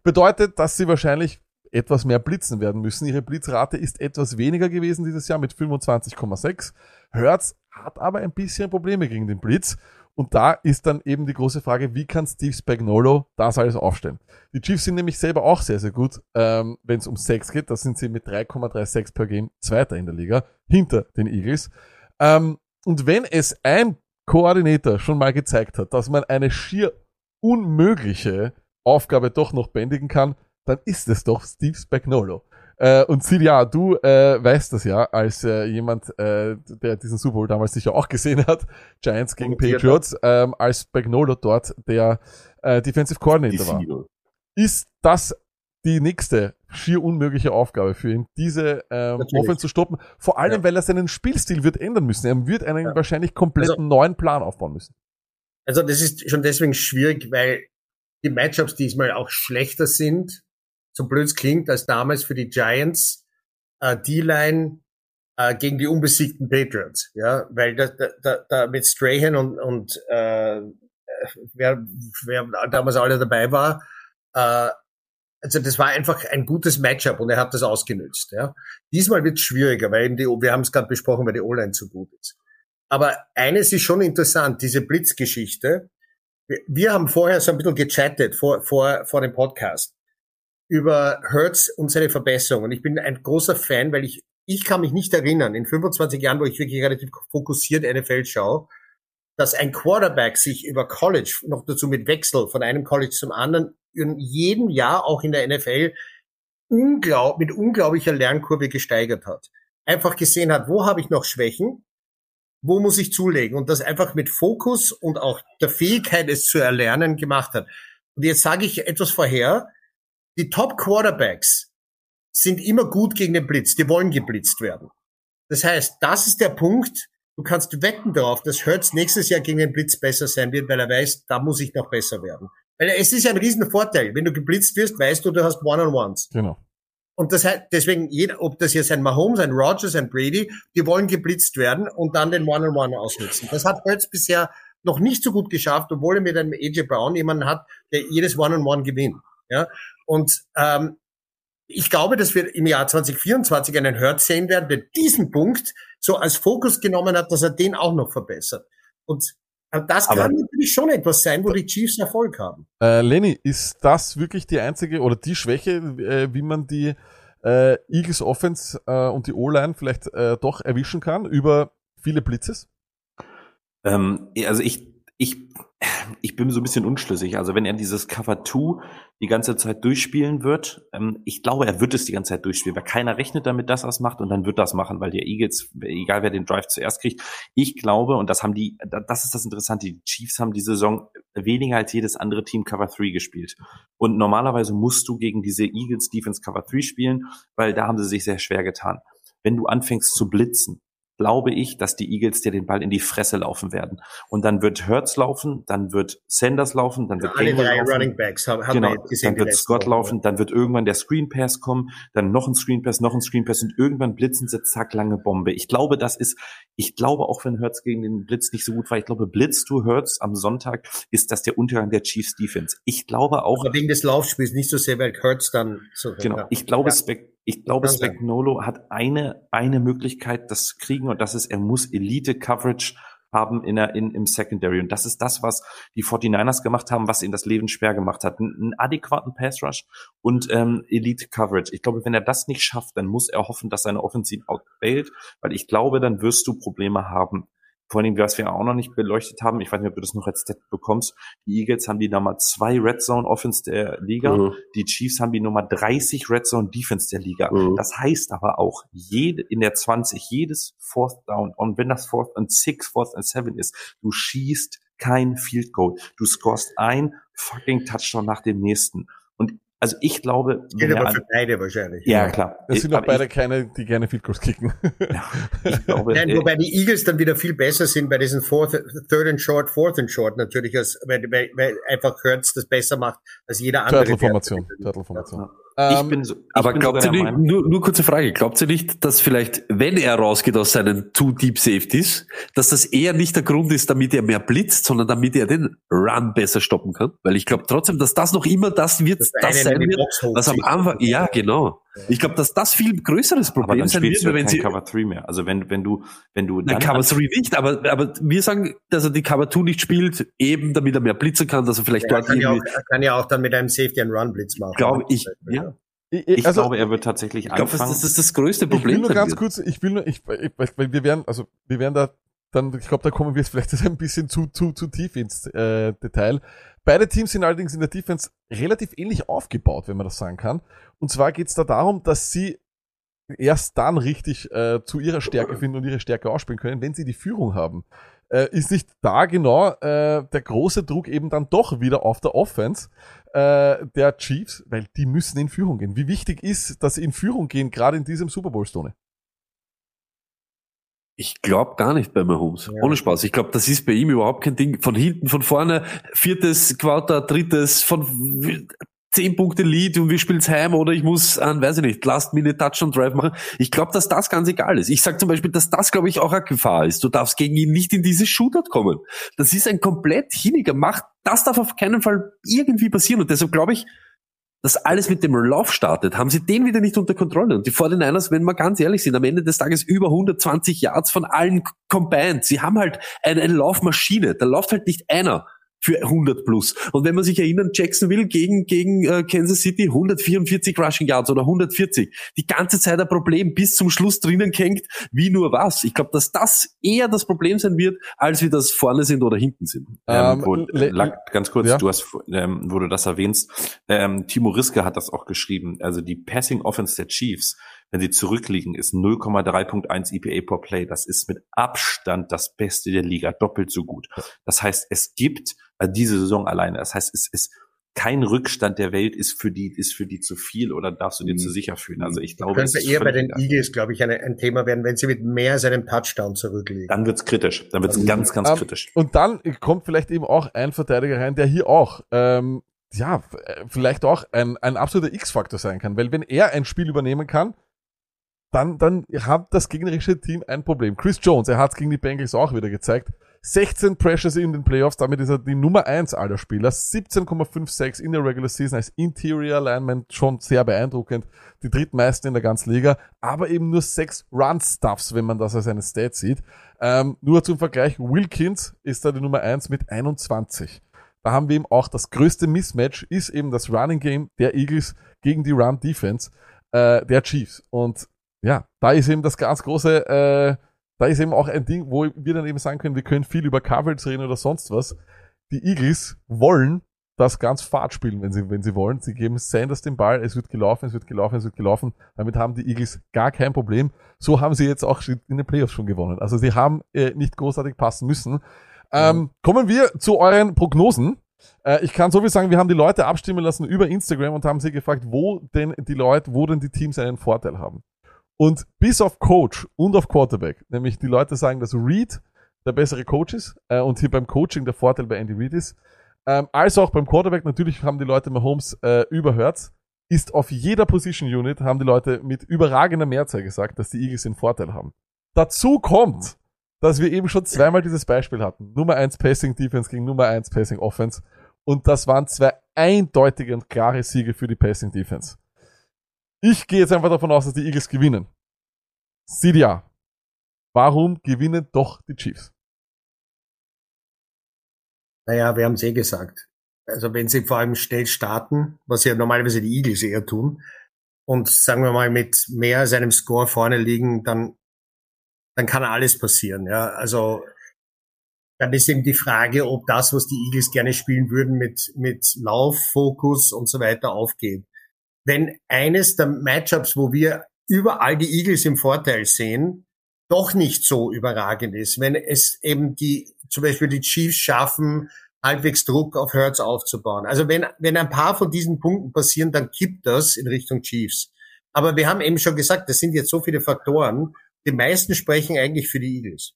Bedeutet, dass sie wahrscheinlich etwas mehr blitzen werden müssen. Ihre Blitzrate ist etwas weniger gewesen dieses Jahr mit 25,6. Hertz hat aber ein bisschen Probleme gegen den Blitz. Und da ist dann eben die große Frage, wie kann Steve Spagnolo das alles aufstellen? Die Chiefs sind nämlich selber auch sehr, sehr gut, ähm, wenn es um Sex geht. Da sind sie mit 3,36 per Game Zweiter in der Liga, hinter den Eagles. Ähm, und wenn es ein Koordinator schon mal gezeigt hat, dass man eine schier unmögliche Aufgabe doch noch bändigen kann, dann ist es doch Steve Spagnolo. Äh, und Silja, du äh, weißt das ja, als äh, jemand, äh, der diesen Super Bowl damals sicher auch gesehen hat, Giants gegen Patriots, ähm, als Spagnolo dort der äh, Defensive Coordinator war. Ist das die nächste schier unmögliche Aufgabe für ihn, diese ähm, Natürlich. Offense zu stoppen? Vor allem, Ja. weil er seinen Spielstil wird ändern müssen. Er wird einen Ja. wahrscheinlich kompletten Also- neuen Plan aufbauen müssen. Also das ist schon deswegen schwierig, weil die Matchups diesmal auch schlechter sind, so blöd es klingt, als damals für die Giants äh, D-Line äh, gegen die unbesiegten Patriots. Ja, weil da, da, da, mit Strahan und, und äh, wer, wer damals alle dabei war, äh, also das war einfach ein gutes Matchup und er hat das ausgenützt. Ja. Diesmal wird es schwieriger, weil eben die, wir haben es gerade besprochen, weil die O-Line so gut ist. Aber eines ist schon interessant, diese Blitzgeschichte. Wir haben vorher so ein bisschen gechattet vor, vor, vor dem Podcast über Hertz und seine Verbesserung. Und ich bin ein großer Fan, weil ich, ich kann mich nicht erinnern, in 25 Jahren, wo ich wirklich relativ fokussiert NFL schaue, dass ein Quarterback sich über College, noch dazu mit Wechsel von einem College zum anderen, in jedem Jahr auch in der NFL unglaub, mit unglaublicher Lernkurve gesteigert hat. Einfach gesehen hat, wo habe ich noch Schwächen, wo muss ich zulegen und das einfach mit Fokus und auch der Fähigkeit, es zu erlernen, gemacht hat. Und jetzt sage ich etwas vorher, die Top Quarterbacks sind immer gut gegen den Blitz, die wollen geblitzt werden. Das heißt, das ist der Punkt, du kannst wetten darauf, dass Hurts nächstes Jahr gegen den Blitz besser sein wird, weil er weiß, da muss ich noch besser werden. Weil es ist ja ein riesen Vorteil. Wenn du geblitzt wirst, weißt du, du hast One-on-Ones. Genau. Und das heißt, deswegen, jeder, ob das jetzt ein Mahomes, ein Rogers, ein Brady, die wollen geblitzt werden und dann den One-on-One ausnutzen. Das hat Hurts bisher noch nicht so gut geschafft, obwohl er mit einem AJ Brown jemanden hat, der jedes One-on-One gewinnt. Ja? Und ähm, ich glaube, dass wir im Jahr 2024 einen Hurts sehen werden, der diesen Punkt so als Fokus genommen hat, dass er den auch noch verbessert. Und äh, das Aber- kann natürlich schon etwas sein, wo die Chiefs Erfolg haben. Äh, Lenny, ist das wirklich die einzige oder die Schwäche, äh, wie man die äh, Eagles Offense äh, und die O-Line vielleicht äh, doch erwischen kann über viele Blitzes? Ähm, also ich, ich, ich bin so ein bisschen unschlüssig. Also wenn er dieses Cover 2 die ganze Zeit durchspielen wird, ähm, ich glaube, er wird es die ganze Zeit durchspielen, weil keiner rechnet damit, dass er es macht und dann wird das machen, weil der Eagles, egal wer den Drive zuerst kriegt, ich glaube, und das haben die, das ist das Interessante, die Chiefs haben die Saison weniger als jedes andere Team Cover 3 gespielt. Und normalerweise musst du gegen diese Eagles Defense Cover 3 spielen, weil da haben sie sich sehr schwer getan. Wenn du anfängst zu blitzen, glaube ich, dass die Eagles dir den Ball in die Fresse laufen werden. Und dann wird Hurts laufen, dann wird Sanders laufen, dann wird Alle Gainwell drei laufen. Running Backs haben, haben Genau, gesehen. dann wird Scott laufen, dann wird irgendwann der Screen Pass kommen, dann noch ein Screen Pass, noch ein Screen Pass und irgendwann blitzen sie, zack, lange Bombe. Ich glaube, das ist, ich glaube auch, wenn Hurts gegen den Blitz nicht so gut war, ich glaube, Blitz to Hurts am Sonntag ist das der Untergang der Chiefs Defense. Ich glaube auch, Aber wegen des Laufspiels, nicht so sehr, weil Hurts dann so. Genau. Ja. Ich glaube, Ja. Ich glaube. Spagnolo hat eine, eine Möglichkeit, das zu kriegen, und das ist, er muss Elite Coverage haben in der, in, im Secondary. Und das ist das, was die 49ers gemacht haben, was ihnen das Leben schwer gemacht hat. Einen, einen adäquaten Pass Rush und ähm, Elite Coverage. Ich glaube, wenn er das nicht schafft, dann muss er hoffen, dass seine Offensive outbailt, weil ich glaube, dann wirst du Probleme haben. Vor allem, was wir auch noch nicht beleuchtet haben, ich weiß nicht, ob du das noch als Stat bekommst, die Eagles haben die Nummer zwei Red Zone Offense der Liga. Mhm. Die Chiefs haben die Nummer 30 Red Zone Defense der Liga. Mhm. Das heißt aber auch, jede, in der 20, jedes Fourth Down, und wenn das Fourth and Six, Fourth and Seven ist, du schießt kein Field Goal. Du scorest ein fucking Touchdown nach dem nächsten. Also ich glaube, wenn Gilt er aber an, für beide wahrscheinlich. ja klar. Es sind auch beide ich, keine, die gerne Field Goals kicken. ich glaube, Nein, wobei die Eagles dann wieder viel besser sind bei diesen fourth, Third and Short, Fourth and Short natürlich, als, weil, weil, weil einfach Hurts das besser macht als jeder andere. Turtle-Formation. Turtle-Formation. Ich Ähm, bin so, ich Aber bin glaubt ihr nicht, nur, nur kurze Frage, glaubt ihr nicht, dass vielleicht, wenn er rausgeht aus seinen Two Deep Safeties, dass das eher nicht der Grund ist, damit er mehr blitzt, sondern damit er den Run besser stoppen kann? Weil ich glaube trotzdem, dass das noch immer das wird, Das das, sein wird, was am Anfang, ja, genau. Ich glaube, dass das viel größeres aber Problem dann sein wird, ja wenn kein sie, Cover 3 mehr. Also wenn, wenn du, wenn du dann Cover 3 nicht, aber, aber wir sagen, dass er die Cover 2 nicht spielt, eben damit er mehr blitzen kann, dass er vielleicht Er dort kann, ja auch, er kann ja auch dann mit einem Safety and Run Blitz machen. glaube ich, ja. ich, ich also, glaube, er wird tatsächlich Ich glaube, dass anfangen. das, das das größte ich will Problem nur ganz kurz, ich will nur, ich, ich, weil wir werden, also wir werden da dann, ich glaube, da kommen wir jetzt vielleicht ein bisschen zu, zu, zu tief ins äh, Detail. Beide Teams sind allerdings in der Defense relativ ähnlich aufgebaut, wenn man das sagen kann. Und zwar geht es da darum, dass sie erst dann richtig äh, zu ihrer Stärke finden und ihre Stärke ausspielen können, wenn sie die Führung haben. Äh, ist nicht da genau äh, der große Druck eben dann doch wieder auf der Offense äh, der Chiefs, weil die müssen in Führung gehen. Wie wichtig ist, dass sie in Führung gehen, gerade in diesem Super Bowl Stone? Ich glaube gar nicht bei Mahomes. Ja. Ohne Spaß. Ich glaube, das ist bei ihm überhaupt kein Ding. Von hinten, von vorne, viertes Quarter, drittes, von zehn Punkte Lead und wir spielen's heim oder ich muss an, weiß ich nicht, Last Minute Touchdown Drive machen. Ich glaube, dass das ganz egal ist. Ich sag zum Beispiel, dass das, glaube ich, auch eine Gefahr ist. Du darfst gegen ihn nicht in dieses Shootout kommen. Das ist ein komplett hiniger Macht. Das darf auf keinen Fall irgendwie passieren. Und deshalb glaube ich, dass alles mit dem Lauf startet, haben sie den wieder nicht unter Kontrolle. Und die 49ers, wenn wir ganz ehrlich sind, am Ende des Tages über 120 Yards von allen combined. Sie haben halt eine, eine Laufmaschine. Da läuft halt nicht einer für 100 plus. Und wenn man sich erinnern, Jacksonville gegen, gegen äh, Kansas City 144 Rushing Yards oder 140. Die ganze Zeit ein Problem bis zum Schluss drinnen hängt, wie nur was. Ich glaube, dass das eher das Problem sein wird, als wir das vorne sind oder hinten sind. Ähm, Ähm, wo, ganz kurz, ja. du hast, ähm, wo du das erwähnst, ähm, Timo Riske hat das auch geschrieben. Also die Passing Offense der Chiefs, wenn sie zurückliegen, ist 0,3.1 EPA per Play. Das ist mit Abstand das Beste der Liga, doppelt so gut. Das heißt, es gibt äh, diese Saison alleine. Das heißt, es ist kein Rückstand der Welt ist für die ist für die zu viel oder darfst du dir Mhm. zu sicher fühlen. Also ich glaube, es Könnte eher bei den. Eagles, glaube ich, eine, ein Thema werden, wenn sie mit mehr als einem Touchdown zurückliegen. dann wird's kritisch. Dann wird's Mhm. ganz ganz Ähm, kritisch. Und dann kommt vielleicht eben auch ein Verteidiger rein, der hier auch, ähm, ja, äh, vielleicht auch ein, ein absoluter X-Faktor sein kann. Weil wenn er ein Spiel übernehmen kann, dann, dann hat das gegnerische Team ein Problem. Chris Jones, er hat es gegen die Bengals auch wieder gezeigt. 16 Pressures in den Playoffs, damit ist er die Nummer 1 aller Spieler. 17,56 in der Regular Season als Interior Alignment schon sehr beeindruckend. Die drittmeisten in der ganzen Liga, aber eben nur 6 Run-Stuffs, wenn man das als eine Stat sieht. Ähm, nur zum Vergleich, Wilkins ist da die Nummer 1 mit 21. Da haben wir eben auch das größte Mismatch, ist eben das Running Game der Eagles gegen die Run Defense äh, der Chiefs. Und ja, da ist eben das ganz große, äh, da ist eben auch ein Ding, wo wir dann eben sagen können, wir können viel über Coverage reden oder sonst was. Die Eagles wollen das ganz Fahrt spielen, wenn sie, wenn sie wollen. Sie geben Sanders den Ball, es wird gelaufen, es wird gelaufen, es wird gelaufen. Damit haben die Eagles gar kein Problem. So haben sie jetzt auch in den Playoffs schon gewonnen. Also sie haben äh, nicht großartig passen müssen. Ähm, kommen wir zu euren Prognosen. Äh, ich kann so viel sagen, wir haben die Leute abstimmen lassen über Instagram und haben sie gefragt, wo denn die Leute, wo denn die Teams einen Vorteil haben. Und bis auf Coach und auf Quarterback, nämlich die Leute sagen, dass Reed der bessere Coach ist äh, und hier beim Coaching der Vorteil bei Andy Reid ist, ähm, als auch beim Quarterback, natürlich haben die Leute Mahomes äh, überhört, ist auf jeder Position Unit, haben die Leute mit überragender Mehrzahl gesagt, dass die Eagles den Vorteil haben. Dazu kommt, dass wir eben schon zweimal dieses Beispiel hatten. Nummer 1 Passing Defense gegen Nummer 1 Passing Offense. Und das waren zwei eindeutige und klare Siege für die Passing Defense. Ich gehe jetzt einfach davon aus, dass die Eagles gewinnen. Sidia, warum gewinnen doch die Chiefs? Naja, wir haben es eh gesagt. Also wenn sie vor allem schnell starten, was ja normalerweise die Eagles eher tun, und sagen wir mal mit mehr als einem Score vorne liegen, dann, dann kann alles passieren. Ja, also dann ist eben die Frage, ob das, was die Eagles gerne spielen würden, mit, mit Lauffokus und so weiter aufgeht. Wenn eines der Matchups, wo wir überall die Eagles im Vorteil sehen, doch nicht so überragend ist, wenn es eben die, zum Beispiel die Chiefs schaffen, halbwegs Druck auf Hertz aufzubauen. Also wenn, wenn ein paar von diesen Punkten passieren, dann kippt das in Richtung Chiefs. Aber wir haben eben schon gesagt, das sind jetzt so viele Faktoren. Die meisten sprechen eigentlich für die Eagles.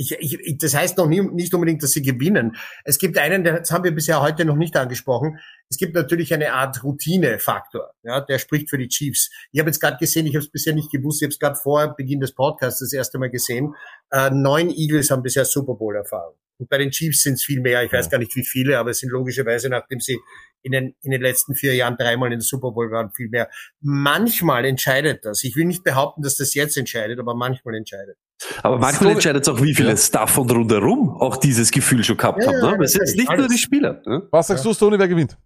Ich, ich, ich, das heißt noch nie, nicht unbedingt, dass sie gewinnen. Es gibt einen, das haben wir bisher heute noch nicht angesprochen. Es gibt natürlich eine Art Routinefaktor, ja, der spricht für die Chiefs. Ich habe jetzt gerade gesehen, ich habe es bisher nicht gewusst, ich habe es gerade vor Beginn des Podcasts das erste Mal gesehen. Äh, neun Eagles haben bisher Super Bowl-Erfahrung. Und bei den Chiefs sind es viel mehr, ich weiß gar nicht wie viele, aber es sind logischerweise, nachdem sie in den, in den letzten vier Jahren dreimal in der Super Bowl waren, viel mehr. Manchmal entscheidet das. Ich will nicht behaupten, dass das jetzt entscheidet, aber manchmal entscheidet. Aber manchmal entscheidet es auch, wie viele Staff von rundherum auch dieses Gefühl schon gehabt Ja, haben. ja, Ne? Das sind natürlich. nicht nur Alles. die Spieler. Ne? Was sagst du, Stoney, wer gewinnt?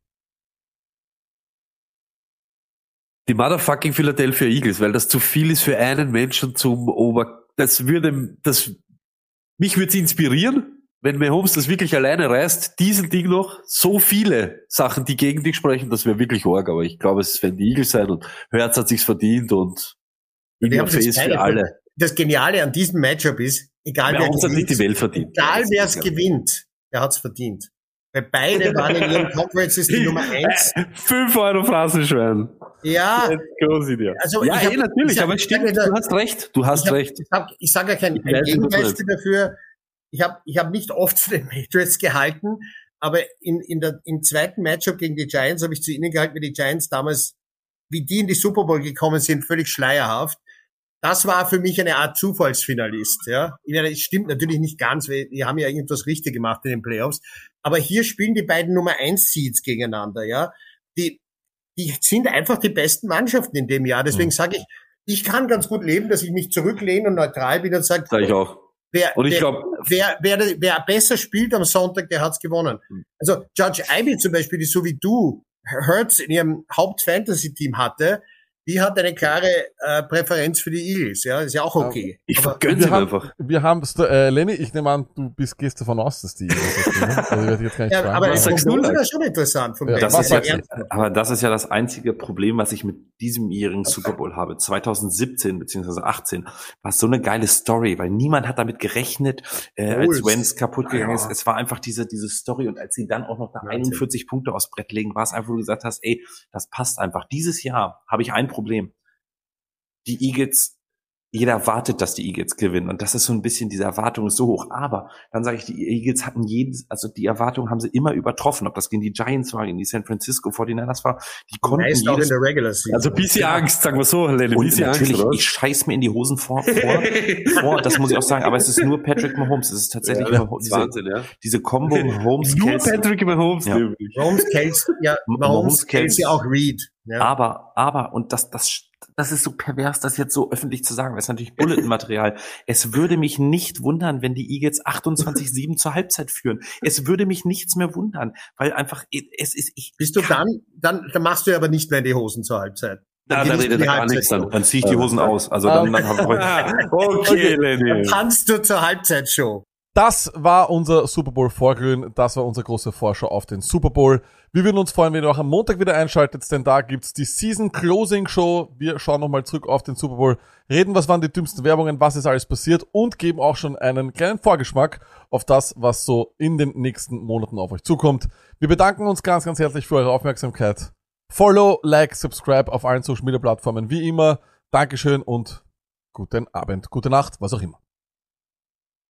Die motherfucking Philadelphia Eagles, weil das zu viel ist für einen Menschen zum Ober. Das würde, das, mich würde es inspirieren, wenn Mahomes das wirklich alleine reißt, diesen Ding noch, so viele Sachen, die gegen dich sprechen, das wäre wirklich arg, aber ich glaube, es werden die Eagles sein und Hertz hat sich's verdient und haben das Face für alle. Das Geniale an diesem Matchup ist, egal wer gewinnt, nicht die Welt verdient. egal wer es gewinnt, der hat's verdient. Weil beide waren in ihren Conferences die Nummer eins. Fünf Euro Phrasenschwein. Ja, Ja, also ja ich hab- eh, natürlich, ich hab- aber es stimmt, ich sag- du hast recht, du hast ich hab- recht. Ich sage ich sag ja kein, Gegenbeispiel dafür. Ich habe ich hab nicht oft zu den Patriots gehalten, aber in, in der, im zweiten Matchup gegen die Giants habe ich zu ihnen gehalten, wie die Giants damals, wie die in die Super Bowl gekommen sind, völlig schleierhaft. Das war für mich eine Art Zufallsfinalist. Ja, es stimmt natürlich nicht ganz, weil die haben ja irgendwas richtig gemacht in den Playoffs. Aber hier spielen die beiden Nummer eins Seeds gegeneinander. Ja, die die sind einfach die besten Mannschaften in dem Jahr. Deswegen sage ich, ich kann ganz gut leben, dass ich mich zurücklehne und neutral bin und sage, Sag ich auch. wer, Und ich wer, glaube, wer, wer, wer besser spielt am Sonntag, der hat's gewonnen. Hm. Also Judge Ivy zum Beispiel, die so wie du Hertz in ihrem Haupt-Fantasy-Team hatte, die hat eine klare äh, Präferenz für die Eagles. Ja, ist ja auch okay. ich vergönne haben, einfach. Wir haben, äh, Lenny, ich nehme an, du bist, gehst davon aus, dass die Eagles das. Also ich werde jetzt gar nicht ja, fragen. aber das ist ja schon interessant von Ja, das ist ja. Aber das ist ja das einzige Problem, was ich mit diesem jährigen Super Bowl habe. 2017 beziehungsweise 18 war es so eine geile Story, weil niemand hat damit gerechnet, äh, als. Wentz kaputt gegangen ist. Ja. Es war einfach diese, diese Story und als sie dann auch noch da Wahnsinn. 41 Punkte aufs Brett legen, war es einfach, wo du gesagt hast, ey, das passt einfach. Dieses Jahr habe ich ein Problem. Die Eagles jeder erwartet, dass die Eagles gewinnen. Und das ist so ein bisschen, diese Erwartung ist so hoch. Aber dann sage ich, die Eagles hatten jedes, also die Erwartung haben sie immer übertroffen. Ob das gegen die Giants war, gegen die San Francisco 49ers war, die konnten Meist auch in jedes der Regular Season. Also bisschen Angst, sagen wir so, Lenny, und bisschen Angst, natürlich, oder? ich scheiß mir in die Hosen vor, vor, vor, das muss ich auch sagen, aber es ist nur Patrick Mahomes, es ist tatsächlich Ja, diese, Wahnsinn, ja. diese Combo Mahomes, Nur. Patrick Mahomes, Ja. ja. Mahomes, Kelsey, ja, Mahomes, Mahomes, Kelsey Kelsey. auch Reed. Ja. Aber, aber, und das, das, das ist so pervers, das jetzt so öffentlich zu sagen, das ist natürlich Bulletenmaterial. Es würde mich nicht wundern, wenn die Eagles 28-7 zur Halbzeit führen. Es würde mich nichts mehr wundern, weil einfach, es ist, ich, Bist du dann, dann, dann machst du aber nicht mehr in die Hosen zur Halbzeit. da genießt redet die er gar nichts dann. Dann ziehe ich die Hosen aus. Also dann, dann habe ich okay, Dann Lenny. tanzt du zur Halbzeitshow. Das war unser Super Bowl Vorglühen. Das war unsere große Vorschau auf den Super Bowl. Wir würden uns freuen, wenn ihr auch am Montag wieder einschaltet, denn da gibt's die Season Closing Show. Wir schauen nochmal zurück auf den Super Bowl, reden, was waren die dümmsten Werbungen, was ist alles passiert und geben auch schon einen kleinen Vorgeschmack auf das, was so in den nächsten Monaten auf euch zukommt. Wir bedanken uns ganz, ganz herzlich für eure Aufmerksamkeit. Follow, like, subscribe auf allen Social Media Plattformen wie immer. Dankeschön und guten Abend, gute Nacht, was auch immer.